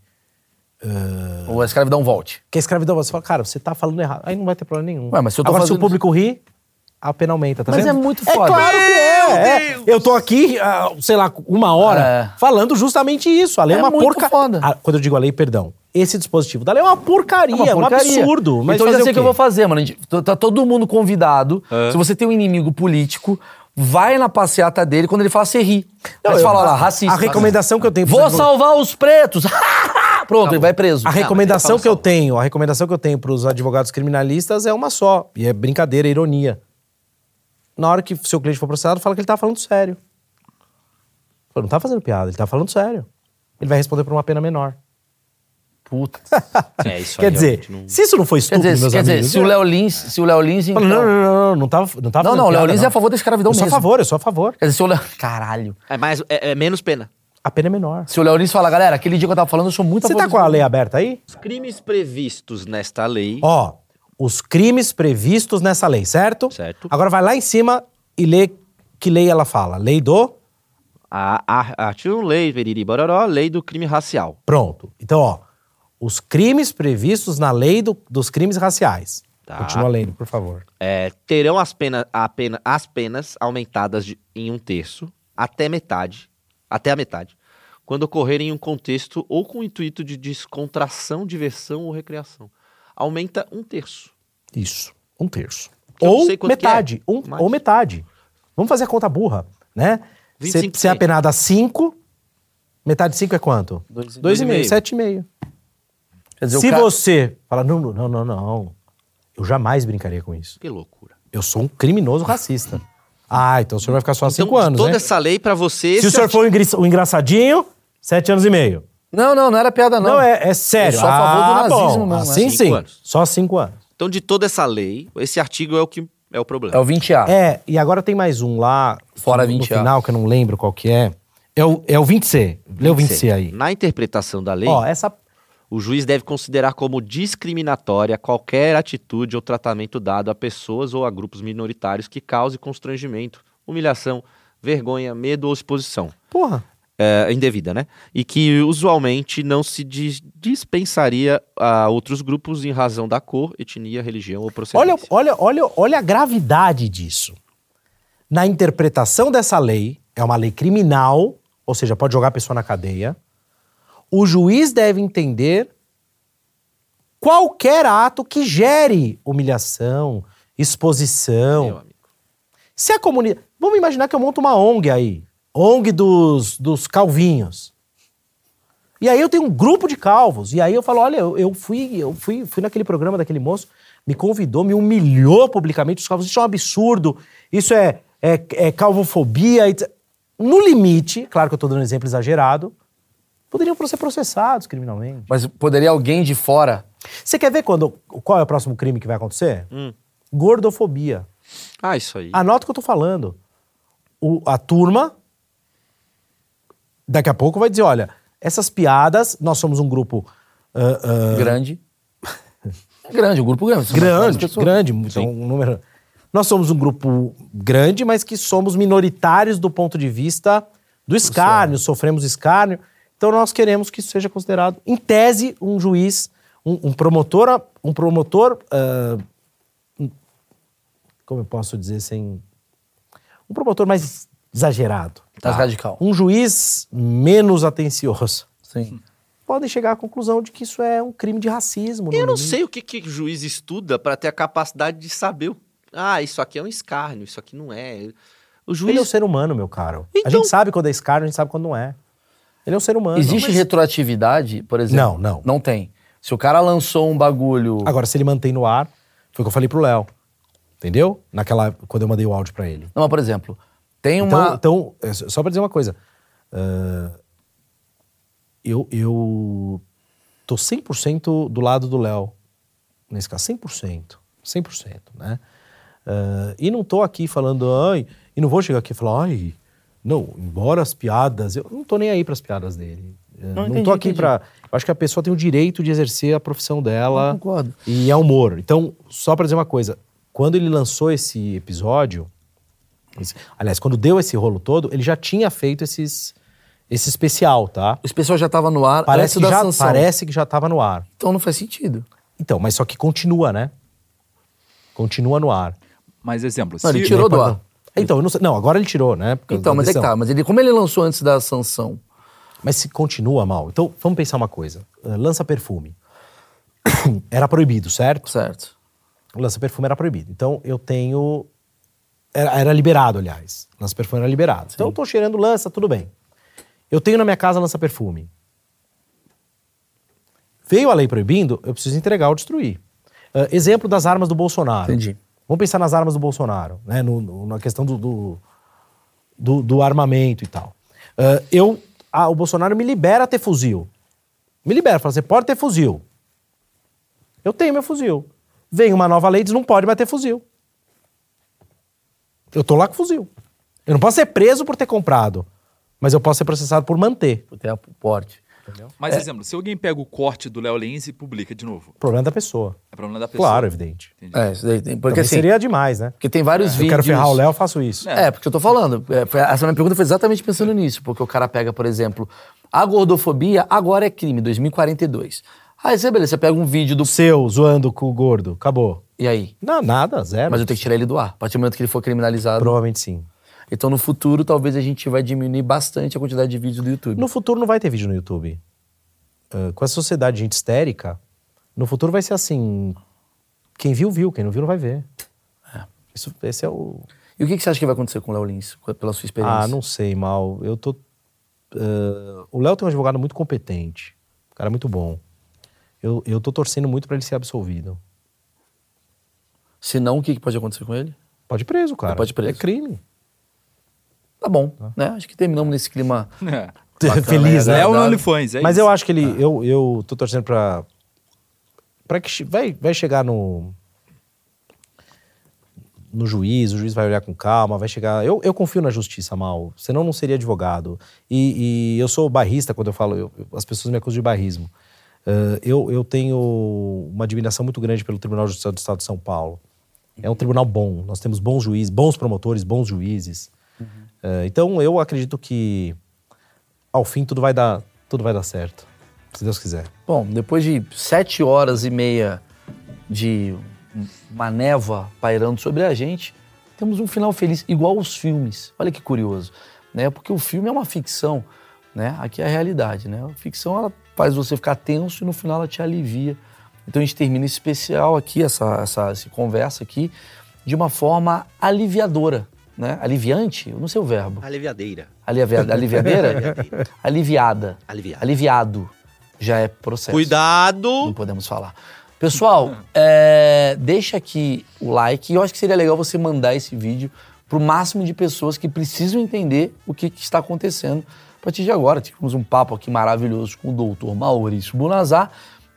Ou a escravidão volte. Que a escravidão, você fala, cara, você tá falando errado. Aí não vai ter problema nenhum. Ué, mas se eu tô Agora, se o fazendo- público ri, a pena aumenta, tá Mas vendo? é muito É foda. claro que é. é. Eu tô aqui, ah, sei lá, uma hora, É. falando justamente isso. A lei é, É uma muito porcaria. foda. quando eu digo a lei, perdão. Esse dispositivo da lei é uma porcaria, é, um porcaria. absurdo. Mas então eu já sei o que eu vou fazer, mano. Tá tá todo mundo convidado. Se você tem um inimigo político, vai na passeata dele. Quando ele fala, você ri. Não, Aí você eu- fala lá, racista. A recomendação que eu tenho... Vou salvar os pretos. Pronto, ele vai preso. A recomendação ele que eu tenho, a recomendação que eu tenho para os advogados criminalistas é uma só. E é brincadeira, é ironia. Na hora que seu cliente for processado, fala que ele tá falando sério. Fala, não tá fazendo piada, ele tá falando sério. Ele vai responder por uma pena menor. Puta. É, isso Quer aí dizer, realmente não- se isso não foi Quer estúpido, dizer, meus quer dizer, amigos... se o Léo Lins, se o Léo Lins, então... Não, não, não, não, não, não tava, não tava Não, fazendo não, o Léo Lins não. é a favor da escravidão Eu sou a mesmo. favor, eu sou a favor. Quer dizer, se o Léo... Caralho. É, mais, é, é menos pena. A pena é menor. Se o Léo Lins falar, galera, aquele dia que eu tava falando, eu sou muito Você a favor tá com a lei aberta aí? Os crimes previstos nesta lei. Ó, os crimes previstos nessa lei, certo? Certo. Agora vai lá em cima e lê que lei ela fala. Lei do... Artigo lei, periri, bororó, lei do crime racial. Pronto. Então, ó, os crimes previstos na lei do- dos crimes raciais. Tá. Continua lendo, por favor. É, terão as, pena, a pena, as penas aumentadas de- em um terço até metade, até a metade, quando ocorrerem em um contexto ou com o intuito de descontração, diversão ou recreação. Aumenta um terço. Isso. Um terço. Eu Ou que metade. é, um, mas- ou metade. Vamos fazer a conta burra, né? Você 25%. você é apenado a 5, metade de 5 é quanto? Dois e- 2,5, 7,5. Quer dizer, Se o cara... você falar, não, não, não, não, eu jamais brincaria com isso. Que loucura. Eu sou um criminoso racista. Ah, então o senhor vai ficar só 5 Então, anos, toda né? essa lei para você... Se esse o senhor artigo- for um um engraçadinho, 7 anos e meio. Não, não, não era piada, não. Não, é, é sério. Eu sou a favor do Ah, nazismo bom. mesmo, Assim né? sim. Cinco anos. Só 5 anos. Então, de toda essa lei, esse artigo é o que é o problema. É o 20A. É, e agora tem mais um lá. Fora no 20A. final, que eu não lembro qual que é. É o, é o 20C. Lê o 20C aí. Na interpretação da lei, Ó, essa. o juiz deve considerar como discriminatória qualquer atitude ou tratamento dado a pessoas ou a grupos minoritários que cause constrangimento, humilhação, vergonha, medo ou exposição. Porra. É, indevida, né? E que usualmente não se dis- dispensaria a outros grupos em razão da cor, etnia, religião ou Olha, procedência. olha, olha, olha a gravidade disso. Na interpretação dessa lei, é uma lei criminal, ou seja, pode jogar a pessoa na cadeia. O juiz deve entender qualquer ato que gere humilhação, exposição. Meu amigo. Se a comunidade. Vamos imaginar que eu monto uma ONG aí. ONG dos, dos calvinhos. E aí eu tenho um grupo de calvos. E aí eu falo: olha, eu, eu fui, eu fui, fui naquele programa daquele moço, me convidou, me humilhou publicamente os calvos. Isso é um absurdo. Isso é, é, é calvofobia. No limite, claro que eu tô dando um exemplo exagerado. poderiam ser processados criminalmente. Mas poderia alguém de fora. Você quer ver quando, qual é o próximo crime que vai acontecer? Hum. Gordofobia. Ah, isso aí. Anota o que eu tô falando. O- a turma, daqui a pouco, vai dizer: olha, essas piadas, nós somos um grupo ah, ah, Grande. É grande, um grupo grande. grande, grande, então, um número. Nós somos um grupo grande, mas que somos minoritários do ponto de vista do escárnio, sofremos escárnio. Então nós queremos que isso seja considerado, em tese, um juiz, um, um promotor, um promotor, um- como eu posso dizer sem, um promotor mais exagerado, Mais radical. um juiz menos atencioso. Sim. Podem chegar à conclusão de que isso é um crime de racismo. Eu não sei o que, que o juiz estuda pra ter a capacidade de saber. Ah, isso aqui é um escárnio, isso aqui não é. O juiz. Ele é um ser humano, meu caro. A Então- gente sabe quando é escárnio, a gente sabe quando não é. Ele é um ser humano. Existe Mas- retroatividade, por exemplo? Não, não. Não tem. Se o cara lançou um bagulho. Agora, se ele mantém no ar, foi o que eu falei pro Léo. Entendeu? Naquela. Quando eu mandei o áudio pra ele. Não, mas, por exemplo, tem Então, uma. então é, só pra dizer uma coisa. ah, eu, eu tô 100% do lado do Léo. Nesse caso, 100%. 100%, né? Ah, e não tô aqui falando, ai, e não vou chegar aqui e falar, ai, não, embora as piadas, eu não tô nem aí pras piadas dele. Eh, Não, Não, entendi, tô aqui. Eu acho que a pessoa tem o direito de exercer a profissão dela. Eu concordo. E é humor. Então, só pra dizer uma coisa, quando ele lançou esse episódio, aliás, quando deu esse rolo todo, ele já tinha feito esses, esse especial, tá? Esse pessoal já tava no ar Parece antes que, da já, sanção. parece que já tava no ar. Então não faz sentido. Então, mas só que continua, né? Continua no ar. Mas, exemplo, Não, se... ele tirou do ar. Então, eu não sei. Não, agora ele tirou, né? Então, mas é que tá. Mas ele, como ele lançou antes da sanção? Mas se continua mal. Então, vamos pensar uma coisa. Uh, lança perfume. era proibido, certo? Certo. O lança-perfume era proibido. Então eu tenho. Era, era liberado, aliás. Lança-perfume era liberado. Então eu tô cheirando lança, tudo bem. Eu tenho na minha casa lança-perfume. Veio a lei proibindo, eu preciso entregar ou destruir. Ah, exemplo das armas do Bolsonaro. Entendi. Vamos pensar nas armas do Bolsonaro, né? No- no- na questão do, do, do- do armamento e tal. Ah, eu, ah, o Bolsonaro me libera a ter fuzil. Me libera, fala, você pode ter fuzil. Eu tenho meu fuzil. Vem uma nova lei diz, não pode mais ter fuzil. Eu tô lá com fuzil. Eu não posso ser preso por ter comprado, mas eu posso ser processado por manter. Até a porte. Mas, exemplo, se alguém pega o corte do Léo Lins e publica de novo, problema é da pessoa. é problema da pessoa. Claro, evidente. Entendi. É, isso daí tem. Porque assim. seria demais, né? Porque tem vários Eu vídeos. quero ferrar o Léo, eu faço isso. É, porque eu tô falando. É, foi- essa minha pergunta foi exatamente pensando nisso. Porque o cara pega, por exemplo, a gordofobia agora é crime, 2042. Aí você, beleza, você pega um vídeo do. O seu, zoando com o gordo, acabou. E aí? Não, nada, zero. Mas eu tenho que tirar ele do ar. A partir do momento que ele for criminalizado. Provavelmente sim. Então no futuro, talvez a gente vai diminuir bastante a quantidade de vídeos do YouTube. No futuro não vai ter vídeo no YouTube. Ah, com essa sociedade de gente histérica, no futuro vai ser assim: quem viu, viu, quem não viu, não vai ver. Isso, esse é o. E o que, que você acha que vai acontecer com o Léo Lins, pela sua experiência? Ah, não sei, mal. Eu tô. ah, o Léo tem um advogado muito competente, um cara muito bom. Eu, eu tô torcendo muito pra ele ser absolvido. Se não, o que, que pode acontecer com ele? Pode ir preso, cara. Pode ir preso. É crime. Tá bom, né? Acho que terminamos nesse clima. É. Bacana, Feliz, né? né? Léo Dado. OnlyFans, é Mas isso. eu acho que ele. Eu, eu tô torcendo pra. pra que vai, vai chegar no. No juiz, o juiz vai olhar com calma, vai chegar. Eu, eu confio na justiça, mal. Senão não seria advogado. E, e eu sou barrista quando eu falo. eu- as pessoas me acusam de barrismo. Ah, eu, eu tenho uma admiração muito grande pelo Tribunal de Justiça do Estado de São Paulo. É um tribunal bom. Nós temos bons juízes, bons promotores, bons juízes. Ah, então eu acredito que ao fim tudo vai dar, tudo vai dar certo. Se Deus quiser. Bom, depois de sete horas e meia de uma névoa pairando sobre a gente, temos um final feliz, igual os filmes. Olha que curioso, né? Porque o filme é uma ficção, né? Aqui é a realidade, né? A ficção ela faz você ficar tenso e no final ela te alivia. Então a gente termina esse especial aqui, essa, essa, essa conversa aqui, de uma forma aliviadora, né? Aliviante? Eu não sei o verbo. Aliviadeira. Alivia, aliviadeira? Aliviada. Aliviado. Aliviado. Já é processo. Não Cuidado! podemos falar. Pessoal, é, deixa aqui o like. E eu acho que seria legal você mandar esse vídeo pro máximo de pessoas que precisam entender o que, que está acontecendo partir de agora, tivemos um papo aqui maravilhoso com o doutor Maurício Bunazar.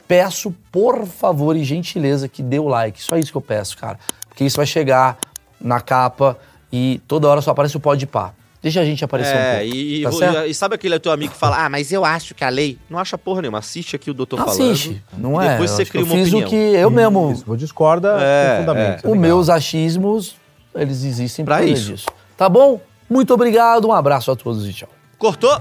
Peço, por favor e gentileza, que dê o like. Só isso que eu peço, cara. Porque isso vai chegar na capa e toda hora só aparece o pode pá. Deixa a gente aparecer um É, pouco. e, tá e- e sabe aquele teu amigo que fala, ah, mas eu acho que a lei. Não acha porra nenhuma. Assiste aqui o doutor Assiste, falando. não e é? Depois Eu você cria uma eu fiz opinião. o que eu mesmo. Isso, vou discorda É, com fundamento. é. Os legal. meus achismos, eles existem Pra causa isso. disso. Tá bom? Muito obrigado, um abraço a todos e tchau. Cortou?